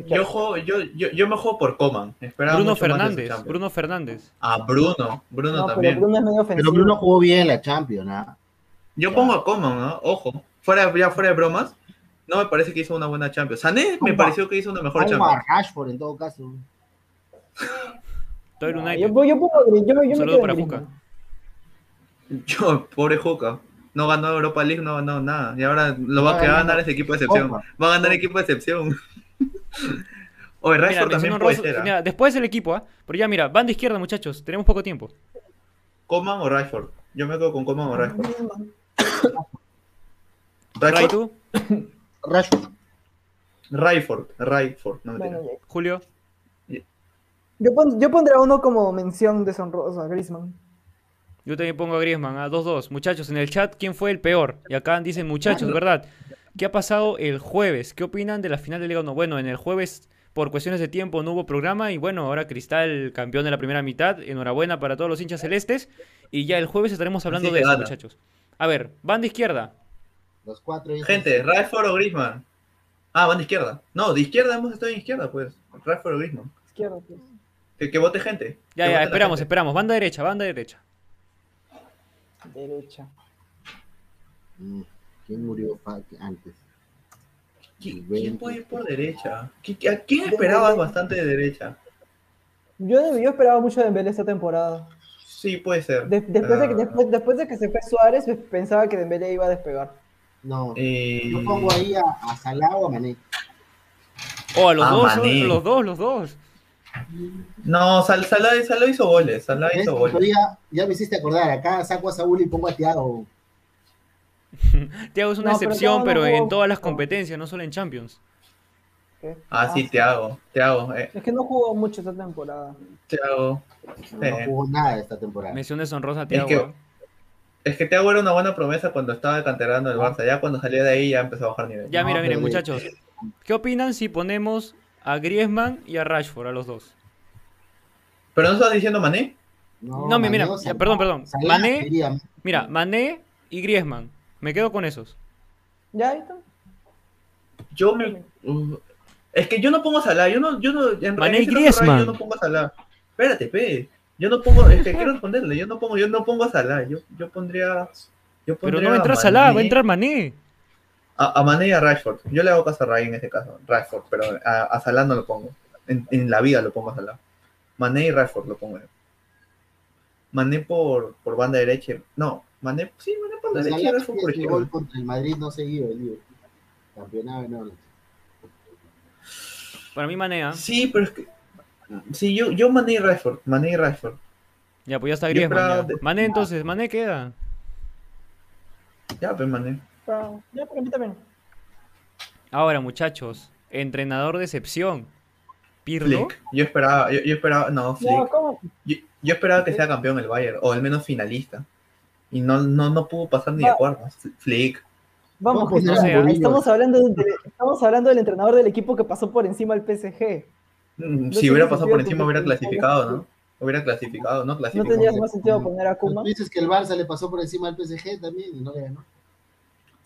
Yo, juego, yo, yo, yo me juego por Coman. Esperaba Bruno Fernández, Champions. Bruno Fernández. Ah, Bruno. Bruno No, también. pero Bruno es medio ofensivo. Pero Bruno jugó bien en la Champions, ¿ah? Yo pongo a Coman, ¿no? Ojo. Fuera, ya fuera de bromas. No me parece que hizo una buena Champions. Sané me Pongo- pareció que hizo una mejor Pongo a Champions. Rashford en todo caso. Todo el United. yo, yo pongo yo, me quedo en para Griezmann. Yo, pobre Juca. No ganó Europa League, no ganó nada. Y ahora lo va, No, que va a ganar ese equipo de excepción. Va a ganar equipo de excepción. Oye, Mira, Rashford también puede ser. ¿ah? mira, después el equipo, ¿ah? Pero ya, mira, banda izquierda, muchachos. Tenemos poco tiempo. Coman o Rashford. Yo me quedo con Coman o Rashford. Rashford. tú, Rashford. Rayford. Rayford. No me Bueno. Julio. Yo, pon- yo pondré a uno como mención deshonrosa, Griezmann. Yo también pongo a Griezmann, a 2-2. Muchachos, en el chat, ¿quién fue el peor? Y acá dicen, muchachos, ¿verdad? ¿Qué ha pasado el jueves? ¿Qué opinan de la final de Liga 1? Bueno, en el jueves, por cuestiones de tiempo, no hubo programa. Y bueno, ahora Cristal, campeón de la primera mitad. Enhorabuena para todos los hinchas celestes. Y ya el jueves estaremos hablando de eso, gana. muchachos. A ver, banda izquierda. Los cuatro. hijos. Gente, Rashford o Griezmann. Ah, van de izquierda. No, de izquierda hemos estado en izquierda, pues. Rashford o Griezmann. Izquierda, pues. Que, que vote gente. Ya, Que ya, esperamos, gente. esperamos. Banda derecha, banda derecha. Derecha. Mm, ¿Quién murió antes? ¿Qui- ¿Quién puede ir por derecha? ¿Qui- ¿A quién esperabas bastante de derecha? Yo, yo esperaba mucho de Dembélé esta temporada. Sí, puede ser. De- después, de que, Ah, después, después de que se fue Suárez, pensaba que Dembélé iba a despegar. No. eh, Yo pongo ahí a, a Salah o a Mané. Oh, a los dos, Mané. los dos, los dos. No, Sal, Salah, Salah hizo goles. Salah hizo goles. Todavía- ya me hiciste acordar. Acá saco a Saúl y pongo a Thiago. Thiago es una No, pero excepción, Thiago no pero en jugó- todas las competencias, no solo en Champions. ¿Qué? Ah, sí, te hago. Te hago. Eh, Es que no jugó mucho esta temporada. te hago. No Sí. jugó nada esta temporada. Mención deshonrosa a Es Thiago. que- ¿ah? Es que Thiago era una buena promesa cuando estaba canterano del Barça. Ya cuando salió de ahí ya empezó a bajar nivel. Ya, No, mira, miren, muchachos. ¿Qué opinan si ponemos a Griezmann y a Rashford, a los dos? ¿Pero no estás diciendo Mané? No, mira, mira, Mané o ya, Salah. perdón, perdón. Salah Mané- Mira, Mané y Griezmann. Me quedo con esos. Ya, ahí está. Yo me... uh, es que yo no pongo a Salah. Yo no... Yo no en Mané y Griezmann. Yo no pongo a Salah. Espérate, pe. Yo no pongo... Es que quiero responderle. Yo no pongo, yo no pongo a Salah. Yo, yo pondría... Yo Pero pondría no va a entrar Mané- Salah, va a entrar Mané. A, a Mané y a Rashford. Yo le hago caso a Ray en este caso. Rashford, pero a, a Salah no lo pongo. En, en la vida lo pongo a Salah. Mané y Rashford lo pongo. Mané por, por banda derecha. No, Mané, sí, Mané por la Pues derecha Rashford por es que izquierda. gol contra el Madrid no seguido, el no. Para mí Mané, ¿ah? Sí, pero es que. Sí, yo, yo Mané y Rashford. Mané y Rashford. Ya, pues ya está Yo Griezmann. ya. Mané entonces, Mané queda. Ya, pues Mané. Pero, ya, para mí también. Ahora, muchachos, entrenador de excepción. ¿Pirlo? Flick. Yo esperaba, yo, yo esperaba, no, Flick. No, ¿cómo? Yo, yo esperaba que sea campeón el Bayern, o al menos finalista. Y no, no, no pudo pasar ni de cuartos. Flick. Vamos, sea, estamos hablando, de- estamos hablando del entrenador del equipo que pasó por encima al PSG. Mm, No si hubiera pasado por encima, hubiera clasificado, ¿no? Hubiera clasificado, no ¿No clasificó. tendría más sentido poner a Kuma? dices que el Barça le pasó por encima al PSG también y no le ganó.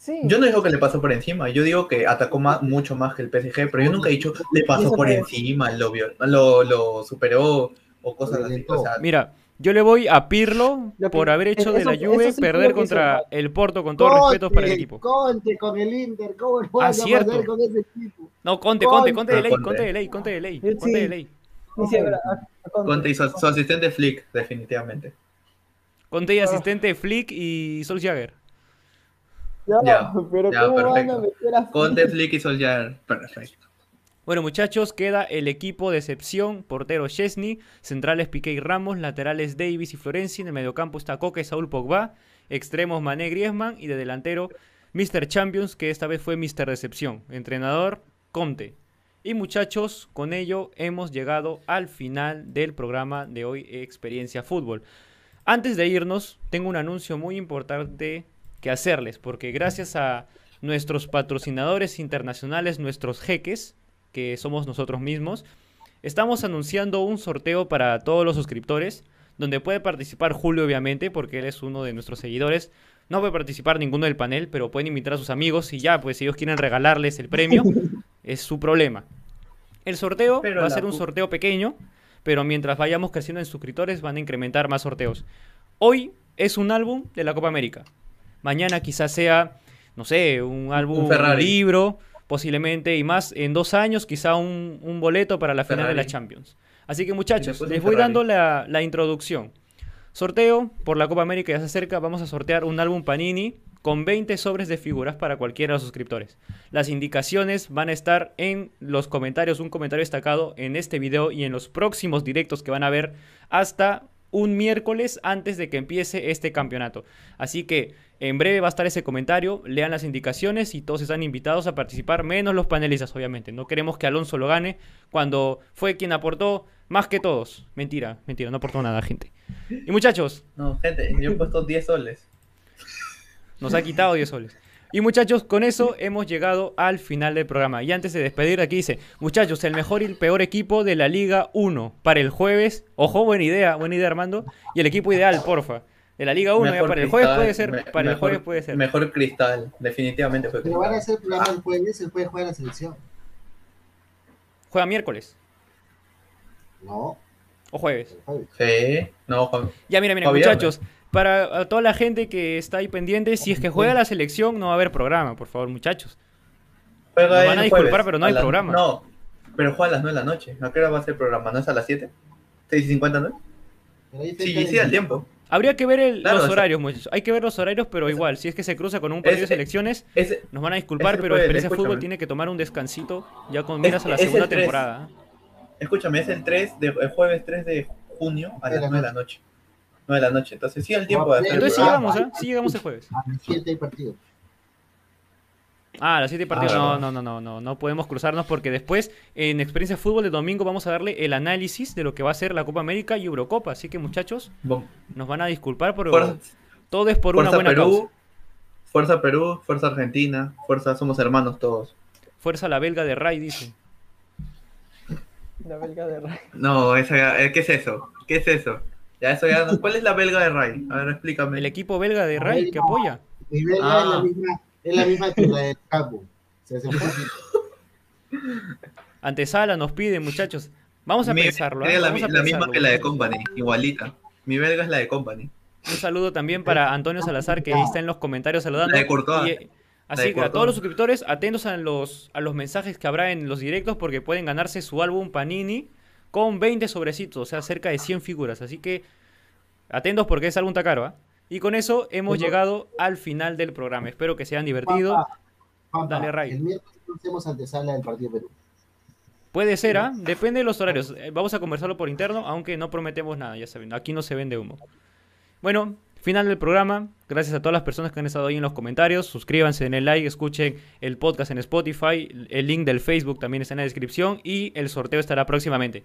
Sí. Yo no digo que le pasó por encima, yo digo que atacó más, mucho más que el PSG, pero yo nunca he dicho le pasó por encima, lo, vio- lo, lo superó o cosas así. O sea, Mira, yo le voy a Pirlo por haber hecho de la Juve sí perder contra el Porto con todo respeto para el equipo. Conte con el Inter, ¿cómo no Ah, cierto. con ese equipo? No, Conte, Conte, Conte de ley, Conte. De ley, Conte de ley. Conte de ley. Conte. Y su, su asistente Flick, definitivamente. Conte y asistente Flick y Solskjaer. Ya, Ya, pero ya, ¿cómo van a perfecto. meter a Conte, Flick y Solskjaer, perfecto. Bueno, muchachos, queda el equipo de excepción, portero Chesney, centrales Piqué y Ramos, laterales Davis y Florenzi, en el mediocampo está Coque, Saúl Pogba, extremos Mané Griezmann y de delantero Mr. Champions, que esta vez fue Mr. Decepción, entrenador Conte. Y muchachos, con ello hemos llegado al final del programa de hoy Experiencia Fútbol. Antes de irnos, tengo un anuncio muy importante que hacerles, porque gracias a nuestros patrocinadores internacionales, nuestros jeques, que somos nosotros mismos, estamos anunciando un sorteo para todos los suscriptores, donde puede participar Julio, obviamente, porque él es uno de nuestros seguidores. No puede participar ninguno del panel, pero pueden invitar a sus amigos y ya, pues si ellos quieren regalarles el premio, es su problema. El sorteo Pero va a ser un sorteo pequeño, pero mientras vayamos creciendo en suscriptores van a incrementar más sorteos. Hoy es un álbum de la Copa América. Mañana quizás sea, no sé, un álbum, un, libro, posiblemente, y más en dos años, quizá un, un boleto para la final de la. Champions. Así que muchachos, les voy Ferrari. dando la, la introducción. Sorteo por la Copa América ya se acerca. Vamos a sortear un álbum Panini con 20 sobres de figuras para cualquiera de los suscriptores. Las indicaciones van a estar en los comentarios, un comentario destacado en este video y en los próximos directos que van a ver hasta un miércoles antes de que empiece este campeonato. Así que en breve va a estar ese comentario, lean las indicaciones y todos están invitados a participar, menos los panelistas, obviamente. No queremos que Alonso lo gane cuando fue quien aportó más que todos. Mentira, mentira, no aportó nada, gente. Y muchachos, No, gente, yo he puesto 10 soles. nos ha quitado 10 soles. Y muchachos, con eso hemos llegado al final del programa. Y antes de despedir, aquí dice, muchachos, el mejor y el peor equipo de la Liga 1 para el jueves. Ojo, buena idea, buena idea Armando. Y el equipo ideal, porfa. De la Liga 1, ya Mejor para el jueves Cristal, puede ser, me- para el mejor- jueves puede ser. Mejor cristal, definitivamente fue Pero van a cristal. hacer el programa el jueves, el jueves juega la selección. Juega miércoles No, o jueves. el. Sí, no, Juan. Ya, mira, mira, muchachos, para toda la gente que está ahí pendiente, si es que juega la selección, no va a haber programa, por favor, muchachos. Juega Nos el van a disculpar, jueves, pero no hay las- programa. No, pero juega a las 9 de la noche. ¿A qué hora va a ser el programa? ¿No es a las 7? ¿6 y 50, no? Sí, el sí, al tiempo. Habría que ver el- Claro, los horarios, muchachos. Hay que ver los horarios, pero igual, si es que se cruza con un partido de Ese- selecciones, Ese, nos van a disculpar, pero jueves, Experiencia escúchame. Fútbol tiene que tomar un descansito ya con miras a la es el segunda 3. temporada. escúchame, es el 3 de, el jueves 3 de junio a las la 9 de la noche. 9 de la noche. Entonces sí al tiempo de hacer el Entonces sí llegamos, ¿ah? Sí llegamos el jueves. A las 7 hay partido. Ah, las 7 partidos. Ah, no, no, no, no, no, no podemos cruzarnos porque después en Experiencia Fútbol de domingo vamos a darle el análisis de lo que va a ser la Copa América y Eurocopa. Así que muchachos, nos van a disculpar, pero Fuerza, todo es por una buena Perú, causa. Fuerza Perú, Fuerza Argentina, Fuerza Somos Hermanos todos. Fuerza la belga de Ray, dice. La belga de Ray. No, esa, eh, ¿qué es eso? ¿Qué es eso? Ya eso ya no- ¿Cuál es la belga de Ray? A ver, explícame. El equipo belga de Ray que apoya. Mi belga Ah. es, la misma, es la misma que la del campo. Se hace un poquito. Antesala nos pide, muchachos. Vamos a Mi pensarlo. la, Vamos a la misma que la de. Company, igualita. Mi belga es la de Company. Un saludo también para Antonio Salazar, que está en los comentarios saludando. La de Courtois. Y, eh, así de que a todos los suscriptores, atentos a los, a los mensajes que habrá en los directos, porque pueden ganarse su álbum Panini con 20 sobrecitos, o sea, cerca de 100 figuras. Así que atentos porque es álbum caro, ¿ah? Y con eso hemos llegado al final del programa. Espero que se hayan divertido. Dale, Ray. El miércoles hacemos antesala del partido Perú. Puede ser, ¿ah? Depende de los horarios. Eh, Vamos a conversarlo por interno, aunque no prometemos nada, ya saben. Aquí no se vende humo. Bueno, Final del programa. Gracias a todas las personas que han estado ahí en los comentarios. Suscríbanse, den el like, escuchen el podcast en Spotify. El link del Facebook también está en la descripción y el sorteo estará próximamente.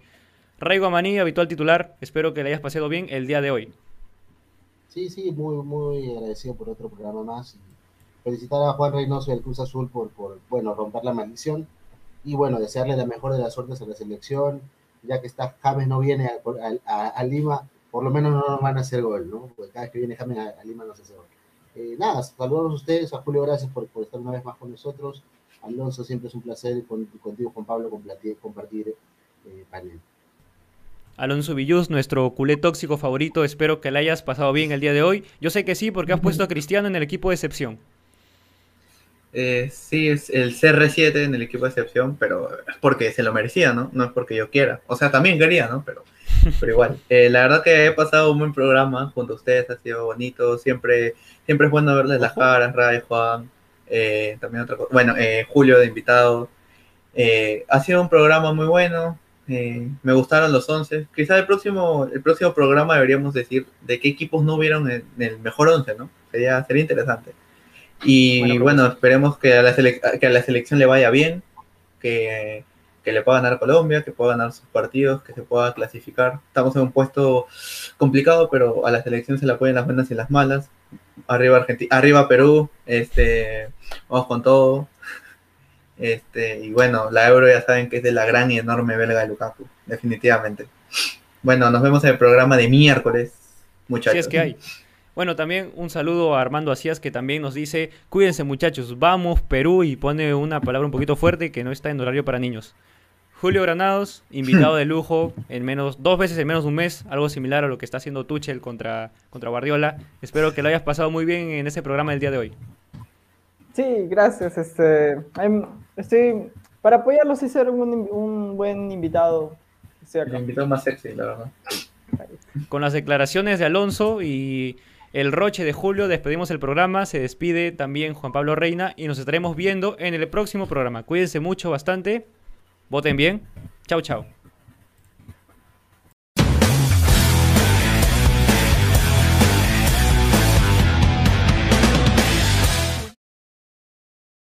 Raigo Amaní, habitual titular. Espero que le hayas pasado bien el día de hoy. Sí, sí, muy, muy agradecido por otro programa más. felicitar a Juan Reynoso y al Cruz Azul por, por, bueno, romper la maldición. Y bueno, desearle la mejor de las suertes a la selección. Ya que está James no viene a, a Lima, por lo menos no nos van a hacer gol, ¿no? Porque cada vez que viene James a, Lima nos hace gol. Eh, nada, saludos a ustedes, a Julio, gracias por, estar una vez más con nosotros. Alonso, siempre es un placer con, contigo, Juan Pablo, compartir, compartir eh, panel. Alonso Villuz, nuestro culé tóxico favorito, espero que le hayas pasado bien el día de hoy. Yo sé que sí, porque has puesto a Cristiano en el equipo de excepción. Eh, sí, es el CR7 en el equipo de excepción, pero es porque se lo merecía, ¿no? No es porque yo quiera. O sea, también quería, ¿no? Pero pero igual, eh, la verdad que he pasado un buen programa junto a ustedes, ha sido bonito, siempre, siempre es bueno verles las caras, Ray, Juan, eh, también otra cosa, bueno, eh, Julio de invitado. ha sido un programa muy bueno, me gustaron los 11. Quizás el próximo, el próximo programa deberíamos decir de qué equipos no hubieron en, el mejor 11, ¿no? Sería, sería interesante. Y bueno, esperemos que a, la que a la selección le vaya bien, que que le pueda ganar Colombia, que pueda ganar sus partidos, que se pueda clasificar. Estamos en un puesto complicado, pero a la selección se la pueden las buenas y las malas. Arriba Argentina, arriba Perú, este, vamos con todo. Este, y bueno, la Euro ya saben que es de la gran y enorme belga de Lukaku, definitivamente. Bueno, nos vemos en el programa de miércoles, muchachos. Sí, es que hay. Bueno, también un saludo a Armando Asías que también nos dice, cuídense muchachos, vamos Perú y pone una palabra un poquito fuerte que no está en horario para niños. Julio Granados, invitado de lujo, en menos, dos veces en menos de un mes, algo similar a lo que está haciendo Tuchel contra, contra Guardiola. Espero que lo hayas pasado muy bien en ese programa del día de hoy. Sí, gracias. Este, estoy, para apoyarlos y ser un, un buen invitado. El invitado más sexy, la verdad. Con las declaraciones de Alonso y el roche de Julio, despedimos el programa. Se despide también Juan Pablo Reina y nos estaremos viendo en el próximo programa. Cuídense mucho, bastante. Voten bien. Chau, chau.